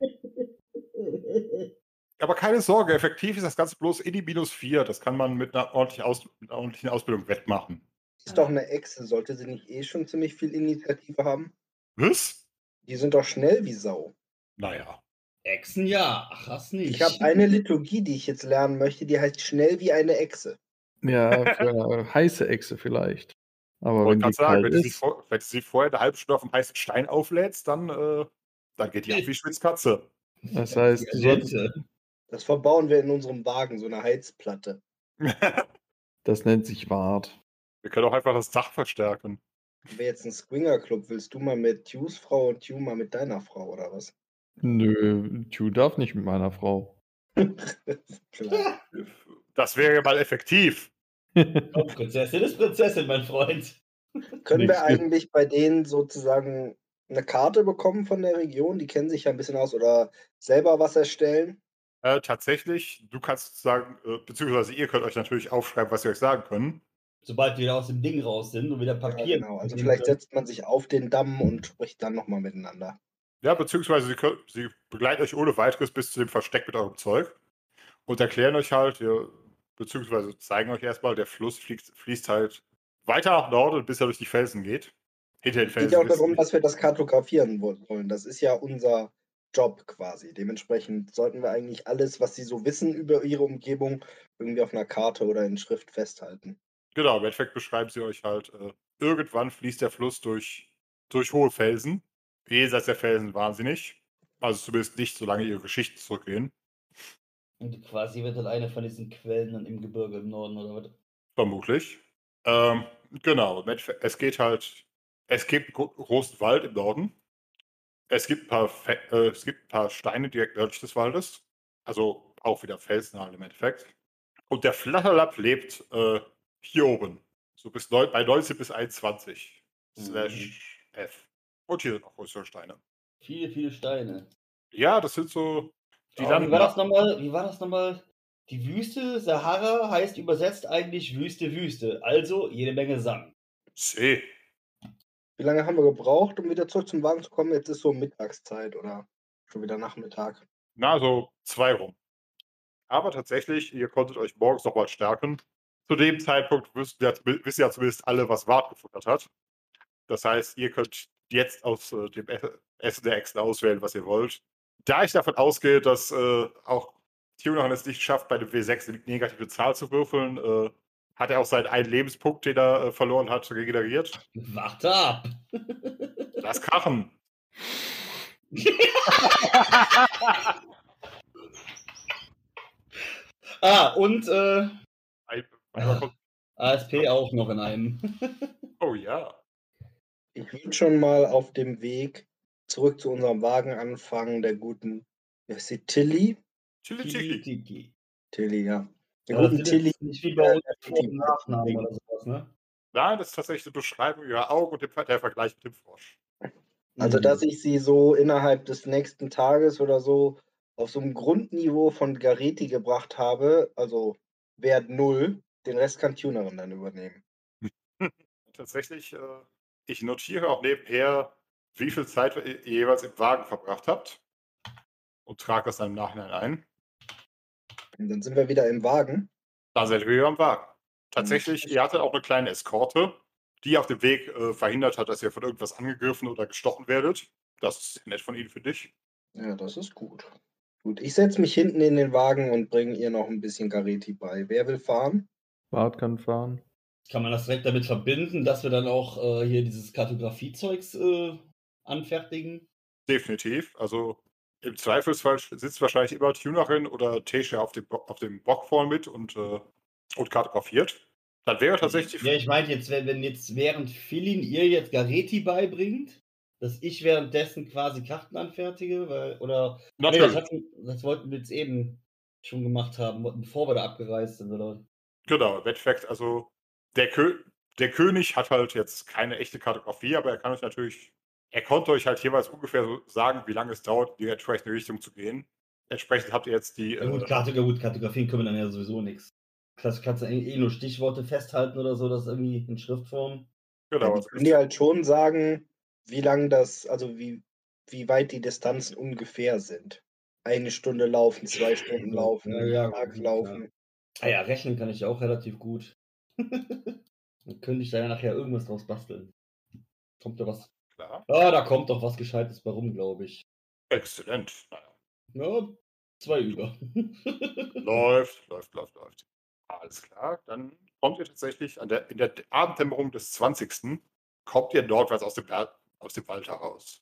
Aber keine Sorge, effektiv ist das Ganze bloß in die minus 4. Das kann man mit einer, ordentlichen Aus mit einer ordentlichen Ausbildung wettmachen. Ist doch eine Echse. Sollte sie nicht eh schon ziemlich viel Initiative haben? Was? Die sind doch schnell wie Sau. Naja. Echsen ja, ach was nicht. Ich habe eine Liturgie, die ich jetzt lernen möchte, die heißt schnell wie eine Echse. Ja, für heiße Echse vielleicht. Aber Wollte wenn gerade die sagen, kalt wenn du, sie ist, vor, wenn du sie vorher eine halbe Stunde auf einem heißen Stein auflädst, dann, äh, dann geht die ab wie Schwitzkatze. das heißt. Das verbauen wir in unserem Wagen, so eine Heizplatte. Wir das nennt sich Wart. können auch einfach das Dach verstärken. Wäre jetzt ein Swinger-Club, willst du mal mit Tues Frau und Tu mal mit deiner Frau oder was? Nö, Tue darf nicht mit meiner Frau. Das wäre mal effektiv. Oh, Prinzessin ist Prinzessin, mein Freund. Können wir eigentlich bei denen sozusagen eine Karte bekommen von der Region? Die kennen sich ja ein bisschen aus oder selber was erstellen? Äh, tatsächlich, du kannst sagen, äh, beziehungsweise ihr könnt euch natürlich aufschreiben, was sie euch sagen können. Sobald wir aus dem Ding raus sind und wieder Ja, Papier. genau. Also vielleicht setzt man sich auf den Damm und spricht dann nochmal miteinander. Ja, beziehungsweise sie, können, sie begleiten euch ohne weiteres bis zu dem Versteck mit eurem Zeug und erklären euch halt, ihr, beziehungsweise zeigen euch erstmal, der Fluss fließt, fließt halt weiter nach Norden, bis er durch die Felsen geht. Hinter den Es geht Felsen. ja auch darum, dass wir das kartografieren wo- wollen. Das ist ja unser Job quasi. Dementsprechend sollten wir eigentlich alles, was sie so wissen über ihre Umgebung, irgendwie auf einer Karte oder in Schrift festhalten. Genau, im Endeffekt beschreiben sie euch halt, äh, irgendwann fließt der Fluss durch, durch hohe Felsen. Jenseits der Felsen wahnsinnig. Also zumindest nicht, solange ihre Geschichten zurückgehen. Und quasi wird dann eine von diesen Quellen dann im Gebirge im Norden oder was? Vermutlich. Ähm, genau, es geht halt, es gibt einen gro- großen Wald im Norden. Es gibt ein paar, Fe äh, es gibt ein paar Steine direkt nördlich des Waldes. Also auch wieder Felsen halt im Endeffekt. Und der Flatterlapp lebt äh, hier oben. So bis neun, bei 19 bis 21. Slash F. Und hier sind auch größere Steine. Viele, viele Steine. Ja, das sind so. Die Aber wie war das nochmal? Wie war das nochmal? Die Wüste, Sahara, heißt übersetzt eigentlich Wüste, Wüste. Also jede Menge Sand. See. Wie lange haben wir gebraucht, um wieder zurück zum Wagen zu kommen? Jetzt ist so Mittagszeit oder schon wieder Nachmittag. Na, so zwei rum. Aber tatsächlich, ihr konntet euch morgens nochmal stärken. Zu dem Zeitpunkt wisst ihr, wisst ihr ja zumindest alle, was Wart gefuttert hat. Das heißt, ihr könnt jetzt aus äh, dem E- Essen der Echsen auswählen, was ihr wollt. Da ich davon ausgehe, dass äh, auch Tunahan es nicht schafft, bei dem W6 eine negative Zahl zu würfeln, äh, hat er auch seinen einen Lebenspunkt, den er äh, verloren hat, regeneriert. Warte ab. Das Krachen. ah, und äh, Ein- Ah. ASP auch noch in einem. Oh ja. Ich würde schon mal auf dem Weg zurück zu unserem Wagen anfangen, der guten, wie heißt sie, Tilly? Chili Chili. Tiki. Tilly, ja. Der das guten Tilly. jetzt nicht wie bei uns Nachnamen oder sowas, ne? Nein, das ist tatsächlich eine Beschreibung ihrer Augen und der Vergleich mit dem Frosch. Also, Mhm. dass ich sie so innerhalb des nächsten Tages oder so auf so einem Grundniveau von Gareti gebracht habe, also Wert 0, den Rest kann Tunerin dann übernehmen. Tatsächlich, äh, ich notiere auch nebenher, wie viel Zeit ihr jeweils im Wagen verbracht habt und trage das dann im Nachhinein ein. Und dann sind wir wieder im Wagen. Da seid ihr wieder am Wagen. Tatsächlich, ihr hattet auch eine kleine Eskorte, die auf dem Weg äh, verhindert hat, dass ihr von irgendwas angegriffen oder gestochen werdet. Das ist nett von Ihnen für dich. Ja, das ist gut. Gut, ich setze mich hinten in den Wagen und bringe ihr noch ein bisschen Gareti bei. Wer will fahren? Bart kann fahren. Kann man das direkt damit verbinden, dass wir dann auch äh, hier dieses Kartografiezeugs äh, anfertigen? Definitiv. Also im Zweifelsfall sitzt wahrscheinlich immer Tunerin oder Tesha auf dem, auf dem Bock vorne mit und, äh, und kartografiert. Dann wäre tatsächlich die Ja, ich meine jetzt, wenn, wenn jetzt während Philin ihr jetzt Gareti beibringt, dass ich währenddessen quasi Karten anfertige, weil, oder Nee, das, hatten, das wollten wir jetzt eben schon gemacht haben, bevor wir da abgereist sind, oder? Genau, Endeffekt, also der, Kö der König hat halt jetzt keine echte Kartografie, aber er kann euch natürlich, er konnte euch halt jeweils ungefähr so sagen, wie lange es dauert, in die entsprechende Richtung zu gehen. Entsprechend habt ihr jetzt die. Ja, gut, Äh, Karte, ja, gut, Kartografien können wir dann ja sowieso nichts. Das kannst du eh eh nur Stichworte festhalten oder so, das irgendwie in Schriftform. genau, Ja, also die können dir halt schon sagen, wie lang das, also wie, wie weit die Distanzen ungefähr sind. Eine Stunde laufen, zwei Stunden Ja, laufen, ja, ja, Tag gut, laufen. Ah ja, rechnen kann ich ja auch relativ gut. dann könnte ich da ja nachher irgendwas draus basteln. Kommt da was? Klar. Ah, da kommt doch was Gescheites bei rum, glaube ich. Exzellent. Naja, Ja, zwei über. läuft, läuft, läuft, läuft. Alles klar, dann kommt ihr tatsächlich an der, in der Abenddämmerung des 20. kommt ihr nordwärts aus dem, aus dem Wald heraus.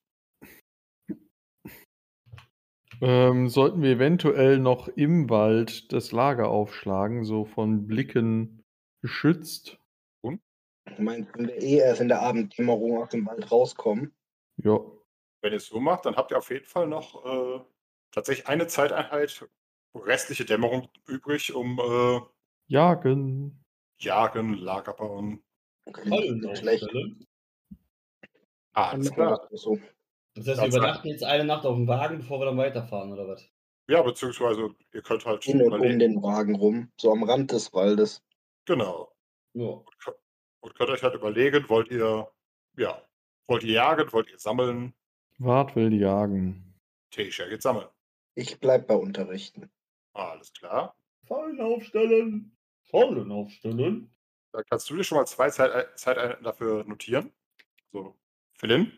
Ähm, sollten wir eventuell noch im Wald das Lager aufschlagen, so von Blicken geschützt? Du meinst, wenn wir eh erst in der Abenddämmerung aus dem Wald rauskommen? Ja. Wenn ihr es so macht, dann habt ihr auf jeden Fall noch äh, tatsächlich eine Zeiteinheit, restliche Dämmerung übrig, um äh, Jagen. Jagen, Lager bauen. Okay, Voll schlecht. Ah, alles klar. das so. Das heißt, wir übernachten jetzt eine Nacht auf dem Wagen, bevor wir dann weiterfahren, oder was? Ja, beziehungsweise ihr könnt halt In und um den Wagen rum, so am Rand des Waldes. Genau. Ja. Und könnt euch halt überlegen, wollt ihr, ja, wollt ihr jagen, wollt ihr sammeln? Wart will jagen. Tesha geht sammeln. Ich bleib bei Unterrichten. Alles klar. Fallen aufstellen. Fallen aufstellen. Da kannst du dir schon mal zwei Zeit Zeiteinheiten dafür notieren. So, Philin?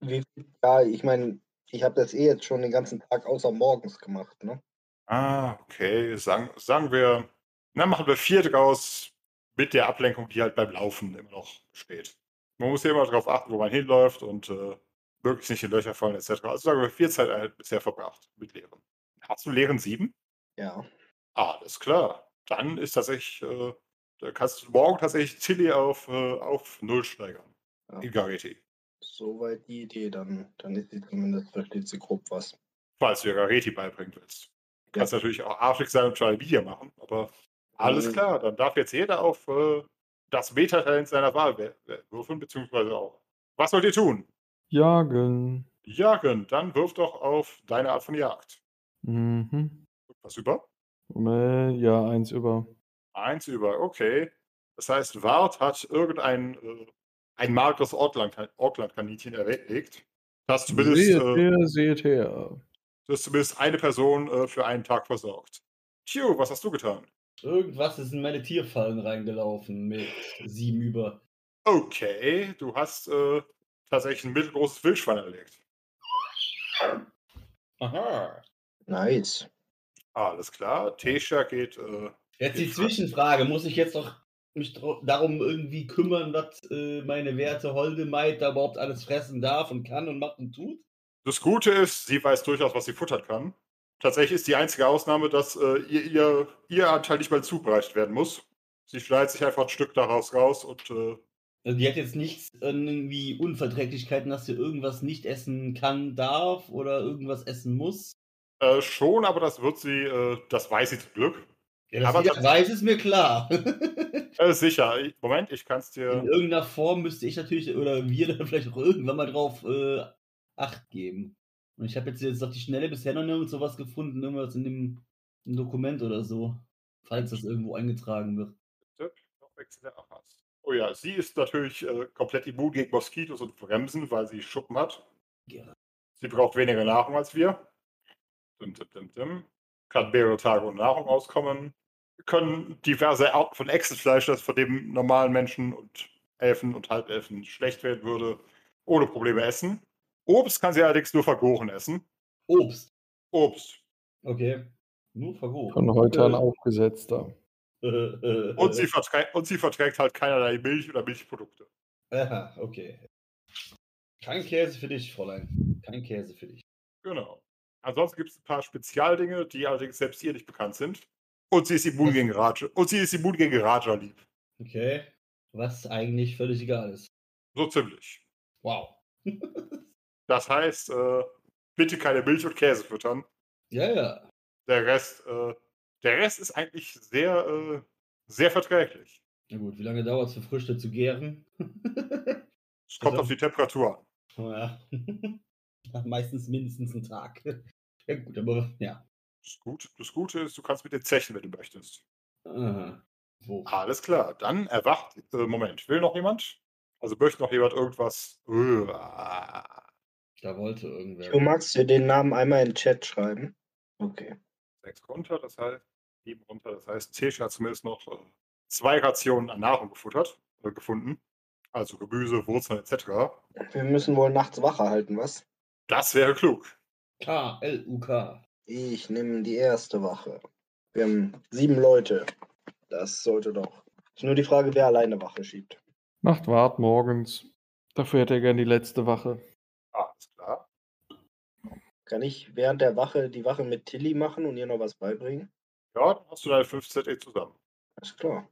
Wie, ja, ich meine, ich habe das eh jetzt schon den ganzen Tag außer morgens gemacht, ne? Ah, okay. Sagen, sagen wir, na, machen wir vier draus mit der Ablenkung, die halt beim Laufen immer noch besteht. Man muss hier immer darauf achten, wo man hinläuft und äh, möglichst nicht in Löcher fallen, etc. Also sagen wir vier Zeiteinheiten bisher verbracht mit Lehren. Hast du Lehren sieben? Ja. Alles klar. Dann ist tatsächlich, äh, da kannst du morgen tatsächlich Tilly auf, äh, auf Null steigern. Ja. In Gareti. Soweit die Idee, dann, dann ist sie zumindest, versteht sie grob was. Falls du ihr Gareti beibringen willst. Du kannst natürlich auch arschig sein und Trial Media machen, aber alles Mhm. klar. Dann darf jetzt jeder auf äh, das Meta-Talent seiner Wahl würfeln, beziehungsweise auch. Was wollt ihr tun? Jagen. Jagen. Dann wirf doch auf deine Art von Jagd. Mhm. Was über? Äh, ja, eins über. Eins über, okay. Das heißt, Wart hat irgendein äh, ein mageres Orkland- Orkland-Kaninchen erlegt. Das zumindest, Seht äh, her, seht her. das zumindest eine Person äh, für einen Tag versorgt. Q, was hast du getan? Irgendwas ist in meine Tierfallen reingelaufen mit sieben über. Okay, du hast äh, tatsächlich ein mittelgroßes Wildschwein erlegt. Aha. Nice. Alles klar. Tesha geht. Äh, Jetzt die Zwischenfrage. Muss ich jetzt noch mich darum irgendwie kümmern, was äh, meine werte Holde Maid da überhaupt alles fressen darf und kann und macht und tut? das Gute ist, sie weiß durchaus, was sie futtern kann. Tatsächlich ist die einzige Ausnahme, dass äh, ihr, ihr, ihr Anteil nicht mal zubereitet werden muss. Sie schneidet sich einfach ein Stück daraus raus und äh, Also die hat jetzt nichts an irgendwie Unverträglichkeiten, dass sie irgendwas nicht essen kann, darf oder irgendwas essen muss. äh, schon, aber das wird sie, äh, das weiß sie zum Glück. Ja, dass Aber das weiß, ist mir klar. Äh, sicher. Ich, Moment, ich kann es dir. In irgendeiner Form müsste ich natürlich, oder wir dann vielleicht auch irgendwann mal drauf äh, Acht geben. Und ich habe jetzt, jetzt auf die Schnelle bisher noch nirgends sowas gefunden, irgendwas in dem Dokument oder so. Falls das irgendwo eingetragen wird. Oh ja, sie ist natürlich äh, komplett immun gegen Moskitos und Bremsen, weil sie Schuppen hat. Ja. Sie braucht weniger Nahrung als wir. Dim, dim, dim, dim. Kann mehrere Tage ohne Nahrung auskommen. Können diverse Arten von Echsenfleisch, das von dem normalen Menschen und Elfen und Halbelfen schlecht werden würde, ohne Probleme essen. Obst kann sie allerdings nur vergoren essen. Obst. Obst. Okay. Nur vergoren. Von heute an Äh. aufgesetzter. Und sie, verträgt, und sie verträgt halt keinerlei Milch oder Milchprodukte. Aha, okay. Kein Käse für dich, Fräulein. Kein Käse für dich. Genau. Ansonsten gibt es ein paar Spezialdinge, die allerdings selbst ihr nicht bekannt sind. Und sie ist immun gegen Raja. Und sie ist immun gegen Raja lieb. Okay. Was eigentlich völlig egal ist. So ziemlich. Wow. Das heißt, äh, bitte keine Milch und Käse füttern. Ja, ja. Der Rest, äh, der Rest ist eigentlich sehr, äh, sehr verträglich. Na gut, wie lange dauert es für Früchte zu gären? Es kommt Also- auf die Temperatur an. Oh ja. Meistens mindestens einen Tag. Ja gut, aber ja. Das, Gut, das Gute ist, du kannst mit den Zechen, wenn du möchtest. Aha. Wo? Alles klar. Dann erwacht. Äh, Moment, will noch jemand? Also möchte noch jemand irgendwas? Uah. Da wollte irgendwer. Du magst dir den Namen einmal in den Chat schreiben? Okay. Sechs runter, das heißt, sieben runter, das heißt, Tesha hat zumindest noch äh, zwei Rationen an Nahrung gefuttert, äh, gefunden. Also Gemüse, Wurzeln etc. Wir müssen wohl nachts Wache halten, was? Das wäre klug. K-L-U-K. Ich nehme die erste Wache. Wir haben sieben Leute. Das sollte doch. Ist nur die Frage, wer alleine Wache schiebt. Macht Wart morgens. Dafür hätte er gern die letzte Wache. Kann ich während der Wache die Wache mit Tilly machen und ihr noch was beibringen? Ja, dann hast du deine 5 ZE zusammen. Alles klar.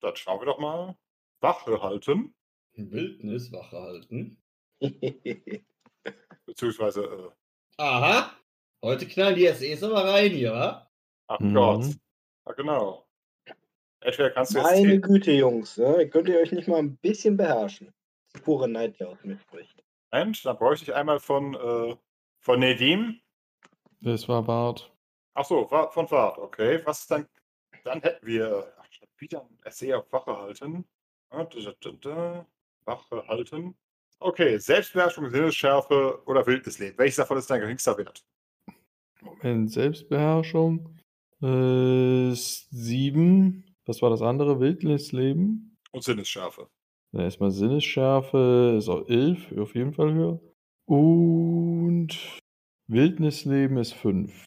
Dann schauen wir doch mal. Wache halten, Wildniswache halten. beziehungsweise, äh, Aha. Heute knallen die SEs aber rein hier, wa? ach Mhm. Gott. Ja, genau. Entweder kannst du jetzt Meine zehn- Güte, Jungs. Ne? Könnt ihr euch nicht mal ein bisschen beherrschen? Die pure Neid, die aus mir spricht. Moment, dann bräuchte ich einmal von, äh, von Nedim. Das war Wart. Ach so, von Wart, okay. Was ist dann? Dann hätten wir ach, wieder ein Essay auf Wache halten. Ah. Wache halten. Okay, Selbstbeherrschung, Sinnesschärfe oder Wildnisleben. Welches davon ist dein geringster Wert? Moment, Selbstbeherrschung. Ist sieben. Was war das andere? Wildnisleben. Und Sinnesschärfe. Dann erstmal Sinnesschärfe ist auch 11, auf jeden Fall höher. Und Wildnisleben ist 5.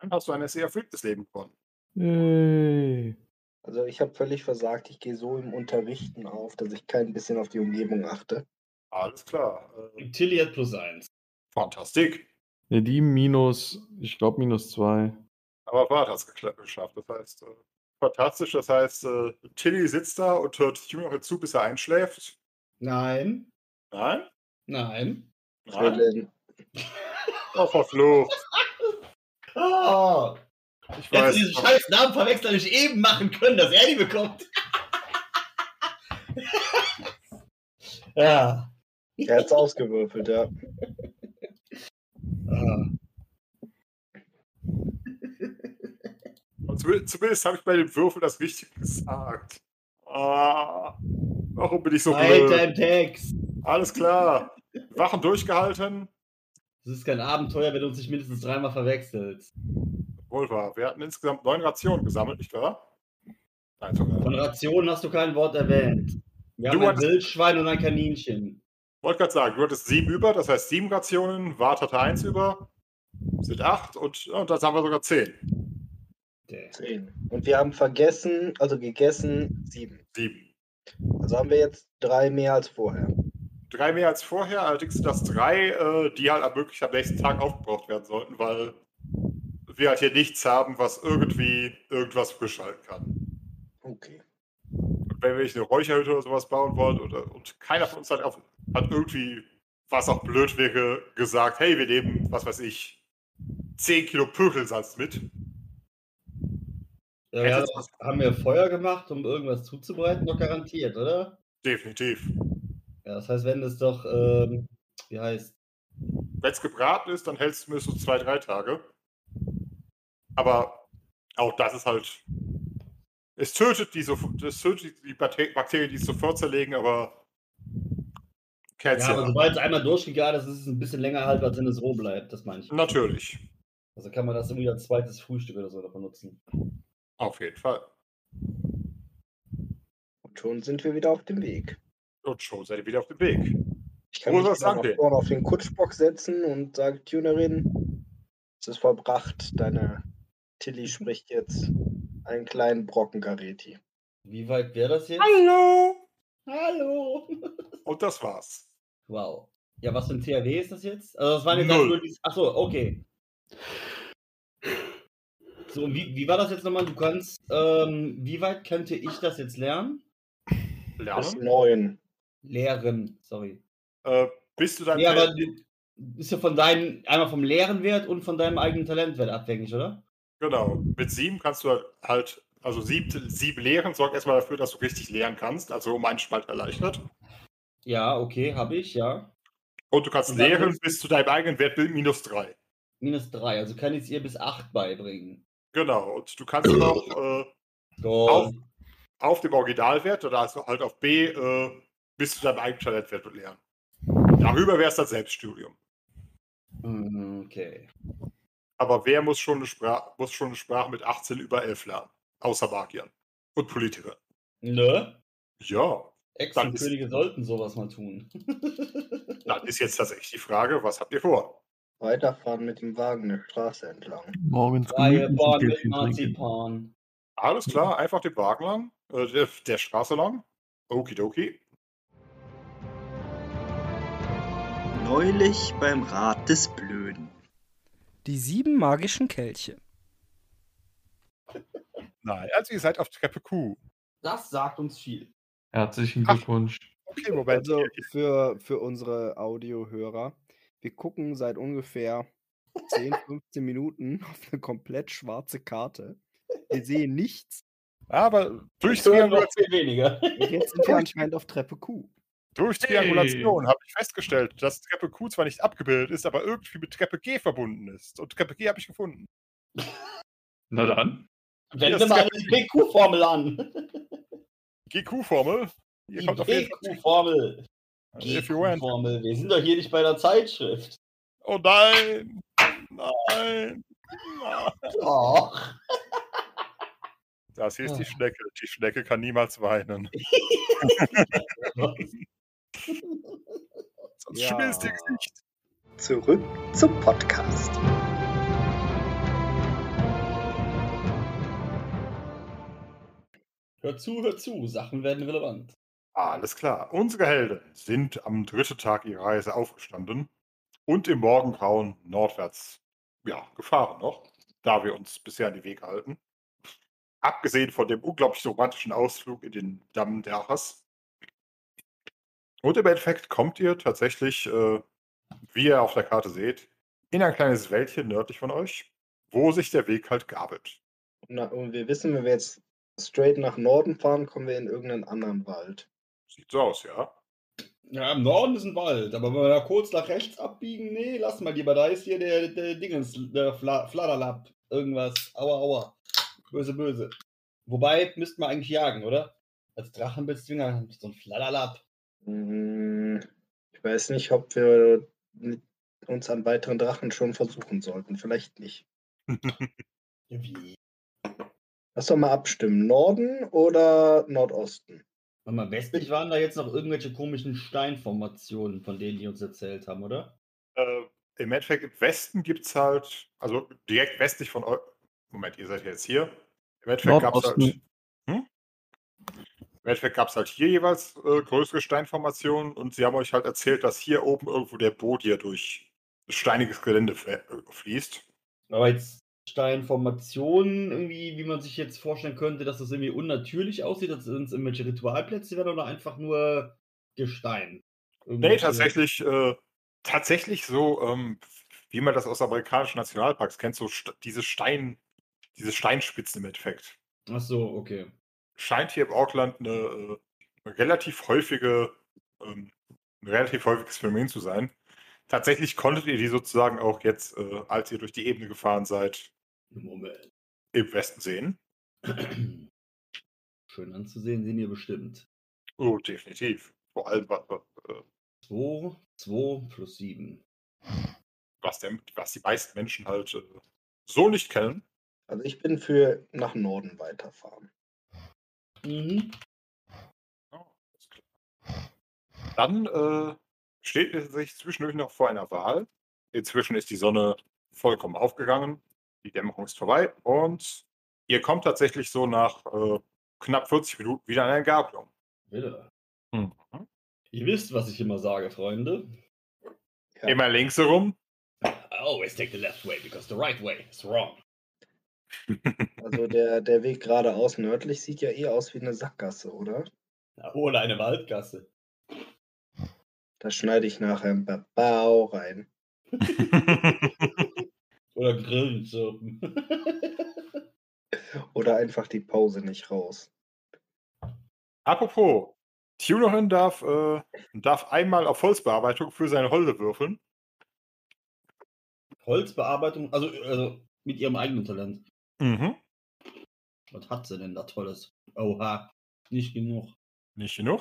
Dann hast du ein Essay auf Wildnisleben gewonnen. Yay. Also ich habe völlig versagt. Ich gehe so im Unterrichten auf, dass ich kein bisschen auf die Umgebung achte. Alles klar. Äh, Tilly hat plus eins. Fantastik. Ne, die minus, ich glaube minus 2. Aber Wart hat es geschafft. Das heißt, äh, fantastisch. Das heißt, äh, Tilly sitzt da und hört noch zu, bis er einschläft. Nein. Nein? Nein. Nein? Oh, verflucht. Oh. Ich Hättest weiß. du diesen scheiß Namen verwechseln nicht eben machen können, dass er die bekommt. ja. Er hat's ausgewürfelt, ja. Ah. Und zumindest zumindest habe ich bei dem Würfel das Richtige gesagt. Ah, warum bin ich so Weiter blöd? im Text. Alles klar. Wachen durchgehalten. Das ist kein Abenteuer, wenn du uns nicht mindestens dreimal verwechselst. Wohl wahr. Wir hatten insgesamt neun Rationen gesammelt, nicht wahr? Nein, sogar. Von Rationen hast du kein Wort erwähnt. Wir Du haben ein Wildschwein und ein Kaninchen. wollte gerade sagen, du hattest sieben über, das heißt sieben Rationen, Wart hatte eins über, sind acht und, und das haben wir sogar zehn. Okay. Zehn. Und wir haben vergessen, also gegessen, sieben. Sieben. Also haben wir jetzt drei mehr als vorher. Drei mehr als vorher, allerdings sind das drei, äh, die halt möglichst am nächsten Tag aufgebraucht werden sollten, weil wir halt hier nichts haben, was irgendwie irgendwas frisch halten kann. Okay. Und wenn wir nicht eine Räucherhütte oder sowas bauen wollen oder, und keiner von uns hat, auf, hat irgendwie, was auch blöd wäre, gesagt, hey, wir nehmen, was weiß ich, 10 Kilo Pökelsalz mit. Ja, haben, haben wir Feuer gemacht, um irgendwas zuzubereiten? Doch garantiert, oder? Definitiv. Ja, das heißt, wenn es doch, ähm, wie heißt, Wenn es gebraten ist, dann hältst du mir so zwei, drei Tage. Aber auch das ist halt. Es tötet die, so, es tötet die Bakte- Bakterien, die es sofort zerlegen, aber. Ja, ja. aber sobald es einmal durchgegart ist, ist es ein bisschen länger haltbar, als wenn es roh bleibt. Das meine ich. Natürlich. Also kann man das irgendwie als zweites Frühstück oder so davon nutzen. Auf jeden Fall. Und schon sind wir wieder auf dem Weg. Und schon seid ihr wieder auf dem Weg. Ich kann mich nach gehen? vorne auf den Kutschbock setzen und sage, Tunerin, es ist vollbracht. Deine Tilly spricht jetzt einen kleinen Brocken Gareti. Wie weit wäre das jetzt? Hallo! Hallo! Und das war's. Wow. Ja, was für ein THW ist das jetzt? Also das waren jetzt Null. nur die. Achso, okay. So, und wie, wie war das jetzt nochmal? Du kannst, ähm, wie weit könnte ich das jetzt lernen? Bis Lernen. neun. Lehren, sorry. Äh, bist du dein Ja, aber ist ja von deinem, einmal vom Lehrenwert und von deinem eigenen Talentwert abhängig, oder? Genau. Mit sieben kannst du halt, also sieben, sieben Lehren sorgt erstmal dafür, dass du richtig lernen kannst, also um einen Spalt erleichtert. Ja, okay, habe ich, ja. Und du kannst Und dann lehren bis zu deinem eigenen Wert minus drei. Minus drei, also kann ich es ihr bis acht beibringen. Genau. Und du kannst noch äh, auf, auf dem Originalwert oder also halt auf B äh, bis zu deinem eigenen Talentwert lernen. Darüber wäre es dann Selbststudium. Mm, Okay. Aber wer muss schon eine Sprache, muss schon eine Sprache mit 18 über 11 lernen? Außer Magiern. Und Politiker. Ne? Ja. Ex Dann und ist- Könige sollten sowas mal tun. Dann ist jetzt tatsächlich die Frage, was habt ihr vor? Weiterfahren mit dem Wagen eine Straße entlang. Morgens Freie gemütlich ein Bahn mit. Marzipan. Alles klar, einfach den Wagen lang, äh, der, der Straße lang. Okidoki. Neulich beim Rat des Blöden. Die sieben magischen Kelche. Nein, also ihr seid auf Treppe Q. Das sagt uns viel. Herzlichen Ach. Glückwunsch. Okay, Moment. Also für, für unsere Audiohörer, wir gucken seit ungefähr 10, 15 Minuten auf eine komplett schwarze Karte. Wir sehen nichts. Aber durch, Hören Triangula nur viel weniger. Jetzt sind wir anscheinend auf Treppe Q. durch Triangulation habe ich festgestellt, dass Treppe Q zwar nicht abgebildet ist, aber irgendwie mit Treppe G verbunden ist. Und Treppe G habe ich gefunden. Na dann. Wende mal die PQ-Formel an. GQ-Formel. Ihr Die kommt auf want. GQ-Formel. Wir sind doch hier nicht bei der Zeitschrift. Oh nein! Nein! nein. Doch. Das hier ist die Ah. Schnecke. Die Schnecke kann niemals weinen. Sonst Ja. schmilzt ihr Gesicht. Zurück zum Podcast. Hör zu, hör zu. Sachen werden relevant. Alles klar. Unsere Helden sind am dritten Tag ihrer Reise aufgestanden und im Morgengrauen nordwärts ja, gefahren noch, da wir uns bisher an die Wege halten. Abgesehen von dem unglaublich romantischen Ausflug in den Damm der Achas. Und im Endeffekt kommt ihr tatsächlich, äh, wie ihr auf der Karte seht, in ein kleines Wäldchen nördlich von euch, wo sich der Weg halt gabelt. Na, und wir wissen, wenn wir jetzt straight nach Norden fahren, kommen wir in irgendeinen anderen Wald. Sieht so aus, ja. Ja, im Norden ist ein Wald, aber wenn wir da kurz nach rechts abbiegen, nee, lass mal lieber. Da ist hier der, der Dingens, der Fla Fladderlapp. Irgendwas. Aua, aua. Böse, böse. Wobei, müssten wir eigentlich jagen, oder? Als Drachenbezwinger, so ein Fladderlapp. Hm, Ich weiß nicht, ob wir mit uns an weiteren Drachen schon versuchen sollten. Vielleicht nicht. Wie? Lass doch mal abstimmen. Norden oder Nordosten? Warte mal, westlich waren da jetzt noch irgendwelche komischen Steinformationen, von denen die uns erzählt haben, oder? Äh, Im Endeffekt im Westen gibt es halt, also direkt westlich von eu Moment, ihr seid jetzt hier. Im Endeffekt gab es halt, Nordosten. Im Endeffekt gab es halt hier jeweils äh, größere Steinformationen und sie haben euch halt erzählt, dass hier oben irgendwo der Boot hier durch steiniges Gelände äh, fließt. Aber jetzt Steinformationen, irgendwie, wie man sich jetzt vorstellen könnte, dass das irgendwie unnatürlich aussieht, dass es irgendwelche Ritualplätze werden oder einfach nur Gestein? Nee, Irgendwelche- tatsächlich, äh, tatsächlich so, ähm, wie man das aus amerikanischen Nationalparks kennt, so st diese Stein, diese Steinspitzen im Endeffekt. Ach so, okay. Scheint hier im Auckland eine, äh, eine relativ häufige, ähm, ein relativ häufiges Phänomen zu sein. Tatsächlich konntet ihr die sozusagen auch jetzt, äh, als ihr durch die Ebene gefahren seid, Moment. im Westen sehen. Schön anzusehen, sind ihr bestimmt. Oh, definitiv. Vor allem, äh, 2, 2 plus 7. was, der, was die meisten Menschen halt äh, so nicht kennen. Also ich bin für nach Norden weiterfahren. Mhm. Oh. Dann äh, steht ihr sich zwischendurch noch vor einer Wahl. Inzwischen ist die Sonne vollkommen aufgegangen. Die Dämmerung ist vorbei und ihr kommt tatsächlich so nach äh, knapp 40 Minuten wieder an eine Gabelung. Wieder. Mhm. Ihr wisst, was ich immer sage, Freunde. Ja. Immer links herum. Always take the left way, because the right way is wrong. Also der, der Weg geradeaus nördlich sieht ja eh aus wie eine Sackgasse, oder? Oder eine Waldgasse. Da schneide ich nachher ein Babau rein. Oder Grillenzirpen. Oder einfach die Pause nicht raus. Apropos, Tunerin darf, äh, darf einmal auf Holzbearbeitung für seine Holde würfeln. Holzbearbeitung, also, also mit ihrem eigenen Talent. Mhm. Was hat sie denn da Tolles? Oha, nicht genug. Nicht genug.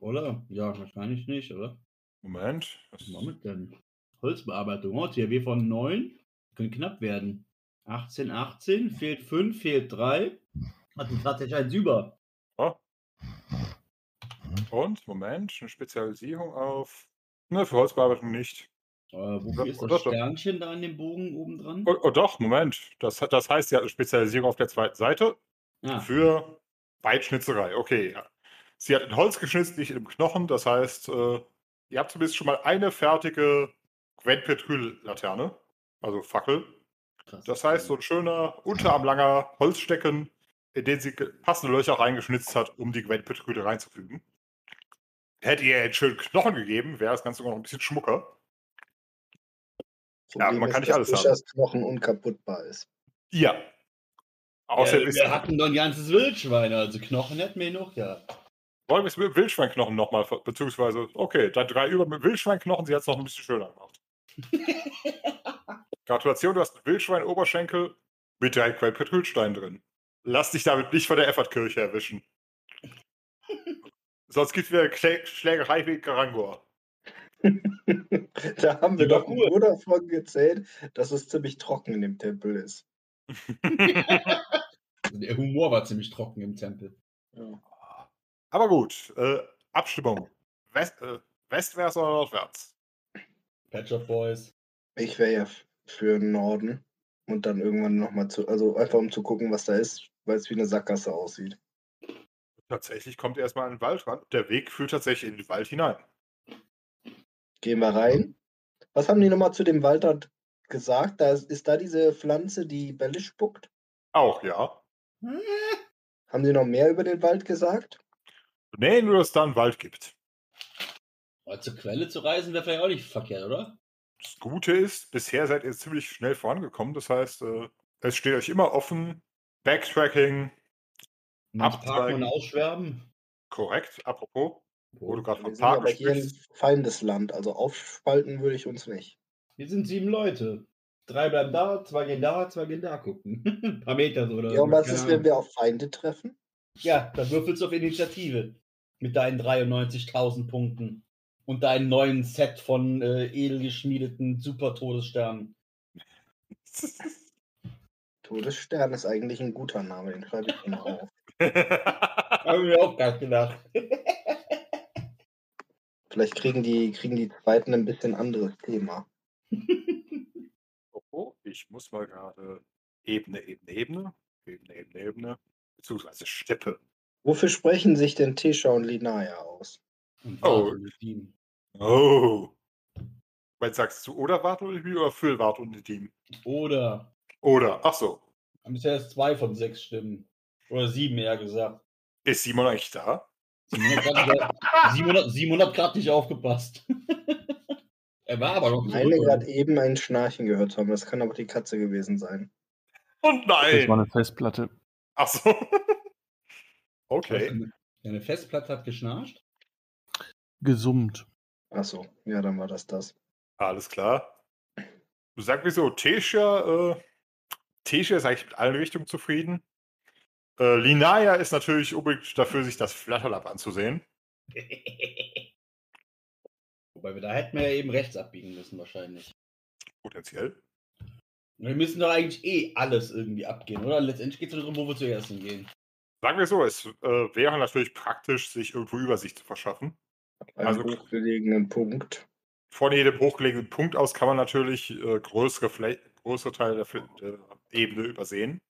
Oder? Ja, wahrscheinlich nicht, oder? Moment. Was damit denn? Holzbearbeitung. Oh, THW von 9. Können knapp werden. 18, 18. Fehlt 5, fehlt 3. Hat die tatsächlich eins über. Oh. Und, Moment, eine Spezialisierung auf. Ne, für Holzbearbeitung nicht. Äh, wofür ist das. Sternchen da an dem Bogen oben dran? Oh, oh doch, Moment. Das, das heißt, sie hat eine Spezialisierung auf der zweiten Seite Ah, für Weitschnitzerei. Okay, ja. Sie hat in Holz geschnitzt, nicht im Knochen. Das heißt, äh, ihr habt zumindest schon mal eine fertige Gwen-Petrül-Laterne. Also Fackel. krass. Das heißt, so ein schöner, unterarmlanger Holzstecken, in den sie passende Löcher reingeschnitzt hat, um die Gwen-Petrüle reinzufügen. Hätte ihr einen schönen Knochen gegeben, wäre das Ganze sogar noch ein bisschen schmucker. Ja, man kann nicht dass alles haben. Bischers Knochen unkaputtbar ist. Ja. Ja, Außerdem ist wir hatten doch ein ganzes Wildschwein, also Knochen hätten wir noch, ja. wollen wir es mit Wildschweinknochen nochmal, beziehungsweise, okay, dann drei über mit Wildschweinknochen, sie hat es noch ein bisschen schöner gemacht. Gratulation, du hast einen Wildschwein-Oberschenkel mit drei Quellpetrülsteinen drin. Lass dich damit nicht von der Effertkirche erwischen. Sonst gibt es wieder Schlägerei wie Garangor. da haben wir Ja, doch cool. nur davon gezählt, dass es ziemlich trocken in dem Tempel ist. Der Humor war ziemlich trocken im Tempel. Ja. Aber gut, äh, Abstimmung. West, äh, westwärts oder nordwärts? Patch of Boys. Ich wäre ja für Norden und dann irgendwann nochmal zu, also einfach um zu gucken, was da ist, weil es wie eine Sackgasse aussieht. Tatsächlich kommt ihr erstmal an den Waldrand. Der Weg führt tatsächlich in den Wald hinein. Gehen wir rein. Was haben die nochmal zu dem Wald dort gesagt? Da ist, ist da diese Pflanze, die Bälle spuckt? Auch, ja. Haben sie noch mehr über den Wald gesagt? Nee, nur dass es da einen Wald gibt. Aber zur Quelle zu reisen wäre vielleicht auch nicht verkehrt, oder? Das Gute ist, bisher seid ihr ziemlich schnell vorangekommen. Das heißt, äh, es steht euch immer offen. Backtracking, Nicht parken Abzweigen. und ausschwärmen. korrekt. Apropos, wo du gerade Wir von sind aber Parken hier im sprichst. Feindesland, also aufspalten würde ich uns nicht. Wir sind sieben Leute. Drei bleiben da, zwei gehen da, zwei gehen da gucken. Ein paar Meter so oder Ja, und so, was ist, Ahnung. wenn wir auf Feinde treffen? Ja, dann würfelst du auf Initiative. Mit deinen 93.000 Punkten. und deinen neuen Set von äh, edel geschmiedeten Super-Todessternen. Todesstern ist eigentlich ein guter Name, den schreibe ich mir auf. Habe ich mir auch gerade gedacht. Vielleicht kriegen die, kriegen die zweiten ein bisschen anderes Thema. Oh, ich muss mal gerade Ebene, Ebene, Ebene, Ebene, Ebene, Ebene, beziehungsweise Steppe. Wofür sprechen sich denn Tesha und Linaya aus? Und Oh. Oh. Weil sagst du oder Wart und Team oder für Wart und Team? Oder Oder, ach so, haben bisher erst zwei von sechs Stimmen. Oder sieben eher gesagt. ist Simon eigentlich da? Simon hat grad nicht, aufgepasst. er war aber noch Ich meine gerade eben ein Schnarchen gehört haben. Das kann aber die Katze gewesen sein. Und Das war nein! eine Festplatte. Ach so. Okay. Deine- Deine Festplatte hat geschnarcht? Gesummt. Achso, ja, dann war das das. Alles klar. Sag mir so, Tesha, äh, Tesha ist eigentlich mit allen Richtungen zufrieden. Äh, Linaya ist natürlich unbedingt dafür, sich das Flatterlab anzusehen. Wobei wir da hätten wir ja eben rechts abbiegen müssen wahrscheinlich. Potenziell. Wir müssen doch eigentlich eh alles irgendwie abgehen, oder? Letztendlich geht es darum, wo wir zuerst hingehen. Sagen wir so, es äh, wäre natürlich praktisch, sich irgendwo Übersicht zu verschaffen. Einen Also- hochgelegenen Punkt. Von jedem hochgelegenen Punkt aus kann man natürlich äh, größere, größere Teile der, Fl- der Ebene übersehen.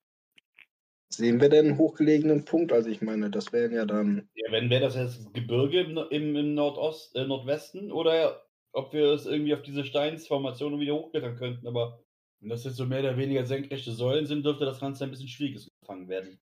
Sehen wir denn einen hochgelegenen Punkt? Also ich meine, das wären ja dann. Ja, wenn wäre das jetzt Gebirge im, im, im Nordost, äh, Nordwesten oder ob wir es irgendwie auf diese Steinsformationen wieder hochklettern könnten, aber wenn das jetzt so mehr oder weniger senkrechte Säulen sind, dürfte das Ganze ein bisschen schwierig gefangen werden.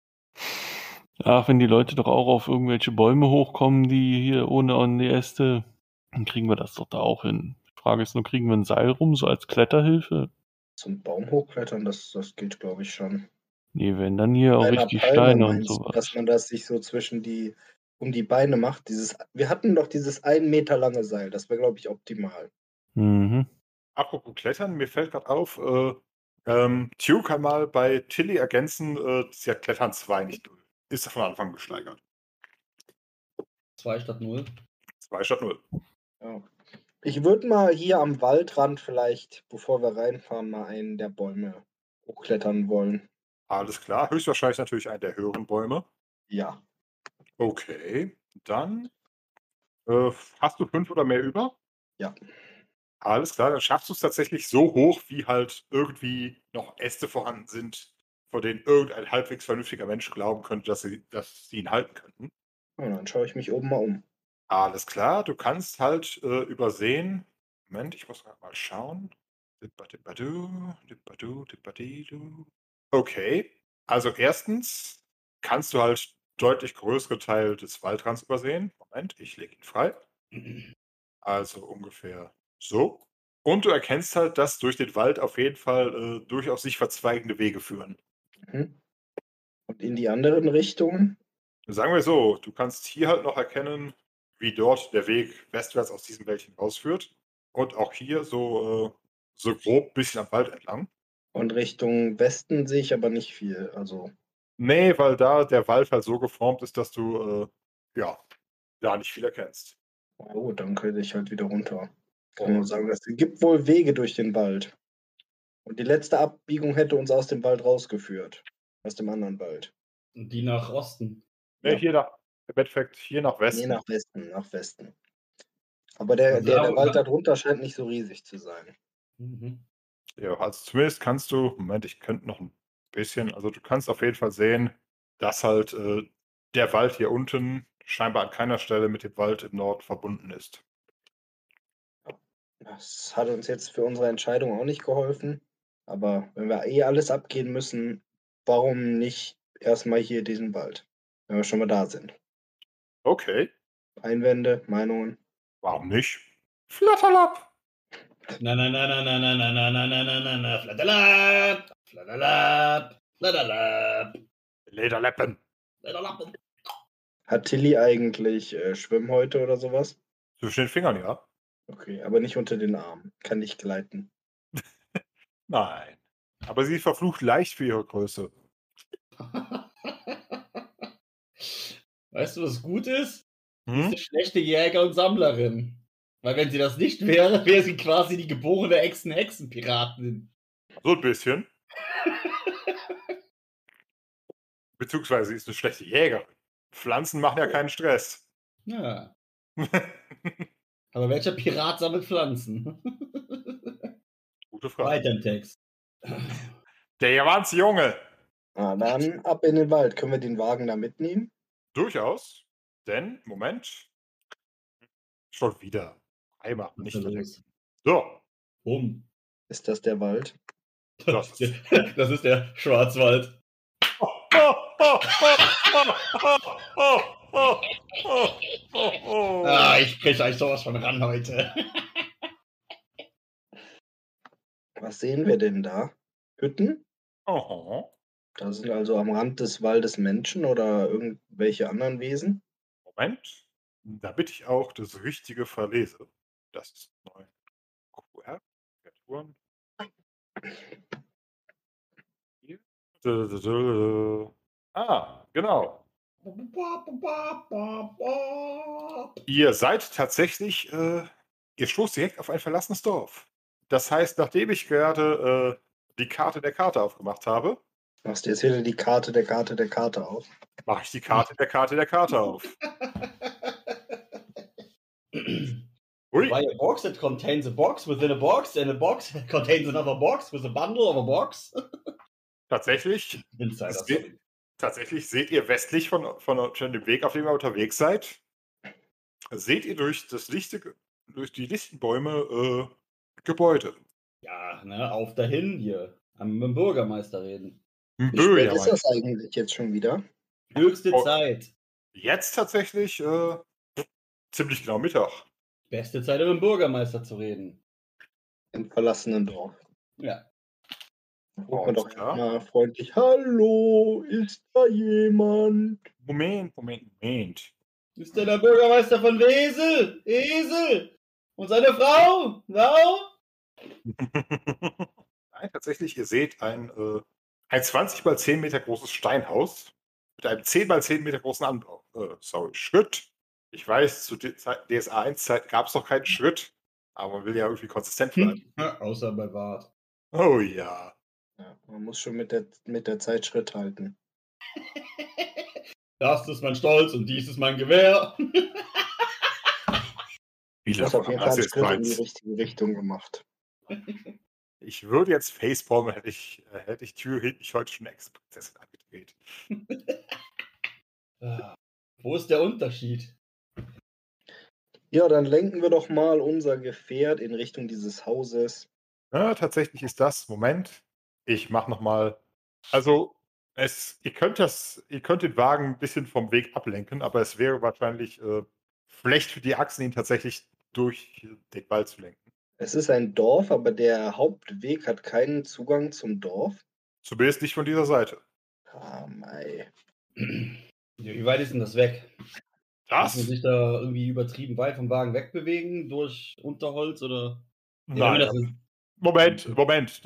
Ach, wenn die Leute doch auch auf irgendwelche Bäume hochkommen, die hier ohne an die Äste, dann kriegen wir das doch da auch hin. Die Frage ist nur, kriegen wir ein Seil rum, so als Kletterhilfe? Zum Baum hochklettern, das, das geht, glaube ich, schon. Nee, wenn dann hier auch richtig Palme Steine und du, sowas. Dass man das sich so zwischen die, um die Beine macht. Dieses, wir hatten doch dieses ein Meter lange Seil. Das wäre, glaube ich, optimal. Mhm. Apropos Klettern, mir fällt gerade auf, äh, ähm, Tio kann mal bei Tilly ergänzen, äh, sie hat Klettern 2, nicht 0. Ist von Anfang gesteigert. Zwei statt null. 2 statt 0. Ja. Ich würde mal hier am Waldrand vielleicht, bevor wir reinfahren, mal einen der Bäume hochklettern wollen. Alles klar, höchstwahrscheinlich natürlich einer der höheren Bäume. Ja. Okay, dann äh, hast du fünf oder mehr über? Ja. Alles klar, dann schaffst du es tatsächlich so hoch, wie halt irgendwie noch Äste vorhanden sind, vor denen irgendein halbwegs vernünftiger Mensch glauben könnte, dass sie, dass sie ihn halten könnten. Und dann schaue ich mich oben mal um. Alles klar, du kannst halt äh, übersehen. Moment, ich muss grad mal schauen. Dippadippadu, dippadu, dippadidu. Okay, also erstens kannst du halt deutlich größere Teil des Waldrands übersehen. Moment, ich lege ihn frei. Also ungefähr so. Und du erkennst halt, dass durch den Wald auf jeden Fall äh, durchaus sich verzweigende Wege führen. Mhm. Und in die anderen Richtungen? Sagen wir so, du kannst hier halt noch erkennen, wie dort der Weg westwärts aus diesem Wäldchen rausführt. Und auch hier so, äh, so grob ein bisschen am Wald entlang. Und Richtung Westen sehe ich aber nicht viel. Also, Nee, weil da der Wald halt so geformt ist, dass du, äh, ja, da nicht viel erkennst. oh, dann könnte ich halt wieder runter. Ich kann nur sagen, es gibt wohl Wege durch den Wald. Und die letzte Abbiegung hätte uns aus dem Wald rausgeführt. Aus dem anderen Wald. Und die nach Osten. Nee, Ja. hier nach, im Endeffekt hier nach Westen. Nee, nach Westen, nach Westen. Aber der, Also der, der Wald darunter scheint nicht so riesig zu sein. Mhm. Ja, also zumindest kannst du, Moment, ich könnte noch ein bisschen, also du kannst auf jeden Fall sehen, dass halt äh, der Wald hier unten scheinbar an keiner Stelle mit dem Wald im Norden verbunden ist. Das hat uns jetzt für unsere Entscheidung auch nicht geholfen. Aber wenn wir eh alles abgehen müssen, warum nicht erstmal hier diesen Wald, wenn wir schon mal da sind? Okay, Einwände, Meinungen? warum nicht? Flatterlapp! Na, na, na, na, na, na, na, na, na, na, na, na, na, flatterlap, flatterlap, flatterlap, Lederleppen. flatterlap. Hat Tilly eigentlich äh, Schwimmhäute oder sowas? Zwischen den Fingern, ja? Okay, aber nicht unter den Armen. Kann nicht gleiten. Nein. Aber sie ist verflucht leicht für ihre Größe. Weißt du, was gut ist? Sie ist Hm? eine schlechte Jäger und Sammlerin. Weil wenn sie das nicht wäre, wäre sie quasi die geborene Echsen-Hexen-Piratin. So ein bisschen. Beziehungsweise sie ist eine schlechte Jägerin. Pflanzen machen ja keinen Stress. Ja. Aber welcher Pirat sammelt Pflanzen? Gute Frage. Weiter im Text. Der Junge. Ah, dann ab in den Wald. Können wir den Wagen da mitnehmen? Durchaus. Denn, Moment. Schon wieder. Eimer, nicht direkt. So. Um. Ist das der Wald? Das, ist der, das ist der Schwarzwald. Ah, ich krieg euch sowas von ran heute. Was sehen wir denn da? Hütten? Oh. Da sind also am Rand des Waldes Menschen oder irgendwelche anderen Wesen? Moment, Da bitte ich auch das Richtige verlese. Das ist neu. QR. Kreaturen. Ah, genau. Ihr seid tatsächlich, äh, ihr stoßt direkt auf ein verlassenes Dorf. Das heißt, nachdem ich gerade äh, die Karte der Karte aufgemacht habe, Machst du jetzt wieder die Karte der Karte der Karte auf? mache ich die Karte der Karte der Karte auf. Ui, Buy a box that contains a box within a box and a box that contains another box with a bundle of a box. tatsächlich, geht- Story. tatsächlich seht ihr westlich von, von, von dem Weg, auf dem ihr unterwegs seid, seht ihr durch das lichte, durch die Lichtenbäume äh, Gebäude. Ja, ne, auf dahin hier. Am, mit dem Bürgermeister reden. Wie spät Böja, ist das eigentlich jetzt schon wieder? Höchste Oh. Zeit. Jetzt tatsächlich äh, ziemlich genau Mittag. Beste Zeit, um mit dem Bürgermeister zu reden. Im verlassenen Dorf. Ja. Ruft man doch klar. mal freundlich, Hallo, ist da jemand? Moment, Moment, Moment. Ist denn der Bürgermeister von Wesel? Esel? Und seine Frau? Frau? Nein, tatsächlich, ihr seht ein, äh, ein 20 mal 10 Meter großes Steinhaus mit einem 10 mal 10 Meter großen Anbau. Äh, sorry, Schritt. Ich weiß, zu DSA 1-Zeit gab es noch keinen Schritt, aber man will ja irgendwie konsistent bleiben. Hm. Außer bei Bart. Oh ja. Ja, man muss schon mit der, mit der Zeit Schritt halten. Das ist mein Stolz und dies ist mein Gewehr. Wie Du hast auf jeden Fall hast einen jetzt Schritt in die richtige Richtung gemacht. Ich würde jetzt Facepalmen, hätte ich, äh, hätte ich Tür hinten nicht heute schon Ex-Prinzessin angedreht. Ah, Wo ist der Unterschied? Ja, dann lenken wir doch mal unser Gefährt in Richtung dieses Hauses. Ja, tatsächlich ist das. Moment. Ich mache nochmal. Also, es, ihr könnt das, ihr könnt den Wagen ein bisschen vom Weg ablenken, aber es wäre wahrscheinlich äh, schlecht für die Achsen, ihn tatsächlich durch den Wald zu lenken. Es ist ein Dorf, aber der Hauptweg hat keinen Zugang zum Dorf. Zumindest nicht von dieser Seite. Ah, mei. Wie weit ist denn das weg? Muss man Das? sich da irgendwie übertrieben weit vom Wagen wegbewegen durch Unterholz oder? Ja, Nein. das ist, Moment, Moment.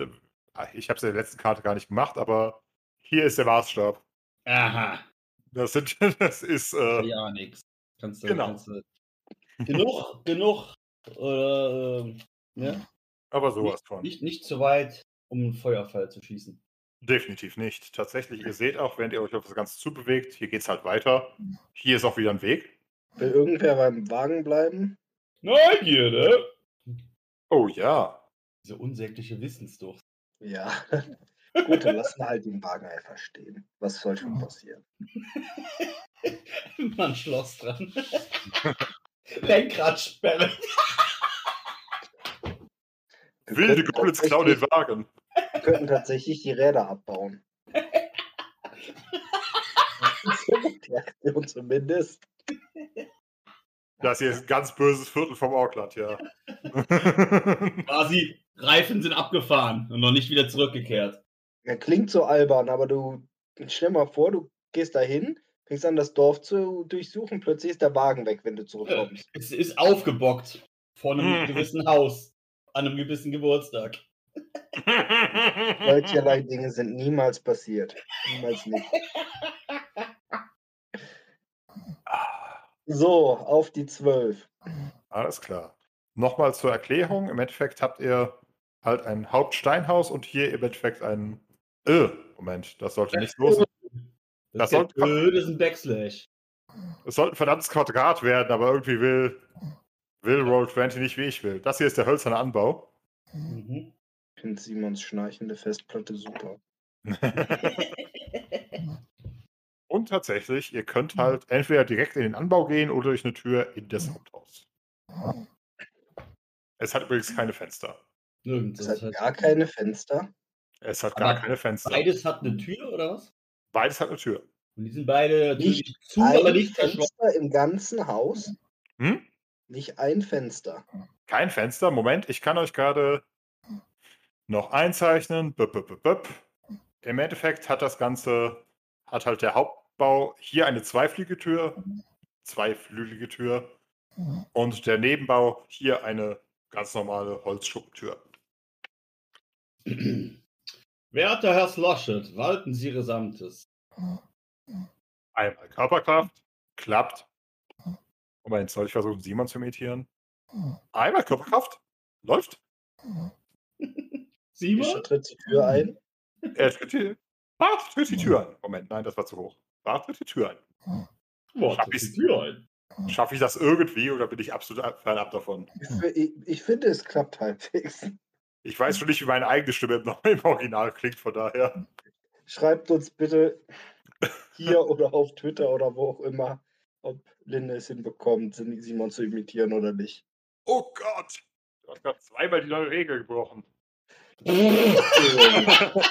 Ah, Ich habe es in der letzten Karte gar nicht gemacht, aber hier ist der Maßstab. aha, Das, sind, das ist. Äh, ja nix. Kannst du, Genau. kannst du genug, genug, oder, ähm, ne? aber sowas von. Nicht, nicht zu weit, um einen Feuerfall zu schießen. Definitiv nicht. Tatsächlich, ihr seht auch, während ihr euch auf das Ganze zubewegt, hier geht es halt weiter. Hier ist auch wieder ein Weg. Will irgendwer beim Wagen bleiben? Neugierde! Oh ja. Diese unsägliche Wissensdurst. Ja. Gut, dann lassen wir halt den Wagen einfach stehen. Was soll schon passieren? Man Schloss dran. Lenkradsperre. Wilde Goblins klauen den Wagen. Könnten tatsächlich die Räder abbauen. die Aktion zumindest. Das hier ist ein ganz böses Viertel vom Auckland, ja. Quasi, Reifen sind abgefahren und noch nicht wieder zurückgekehrt. Ja, klingt so albern, aber du stell mal vor, du gehst da hin, fängst an, das Dorf zu durchsuchen, plötzlich ist der Wagen weg, wenn du zurückkommst. Es ist aufgebockt von einem Mhm. gewissen Haus an einem gewissen Geburtstag. Solcherlei Dinge sind niemals passiert. Niemals nicht. So, auf die zwölf. Alles klar. nochmal zur Erklärung. Im Endeffekt habt ihr halt ein Hauptsteinhaus und hier im Endeffekt ein. Äh, Moment, das sollte nicht los. Das Das, sollte- ist, äh, das ist ein Backslash. Es sollte ein verdammtes Quadrat werden, aber irgendwie will, will Roll20 nicht, wie ich will. Das hier ist der hölzerne Anbau. Mhm. Finde Simons schnarchende Festplatte super. Und tatsächlich, ihr könnt halt entweder direkt in den Anbau gehen oder durch eine Tür in das Haupthaus. Es hat übrigens keine Fenster. Nirgends. Es hat gar keine Fenster. Es hat gar Aber keine Fenster. beides hat eine Tür, oder was? Beides hat eine Tür. Und die sind beide natürlich Nicht zu, aber nicht verschlossen. Fenster im ganzen Haus. Hm? Nicht ein Fenster. Kein Fenster. Moment, ich kann euch gerade noch einzeichnen. Bup, bup, bup. Im Endeffekt hat das Ganze, hat halt der Hauptbau hier eine zweiflügige Tür, zweiflügelige Tür und der Nebenbau hier eine ganz normale Holzschuppentür. Werter Herr Sloshett, walten Sie Ihre Samtes. Einmal Körperkraft, klappt. Moment, soll ich versuchen, Simon zu imitieren? Einmal Körperkraft, läuft. Simon? tritt die Tür ein. Er tritt die, Bart tritt die Tür ein. Moment, nein, das war zu hoch. Bart tritt die Tür ein. Boah, Schaff ich's. die Tür ein. Schaffe ich das irgendwie oder bin ich absolut fernab davon? Ich, ich, ich finde, es klappt halbwegs. Ich weiß schon nicht, wie meine eigene Stimme im, im Original klingt, von daher. Schreibt uns bitte hier oder auf Twitter oder wo auch immer, ob Linde es hinbekommt, Simon zu imitieren oder nicht. Oh Gott! Du hast gerade zweimal die neue Regel gebrochen.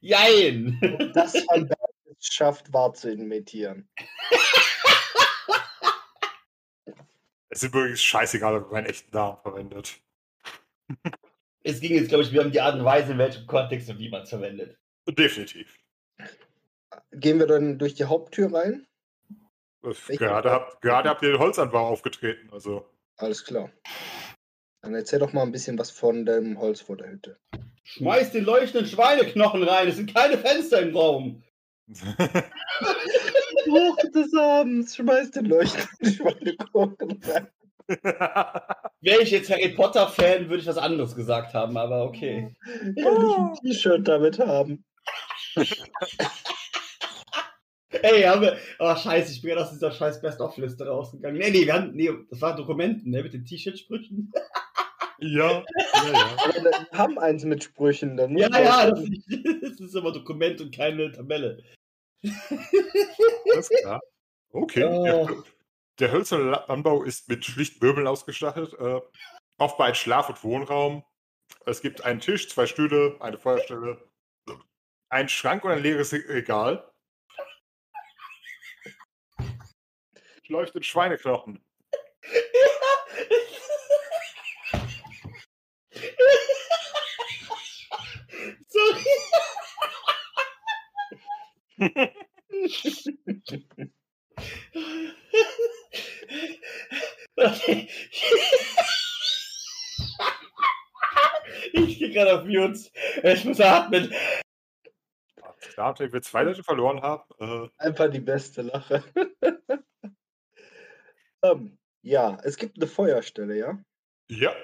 Jein! Das Van Berg es schafft, wahr zu imitieren. Es ist übrigens scheißegal, ob ihr meinen echten Namen verwendet. Es ging jetzt, glaube ich, wir haben die Art und Weise, in welchem Kontext und wie man es verwendet. Definitiv. Gehen wir dann durch die Haupttür rein? Gerade habt, gerade habt ihr den Holzanbau aufgetreten, also. Alles klar. Dann erzähl doch mal ein bisschen was von dem Holz vor der Hütte. Schmeiß den leuchtenden Schweineknochen rein, es sind keine Fenster im Raum. Hoch des Abends, schmeiß den leuchtenden Schweinekuchen rein. Wäre ich jetzt Harry Potter-Fan, würde ich was anderes gesagt haben, aber okay. Kann ich ein T-Shirt damit haben? Ey, haben wir. Oh, scheiße, ich bin gerade aus dieser scheiß Best-of-Liste rausgegangen. Nee, nee, wir haben. Nee, das waren Dokumenten, ne, mit den T-Shirt-Sprüchen. Ja, ja, ja. Aber wir haben eins mit Sprüchen. Dann Ja, ja, das, das ist aber Dokument und keine Tabelle. Alles klar. Okay. Oh. Der, der hölzerne Anbau ist mit schlichten Möbeln ausgestattet. Äh, oft bei Schlaf- und Wohnraum. Es gibt einen Tisch, zwei Stühle, eine Feuerstelle, einen Schrank und ein leeres Regal. Leuchtet Schweineknochen. Ich gehe gerade auf Mute. Ich muss atmen. Da habt ihr- wir zwei Leute verloren haben. Äh, Einfach die beste Lache. ähm, ja, es gibt eine Feuerstelle, ja? ja,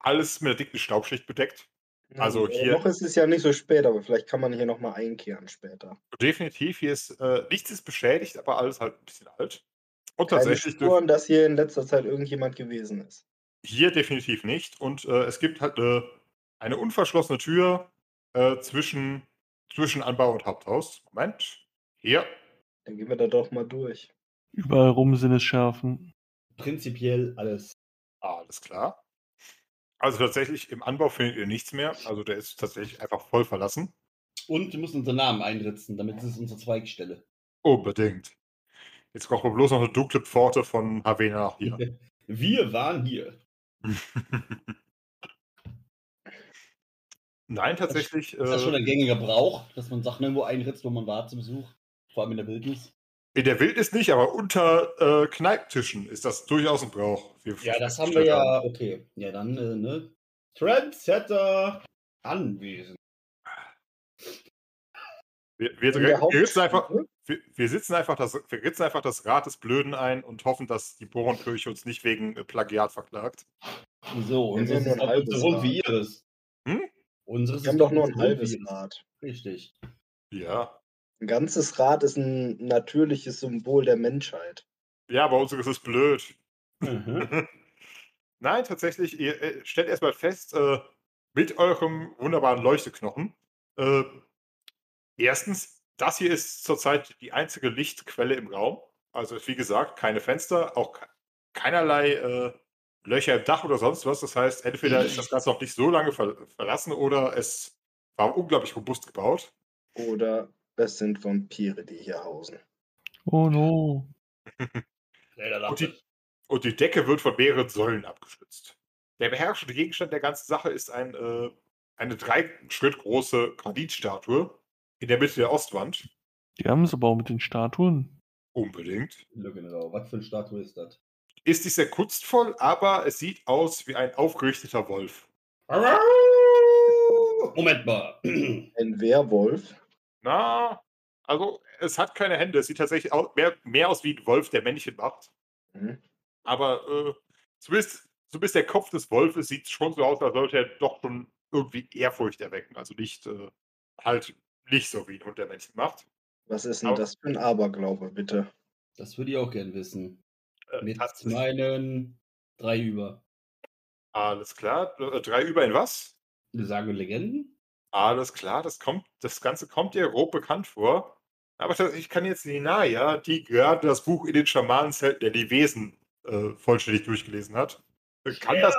alles mit einer dicken Staubschicht bedeckt. Also Äh, hier- Noch ist es ja nicht so spät, aber vielleicht kann man hier nochmal einkehren später. Definitiv, hier ist äh, nichts ist beschädigt, aber alles halt ein bisschen alt. Und Keine tatsächlich Spuren, dass hier in letzter Zeit irgendjemand gewesen ist. Hier definitiv nicht. Und äh, es gibt halt eine, eine unverschlossene Tür äh, zwischen, zwischen Anbau und Haupthaus. Moment. Hier. Dann gehen wir da doch mal durch. Überall rum Sinnesschärfen. Prinzipiell alles. Alles klar. Also tatsächlich im Anbau findet ihr nichts mehr. Also der ist tatsächlich einfach voll verlassen. Und wir müssen unseren Namen einritzen, damit es unsere Zweigstelle. Unbedingt. Jetzt brauchen wir bloß noch eine dunkle Pforte von Havena nach hier. Wir waren hier. Nein, tatsächlich. Ist das äh, schon ein gängiger Brauch, dass man Sachen irgendwo einritzt, wo man war zum Besuch? Vor allem in der Wildnis. In der Wildnis nicht, aber unter äh, Kneiptischen ist das durchaus ein Brauch. wir Ja, das haben wir ja. Okay. Ja, dann, äh, ne? Trendsetter anwesend. Wir, wir, ritzen einfach, wir, wir, sitzen einfach das, wir ritzen einfach das Rad des Blöden ein und hoffen, dass die Bohrenkirche uns nicht wegen äh, Plagiat verklagt. So, Wir unseres ist halbes so rund Rad. wie ihres. Hm? Unseres Wir haben ist doch nur ein halbes. Rad. Richtig. Ja. Ein ganzes Rad ist ein natürliches Symbol der Menschheit. Ja, aber unseres ist blöd. Mhm. Nein, tatsächlich, ihr äh, stellt erstmal fest, äh, mit eurem wunderbaren Leuchteknochen. Äh, erstens, das hier ist zurzeit die einzige Lichtquelle im Raum. Also, wie gesagt, keine Fenster, auch ke- keinerlei äh, Löcher im Dach oder sonst was. Das heißt, entweder ist das Ganze noch nicht so lange ver verlassen oder es war unglaublich robust gebaut. Oder es sind Vampire, die hier hausen. Oh no. Und die, und die Decke wird von mehreren Säulen abgestützt. Der beherrschende Gegenstand der ganzen Sache ist ein, äh, eine drei Schritt große Granitstatue in der Mitte der Ostwand. Die haben es aber auch mit den Statuen. Unbedingt. Genau. Was für eine Statue ist das? Ist nicht sehr kunstvoll, aber es sieht aus wie ein aufgerichteter Wolf. Moment mal. Ein Werwolf. Na, also es hat keine Hände. Es sieht tatsächlich au- mehr, mehr aus wie ein Wolf, der Männchen macht. Mhm. Aber äh, zumindest, zumindest der Kopf des Wolfes sieht schon so aus, als sollte er doch schon irgendwie Ehrfurcht erwecken. Also nicht äh, halt nicht so wie ein Hund, der Männchen macht. Was ist denn Aber- das für ein Aberglaube, bitte? Das würde ich auch gern wissen. Äh, Mit meinen drei über. Alles klar. Äh, Drei über in was? Sagen Legenden? Alles klar, das kommt, das Ganze kommt dir grob bekannt vor. Aber ich kann jetzt die Naya, die gerade das Buch in den Schamanenzelten der Levesen äh, vollständig durchgelesen hat, kann das.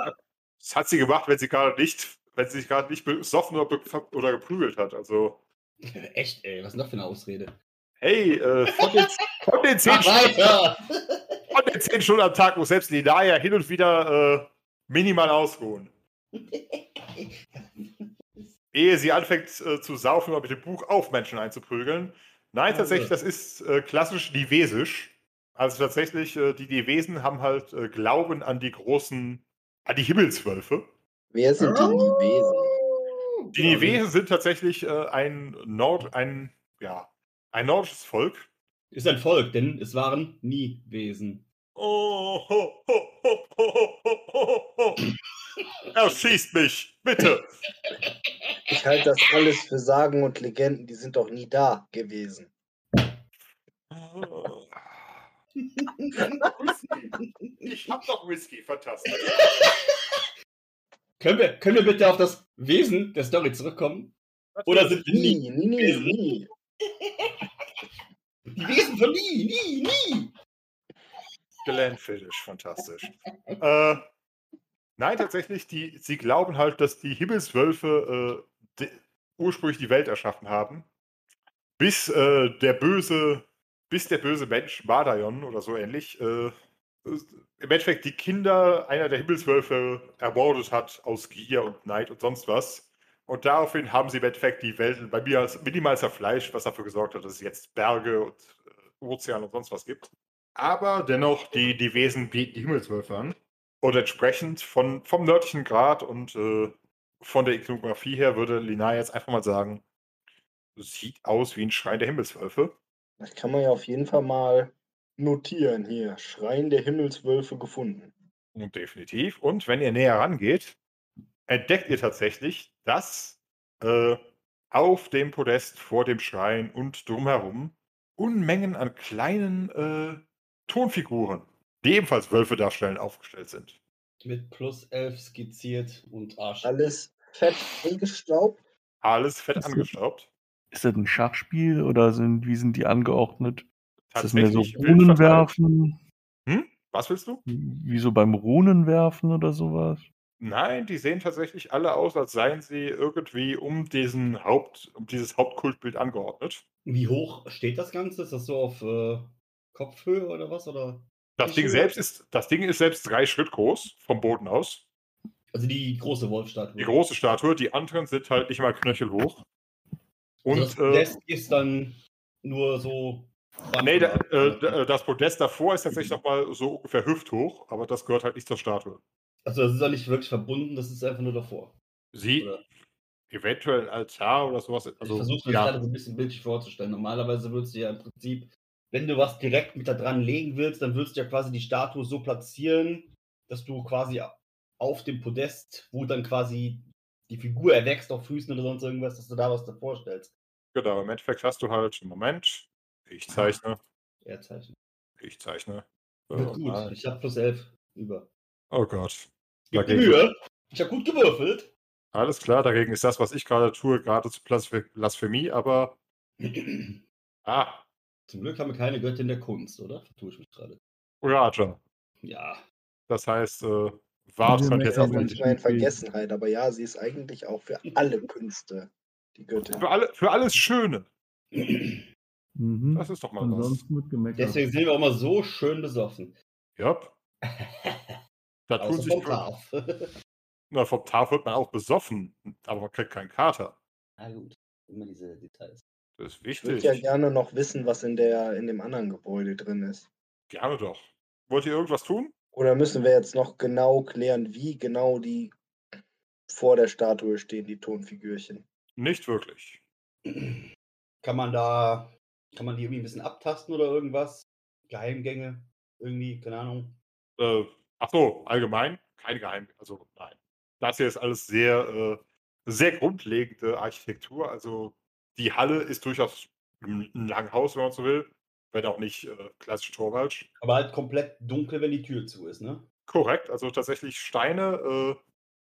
Das hat sie gemacht, wenn sie gerade nicht, wenn sie sich gerade nicht besoffen oder, be- oder geprügelt hat. Also, Echt, ey, was ist denn das für eine Ausrede? hey, äh, von, den, von, den zehn Stunden, von den zehn Stunden am Tag muss selbst die Naya hin und wieder äh, minimal ausruhen. Ehe sie anfängt äh, zu saufen oder mit dem Buch auf Menschen einzuprügeln. Nein, Ah, tatsächlich, das ist äh, klassisch Livesisch. Also tatsächlich, äh, die Livesen haben halt äh, Glauben an die großen, an die Himmelswölfe. Wer sind die Nivesen? Die Nivesen sind tatsächlich äh, ein Nord, ein, ja, ein nordisches Volk. Ist ein Volk, denn es waren nie Wesen. Oh, ho, ho, ho, ho, ho, ho, ho. Erschießt mich, bitte. Ich halte das alles für Sagen und Legenden, die sind doch nie da gewesen. Ich hab doch Whisky, fantastisch. Können wir, können wir bitte auf das Wesen der Story zurückkommen? Oder sind wir nie? Nie, nie, nie, nie. Die Wesen von nie, nie, nie! Glenfiddich, fantastisch. äh, nein, tatsächlich, die, sie glauben halt, dass die Himmelswölfe äh, de, ursprünglich die Welt erschaffen haben, bis äh, der böse, bis der böse Mensch Madayon oder so ähnlich äh, im Endeffekt die Kinder einer der Himmelswölfe ermordet hat aus Gier und Neid und sonst was. Und daraufhin haben sie im Endeffekt die Welt bei mir als minimal zerfleischt, was dafür gesorgt hat, dass es jetzt Berge und äh, Ozean und sonst was gibt. Aber dennoch, die, die Wesen bieten die Himmelswölfe an. Und entsprechend von, vom nördlichen Grad und äh, von der Ikonografie her würde Lina jetzt einfach mal sagen, sieht aus wie ein Schrein der Himmelswölfe. Das kann man ja auf jeden Fall mal notieren hier. Schrein der Himmelswölfe gefunden. Und definitiv. Und wenn ihr näher rangeht, entdeckt ihr tatsächlich, dass äh, auf dem Podest vor dem Schrein und drumherum Unmengen an kleinen äh, Tonfiguren, die ebenfalls Wölfe darstellen, aufgestellt sind. Mit plus 11 skizziert und Arsch. Alles fett angestaubt. Alles fett Das ist- angestaubt. Ist das ein Schachspiel oder sind, wie sind die angeordnet? Ist das mehr so Tatsächlich wild Runen verteilt. werfen? Was willst du? Wie so beim Runen werfen oder sowas? Nein, die sehen tatsächlich alle aus, als seien sie irgendwie um diesen Haupt, um dieses Hauptkultbild angeordnet. Wie hoch steht das Ganze? Ist das so auf äh, Kopfhöhe oder was? Oder? Das Ding selbst ist, das Ding ist selbst drei Schritt groß vom Boden aus. Also die große Wolfstatue. Die große Statue, die anderen sind halt nicht mal knöchelhoch. Und Und das äh, Podest ist dann nur so. nee, da, äh, da- das Podest davor ist tatsächlich noch mal so ungefähr hüfthoch, aber das gehört halt nicht zur Statue. Also das ist ja nicht wirklich verbunden, das ist einfach nur davor. Sie, Oder? eventuell ein Altar oder sowas. ich Also, versuche mir ja, das gerade so ein bisschen bildlich vorzustellen. Normalerweise würdest du ja im Prinzip, wenn du was direkt mit da dran legen willst, dann würdest du ja quasi die Statue so platzieren, dass du quasi auf dem Podest, wo dann quasi die Figur erwächst auf Füßen oder sonst irgendwas, dass du da was davor stellst. genau. Im Endeffekt hast du halt, Moment, ich zeichne, Er zeichnet. ich zeichne. Wird Oh, gut. nein. Ich habe plus 11 über. oh Gott. Gib Dagegen- Mühe. Ich habe gut gewürfelt. Alles klar, dagegen ist das, was ich gerade tue, geradezu Blasph- Blasphemie, aber ah, Zum Glück haben wir keine Göttin der Kunst, oder? Vertue ich mich gerade. Raja. Ja. Das heißt, äh, Wart könnte jetzt auch Das ist nicht manchmal in Vergessenheit, aber ja, sie ist eigentlich auch für alle Künste die Göttin. für, alle, für alles Schöne. Mhm. Das ist doch mal was. Ansonsten gemeckert. Deswegen sind wir auch mal so schön besoffen. Jupp. Da tun Außer sich vom Graf. Na, vom Tag wird man auch besoffen, aber man kriegt keinen Kater. Na gut, immer diese Details. Das ist Ich würde wichtig. ja gerne noch wissen, was in, der, in dem anderen Gebäude drin ist. Gerne doch. Wollt ihr irgendwas tun? Oder müssen wir jetzt noch genau klären, wie genau die vor der Statue stehen, die Tonfigürchen? Nicht wirklich. Kann man da, kann man die irgendwie ein bisschen abtasten oder irgendwas? Geheimgänge? Irgendwie, keine Ahnung. Äh, ach so, allgemein? Keine Geheim. Also nein. Das hier ist alles sehr, äh, sehr grundlegende Architektur. Also die Halle ist durchaus ein Langhaus, wenn man so will. Wenn auch nicht äh, klassisch Torwald. Aber halt komplett dunkel, wenn die Tür zu ist, ne? Korrekt, also tatsächlich Steine, äh,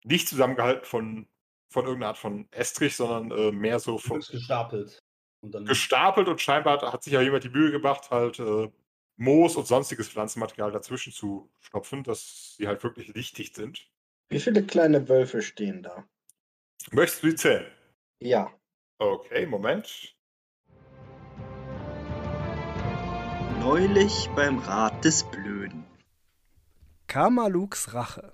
nicht zusammengehalten von, von irgendeiner Art von Estrich, sondern äh, mehr so von, gestapelt. Und dann gestapelt und scheinbar hat sich ja jemand die Mühe gemacht, halt äh, Moos und sonstiges Pflanzenmaterial dazwischen zu stopfen, dass sie halt wirklich lichtig sind. Wie viele kleine Wölfe stehen da? Möchtest du die zählen? Ja. Okay, Moment. Neulich beim Rat des Blöden. Kamaluks Rache.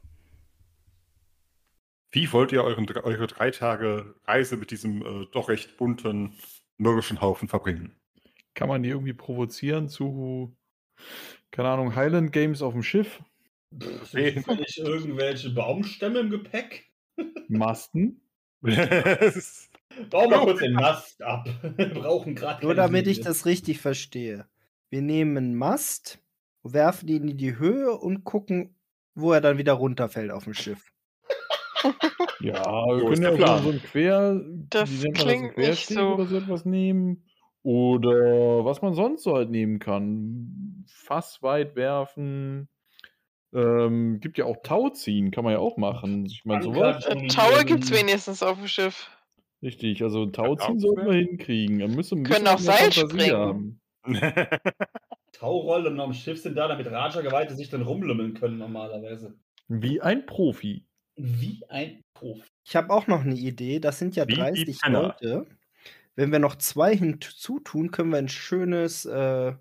Wie wollt ihr euren, eure drei Tage Reise mit diesem äh, doch recht bunten, mürrischen Haufen verbringen? Kann man die irgendwie provozieren zu, keine Ahnung, Highland Games auf dem Schiff? Pff, zufällig irgendwelche Baumstämme im Gepäck? Masten? Bau mal kurz den Mast ab. Wir brauchen gerade Nur damit ich Säge. das richtig verstehe. Wir nehmen einen Mast, werfen ihn in die Höhe und gucken, wo er dann wieder runterfällt auf dem Schiff. Ja, wir können ja Plan. so ein Quer, Das wie nennt man klingt ein nicht so. oder so etwas nehmen. Oder was man sonst so halt nehmen kann. Fass weit werfen. Ähm, gibt ja auch Tauziehen, kann man ja auch machen. Ich meine, sowas. Äh, Taue gibt's wenigstens auf dem Schiff. Richtig, also Tauziehen sollten wir hinkriegen. Da müssen wir Können müssen auch wir Seil springen. Taurollen am Schiff sind da, damit Raja-Geweihte sich dann rumlümmeln können normalerweise. Wie ein Profi. Wie ein Profi. Ich habe auch noch eine Idee. Das sind ja Wie die 30 Penner. Leute. Wenn wir noch zwei hinzutun, können wir ein schönes äh,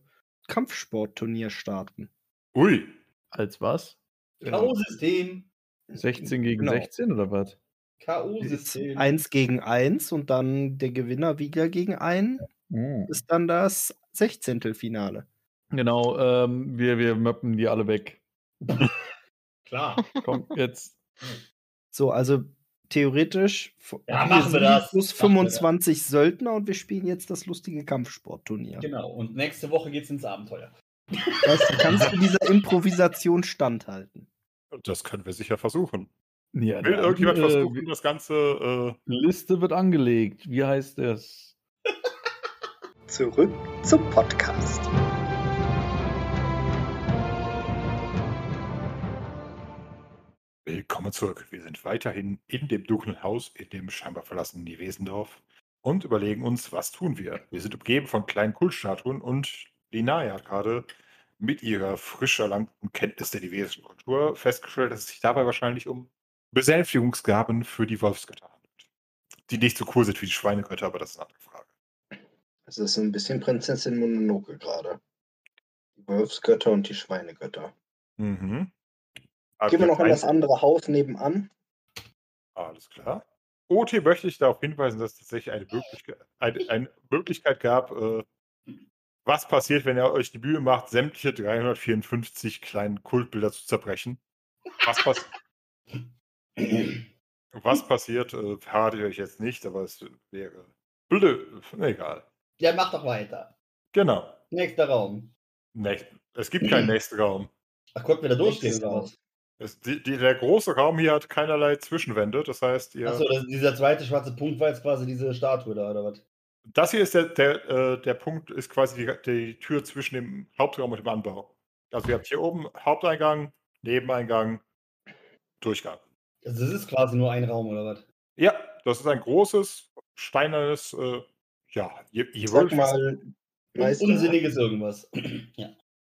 Kampfsportturnier starten. Ui. Als was? K.O.-System. 16 gegen Genau. 16 oder was? K.O.-System. Eins gegen eins und dann der Gewinner wieder gegen einen Mhm. ist dann das Sechzehntelfinale. Genau, ähm, wir, wir möppen die alle weg. Klar. Komm, jetzt. So, also theoretisch Ja, wir machen wir das. plus Machen wir das. 25 Söldner und wir spielen jetzt das lustige Kampfsportturnier. Genau. Und nächste Woche geht's ins Abenteuer. Das kannst du dieser Improvisation standhalten. Das können wir sicher versuchen. Ja, Will irgendjemand äh, versuchen, das Ganze. Äh, Liste wird angelegt. Wie heißt es? Zurück zum Podcast. Willkommen zurück. Wir sind weiterhin in dem dunklen Haus, in dem scheinbar verlassenen Nevesendorf und überlegen uns, was tun wir. Wir sind umgeben von kleinen Kultstatuen und Linaya hat gerade mit ihrer frisch erlangten Kenntnis der nevesischen Kultur festgestellt, dass es sich dabei wahrscheinlich um Besänftigungsgaben für die Wolfsgötter handelt. Die nicht so cool sind wie die Schweinegötter, aber das ist eine andere Frage. Es ist ein bisschen Prinzessin Mononoke gerade. Die Wolfsgötter und die Schweinegötter. Mhm. Aber Gehen wir noch in das andere Haus nebenan. Alles klar. OT möchte ich darauf hinweisen, dass es tatsächlich eine Möglichkeit, eine, eine Möglichkeit gab, äh, was passiert, wenn ihr euch die Mühe macht, sämtliche 354 kleinen Kultbilder zu zerbrechen. Was passiert? Was passiert, äh, verrate ich euch jetzt nicht, aber es wäre blöd. Egal. Ja, mach doch weiter. Genau. Nächster Raum. Näch- Es gibt keinen nächsten Raum. Ach, konnten wir da durchgehen was? Es, die, die, der große Raum hier hat keinerlei Zwischenwände. Das heißt, ihr, Achso, dieser zweite schwarze Punkt war jetzt quasi diese Statue da, oder was? das hier ist der, der, äh, der Punkt, ist quasi die, die Tür zwischen dem Hauptraum und dem Anbau. Also ihr habt hier oben Haupteingang, Nebeneingang, Durchgang. Also das ist quasi nur ein Raum, oder was? Ja, das ist ein großes, steinernes, äh, ja, ihr, ihr Sag mal, Meister, unsinniges irgendwas. ja.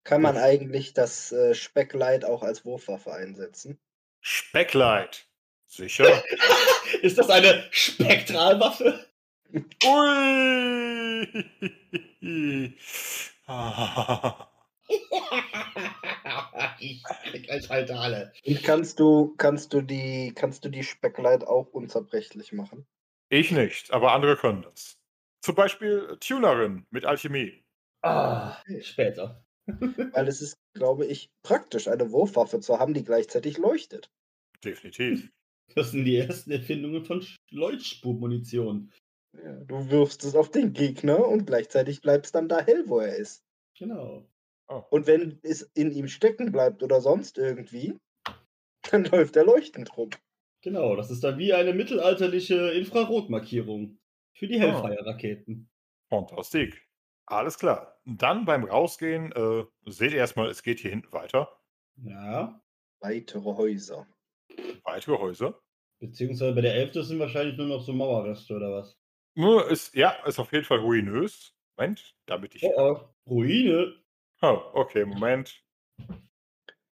kann man eigentlich das äh, Specklight auch als Wurfwaffe einsetzen? Specklight. Sicher? Ist das eine Spektralwaffe? Ui! Ich halte alle. Und kannst du, kannst du die, kannst du die Specklight auch unzerbrechlich machen? Ich nicht, aber andere können das. Zum Beispiel Tunerin mit Alchemie. Ah, später. Weil es ist, glaube ich, praktisch, eine Wurfwaffe zu haben, die gleichzeitig leuchtet. Definitiv. Das sind die ersten Erfindungen von Leuchtspurmunition. Ja, du wirfst es auf den Gegner und gleichzeitig bleibt es dann da hell, wo er ist. Genau. Oh. Und wenn es in ihm stecken bleibt oder sonst irgendwie, dann läuft er leuchtend rum. Genau, das ist dann wie eine mittelalterliche Infrarotmarkierung für die Ah. Hellfire-Raketen. Fantastik. Alles klar. Dann beim Rausgehen äh, seht ihr erstmal, es geht hier hinten weiter. Ja. Weitere Häuser. Weitere Häuser. Beziehungsweise bei der Elfte sind wahrscheinlich nur noch so Mauerreste oder was? Nur ist, ja, ist auf jeden Fall ruinös. Moment, damit ich. Oh, oh. Ruine. Oh, okay, Moment.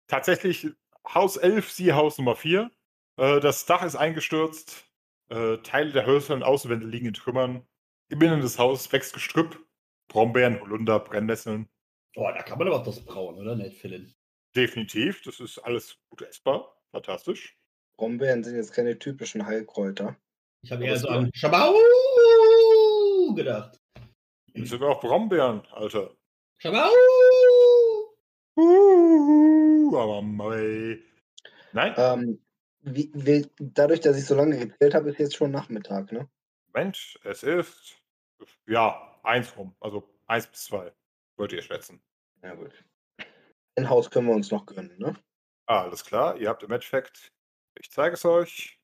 Tatsächlich Haus 11, siehe Haus Nummer 4. Äh, das Dach ist eingestürzt. Äh, Teile der hölzernen Außenwände liegen in Trümmern. Im Inneren des Hauses wächst Gestrüpp. Brombeeren, Holunder, Brennnesseln. Oh, da kann man aber auch das brauen, oder? Nett, Philin. Definitiv, das ist alles gut essbar. Fantastisch. Brombeeren sind jetzt keine typischen Heilkräuter. Ich habe eher so an Schabau gedacht. Das sind auch Brombeeren, Alter. Schabau! Nein, Ähm, wie, wie, dadurch, dass ich so lange gezählt habe, ist jetzt schon Nachmittag, ne? Moment, es ist. Ja, eins rum. Also eins bis zwei. Wollt ihr schätzen. Ja, gut. Ein Haus können wir uns noch gönnen, ne? Ah, alles klar. Ihr habt im Endeffekt. Ich zeige es euch.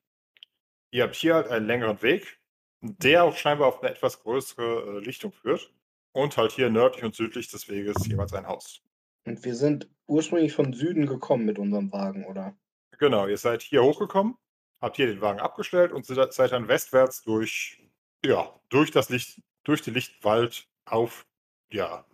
Ihr habt hier halt einen längeren Weg, der auch scheinbar auf eine etwas größere äh, Lichtung führt. Und halt hier nördlich und südlich des Weges jeweils ein Haus. Und wir sind ursprünglich von Süden gekommen mit unserem Wagen, oder? Genau, ihr seid hier hochgekommen, habt hier den Wagen abgestellt und seid dann westwärts durch, ja, durch das Licht, durch den Lichtwald auf, ja,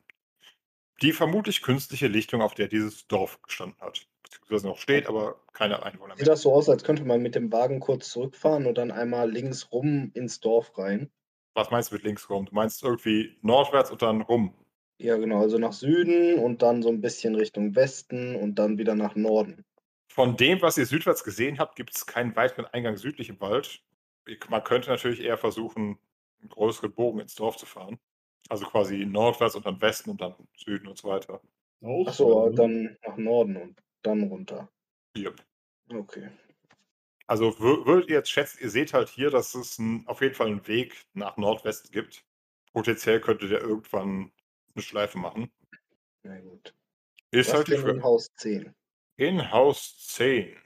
die vermutlich künstliche Lichtung, auf der dieses Dorf gestanden hat. Beziehungsweise noch steht, aber keine Einwohner Sieht mehr. das so aus, als könnte man mit dem Wagen kurz zurückfahren und dann einmal links rum ins Dorf rein? Was meinst du mit links rum? Du meinst irgendwie nordwärts und dann rum. Ja, genau, also nach Süden und dann so ein bisschen Richtung Westen und dann wieder nach Norden. Von dem, was ihr südwärts gesehen habt, gibt es keinen weiteren Eingang südlich im Wald. Man könnte natürlich eher versuchen, einen größeren Bogen ins Dorf zu fahren. Also quasi nordwärts und dann Westen und dann Süden und so weiter. Achso, dann nach Norden und dann runter. Yep. Okay. Also wür- würdet ihr jetzt schätzen, ihr seht halt hier, dass es ein, auf jeden Fall einen Weg nach Nordwesten gibt. Potenziell könnte der irgendwann eine Schleife machen. Na gut. Ist Was halt die denn in. Haus 10? In Haus 10.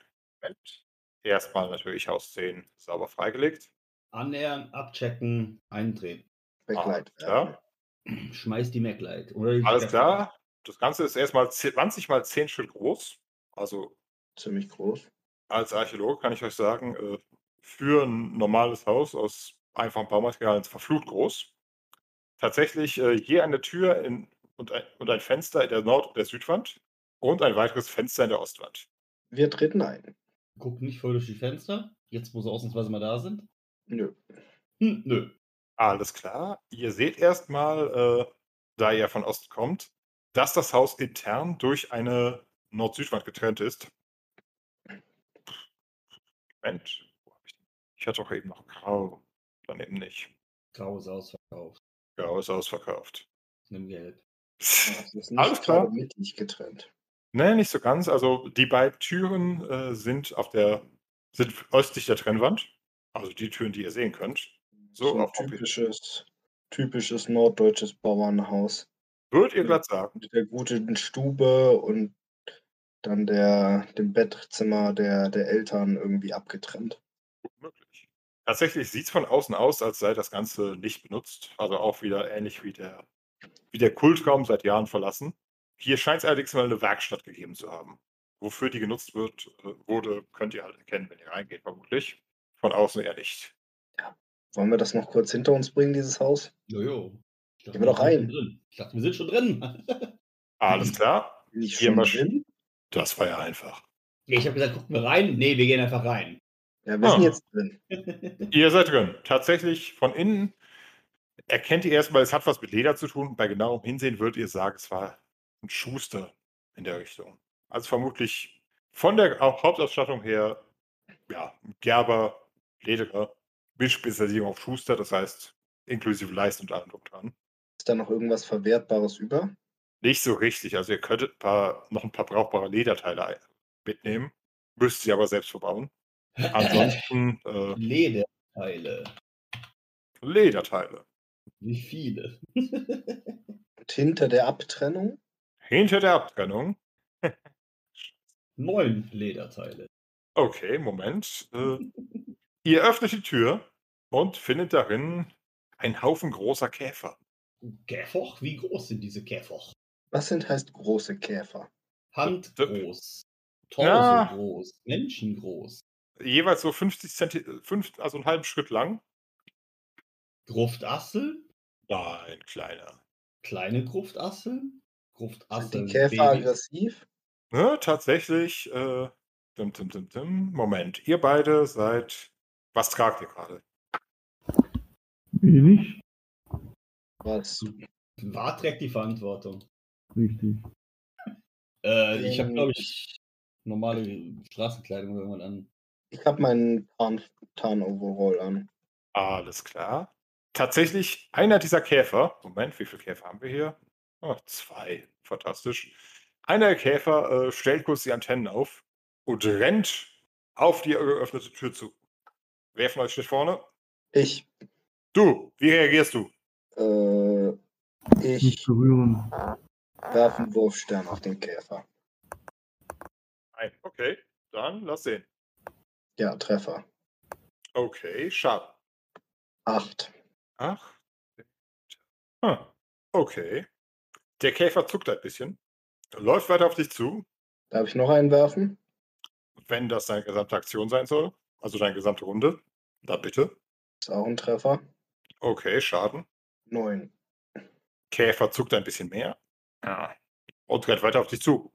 Moment. Erstmal natürlich Haus 10 sauber freigelegt. Annähern, abchecken, eindrehen. Backlight. Alles klar. Schmeiß die MacLight. Oder die Alles klar. Das Ganze ist erstmal 20 mal 10 Schritt groß. Also Ziemlich groß. als Archäologe kann ich euch sagen, äh, für ein normales Haus aus einfachen Baumaterialien verflucht groß. Tatsächlich äh, je eine Tür in, und, ein, und ein Fenster in der Nord- und der Südwand und ein weiteres Fenster in der Ostwand. Wir treten ein. Guck nicht voll durch die Fenster, jetzt wo sie ausnahmsweise mal da sind. Nö. Hm, nö. Alles klar. Ihr seht erstmal, äh, da ihr von Osten kommt, dass das Haus intern durch eine Nord-Süd-Wand getrennt ist. Moment, ich denn? Ich hatte doch eben noch Grau. Dann eben nicht. Grau ist Grau ist ausverkauft. Nimm ist nicht Alles klar. mittig getrennt. Ne, nicht so ganz. Also die beiden Türen äh, sind auf der sind östlich der Trennwand. Also die Türen, die ihr sehen könnt. So, So ein auf typisches, typisches norddeutsches Bauernhaus. Würdet ihr glatt sagen. Mit der guten Stube und dann der, dem Bettzimmer der, der Eltern irgendwie abgetrennt. Tatsächlich sieht es von außen aus, als sei das Ganze nicht benutzt. Also auch wieder ähnlich wie der, wie der Kultraum seit Jahren verlassen. Hier scheint es allerdings mal eine Werkstatt gegeben zu haben. Wofür die genutzt wird, äh, wurde, könnt ihr halt erkennen, wenn ihr reingeht, vermutlich. Von außen eher nicht. Wollen wir das noch kurz hinter uns bringen, dieses Haus? Jojo. Ich dachte, Gehen wir doch sind rein. schon drin. Ich dachte, wir sind schon drin. Alles klar. Hier schon mal drin? Das war ja einfach. nee, ich habe gesagt, gucken wir rein. Nee, wir gehen einfach rein. Ja, wir Ah. sind jetzt drin. Ihr seid drin. Tatsächlich von innen erkennt ihr erstmal, es hat was mit Leder zu tun. Bei genauem Hinsehen würdet ihr sagen, es war ein Schuster in der Richtung. Also vermutlich von der Hau- Hauptausstattung her, ja, Gerber, Lederer, mit Spezialisierung auf Schuster, das heißt inklusive Leisten und allem drum dran. Ist da noch irgendwas Verwertbares über? Nicht so richtig. Also ihr könntet ein paar, noch ein paar brauchbare Lederteile mitnehmen, müsst sie aber selbst verbauen. Ansonsten äh, Lederteile. Lederteile. Wie viele? Und hinter der Abtrennung? Hinter der Abtrennung. Neun Lederteile. Okay, Moment. Äh, ihr öffnet die Tür und findet darin einen Haufen großer Käfer. Käfer? Wie groß sind diese Käfer? Was sind heißt große Käfer? Handgroß. Torso Ja. groß. Menschengroß. Jeweils so 50 Zentimeter, also einen halben Schritt lang. Gruftassel? Nein, kleiner. Kleine Gruftassel? Sind Gruftassel. die Käfer aggressiv? Ne, tatsächlich. Äh, dim, dim, dim, dim. Moment, ihr beide seid. Was tragt ihr gerade? Wenig. Was? War trägt die Verantwortung. Richtig. Äh, ich habe, glaube ich, normale Straßenkleidung irgendwann an. Ich habe meinen Tarn- Tarn-Overall an. Alles klar. Tatsächlich, einer dieser Käfer. Moment, wie viele Käfer haben wir hier? Oh, zwei. Fantastisch. Einer der Käfer äh, stellt kurz die Antennen auf und rennt auf die geöffnete Tür zu. Wer von euch steht vorne? Ich, Du, wie reagierst du? äh, Nicht ich berühren. werfe einen Wurfstern auf den Käfer. Nein. Okay, dann lass sehen. Ja, Treffer. Okay, Schaden. Acht. Ach. Hm. Okay. Der Käfer zuckt ein bisschen, läuft weiter auf dich zu, Darf ich noch einen werfen? wenn das deine gesamte Aktion sein soll, also deine gesamte Runde. Da bitte. Ist auch ein Treffer. Okay, Schaden. Neun. Käfer zuckt ein bisschen mehr. Ja. Und rennt weiter auf dich zu.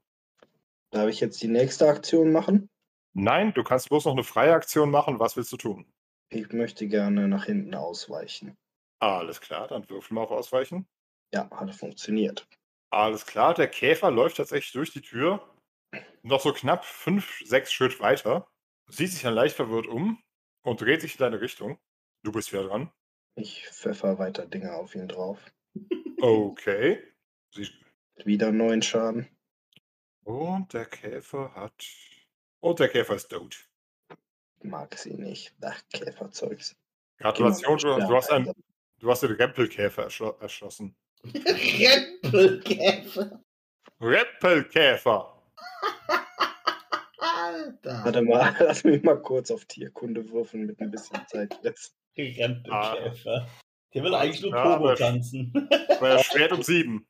Darf ich jetzt die nächste Aktion machen? Nein, du kannst bloß noch eine freie Aktion machen. Was willst du tun? Ich möchte gerne nach hinten ausweichen. Alles klar, dann würfel mal auf Ausweichen. Ja, hat funktioniert. Alles klar, der Käfer läuft tatsächlich durch die Tür. Noch so knapp fünf, sechs Schritt weiter. Sieht sich dann leicht verwirrt um und dreht sich in deine Richtung. Du bist wieder dran. Ich pfeffer weiter Dinge auf ihn drauf. Okay. Sie Wieder neun Schaden. und der Käfer hat. Und der Käfer ist tot. Mag sie nicht. Ach, Käferzeugs. Gratulation, du, Stern du, hast einen, du hast den Rempelkäfer erschossen. Rempelkäfer. Rempelkäfer! Alter. Warte mal, lass mich mal kurz auf Tierkunde würfeln mit ein bisschen Zeit jetzt. Rempelkäfer. Der will eigentlich nur Pogo aber- tanzen. Bei Schwert um sieben.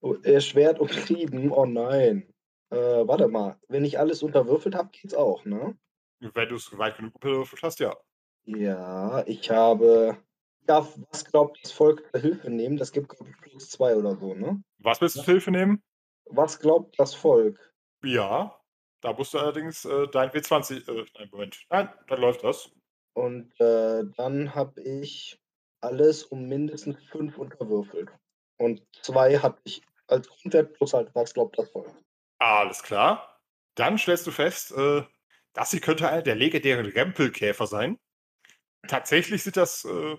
Oh, äh, Schwert umtrieben, oh nein. Äh, warte mal, wenn ich alles unterwürfelt habe, geht's auch, ne? Wenn du es weit genug gewürfelt hast, ja. Ja, ich habe. Ja, was glaubt das Volk der Hilfe nehmen? Das gibt, glaube ich, plus zwei oder so, ne? Was willst du für Hilfe nehmen? Was glaubt das Volk? Ja. Da musst du allerdings äh, dein W20. Äh, nein, Moment. Nein, dann läuft das. Und äh, dann habe ich alles um mindestens fünf unterwürfelt. Und zwei hatte ich als Grundwert plus halt, was glaubt das Volk? Alles klar. Dann stellst du fest, äh, das hier könnte einer der legendären Rempelkäfer sein. Tatsächlich sind das äh,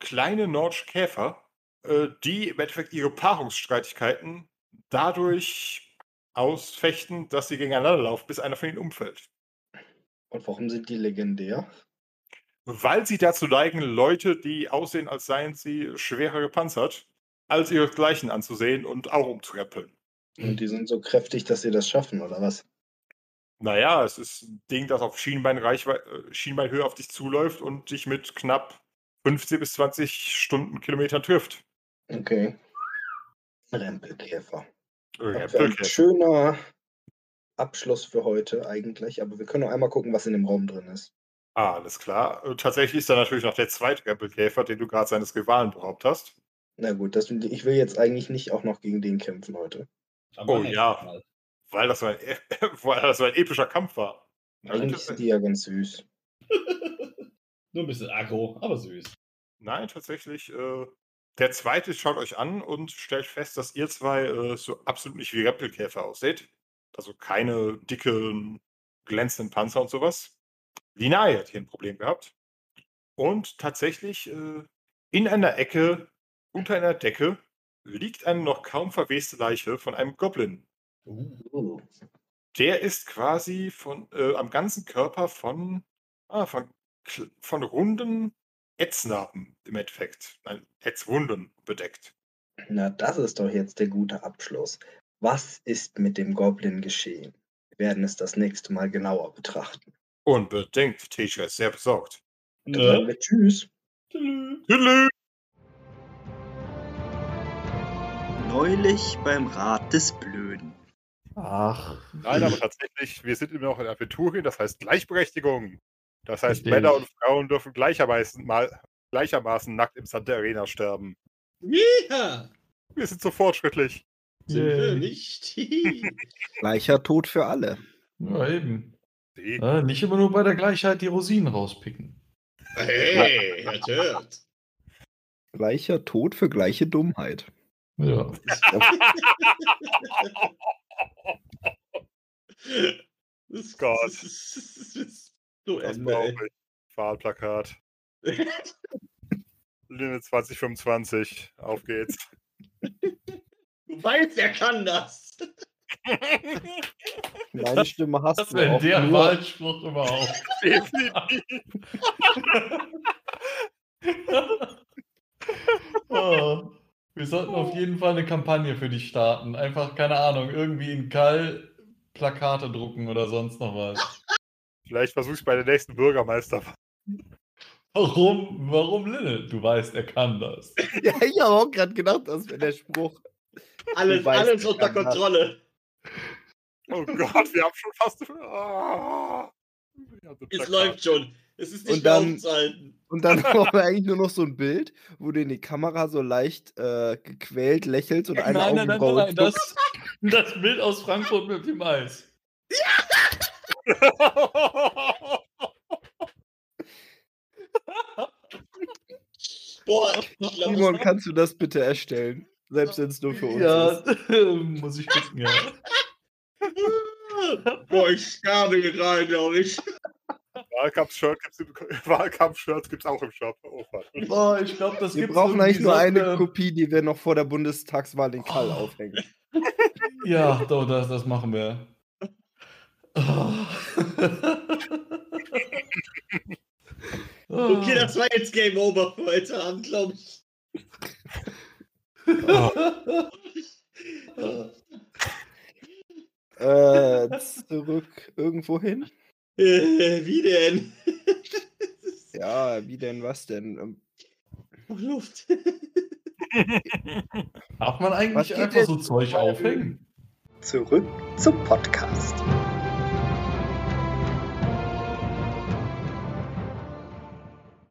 kleine nordische Käfer, äh, die im Endeffekt ihre Paarungsstreitigkeiten dadurch ausfechten, dass sie gegeneinander laufen, bis einer von ihnen umfällt. Und warum sind die legendär? Weil sie dazu neigen, Leute, die aussehen, als seien sie schwerer gepanzert, als ihresgleichen anzusehen und auch umzuräppeln. Und die sind so kräftig, dass sie das schaffen, oder was? Naja, es ist ein Ding, das auf Schienbeinreichweite, äh, Schienbeinhöhe auf dich zuläuft und dich mit knapp 15 bis 20 Stundenkilometern trifft. Okay. Rempelkäfer. Äh, Ein Rempelkäfer. schöner Abschluss für heute eigentlich, aber wir können noch einmal gucken, was in dem Raum drin ist. Ah, alles klar. Äh, Tatsächlich ist da natürlich noch der zweite Rempelkäfer, den du gerade seines Rivalen beraubt hast. Na gut, das, ich will jetzt eigentlich nicht auch noch gegen den kämpfen heute. Aber Oh ja. Mal. Weil das so ein, weil das so ein epischer Kampf war. Eigentlich sind die ja ganz süß. Nur ein bisschen aggro, aber süß. Nein, tatsächlich. Äh, der zweite schaut euch an und stellt fest, dass ihr zwei äh, so absolut nicht wie Reptilkäfer ausseht. Also keine dicken, glänzenden Panzer und sowas. Linai hat hier ein Problem gehabt. Und tatsächlich äh, in einer Ecke, unter einer Decke, liegt eine noch kaum verweste Leiche von einem Goblin. Uh, Der ist quasi von, äh, am ganzen Körper von, ah, von, von runden Ätznarben im Endeffekt. Nein, Ätzwunden bedeckt. na, das ist doch jetzt der gute Abschluss. Was ist mit dem Goblin geschehen? Wir werden es das nächste Mal genauer betrachten. Unbedingt. Teacher ist sehr besorgt. Dann sagen Ne? wir Tschüss. Tschüss. Neulich beim Rat des Blöden. Ach, Nein, aber tatsächlich, wir sind immer noch in Aventurien, das heißt Gleichberechtigung. Das heißt, Richtig. Männer und Frauen dürfen gleichermaßen, mal, gleichermaßen nackt im Sand der Arena sterben. Ja, Wir sind so fortschrittlich. sind wir nicht. Gleicher Tod für alle. ja, eben. Die- Ja, nicht immer nur bei der Gleichheit die Rosinen rauspicken. hey, hört, hört. Gleicher Tod für gleiche Dummheit. Ja. Das, Gott. Das, ist- das, das so Das Ende. Wahlplakat. Limit 2025. Auf geht's. Du weißt, er kann das. Meine Stimme hast Das du wäre auch der nur. Wahlspruch überhaupt. Definitiv. Oh, wir sollten auf jeden Fall eine Kampagne für dich starten. Einfach, keine Ahnung, irgendwie in Kall Plakate drucken oder sonst noch was. Vielleicht versuche ich bei der nächsten Bürgermeister. Warum, warum Linne? Du weißt, er kann das. Ja, ich habe auch gerade gedacht, das wäre der Spruch. Alles, weißt, alles er unter kann das. Kontrolle. Oh Gott, wir haben schon fast. Ah. Ein Es Plakat. läuft schon. Es ist nicht Und dann- aufzuhalten. Und dann brauchen wir eigentlich nur noch so ein Bild, wo du in die Kamera so leicht äh, gequält lächelst und eine nein, nein, nein, nein, Augenbraue nein, das, das Bild aus Frankfurt mit dem Eis. Boah, ich glaub, Simon, kannst du das bitte erstellen? Selbst wenn es nur für uns Ja, ist. muss ich gucken, ja. Boah, ich sterbe gerade, glaube ich. Wahlkampf-Shirt gibt's im, Wahlkampf-Shirts gibt's auch im Shop. Oh. Boah, ich glaube, das Wir brauchen eigentlich nur so, eine äh, Kopie, die wir noch vor der Bundestagswahl in Kall Oh. aufhängen. Ja, doch, das, das machen wir. Oh. Okay, das war jetzt Game Over für heute Abend, glaube ich. Äh, zurück irgendwo hin? Äh, wie denn? Ja, wie denn, was denn? Ähm, Luft. Darf man eigentlich einfach so Zeug aufhängen? Zurück zum Podcast.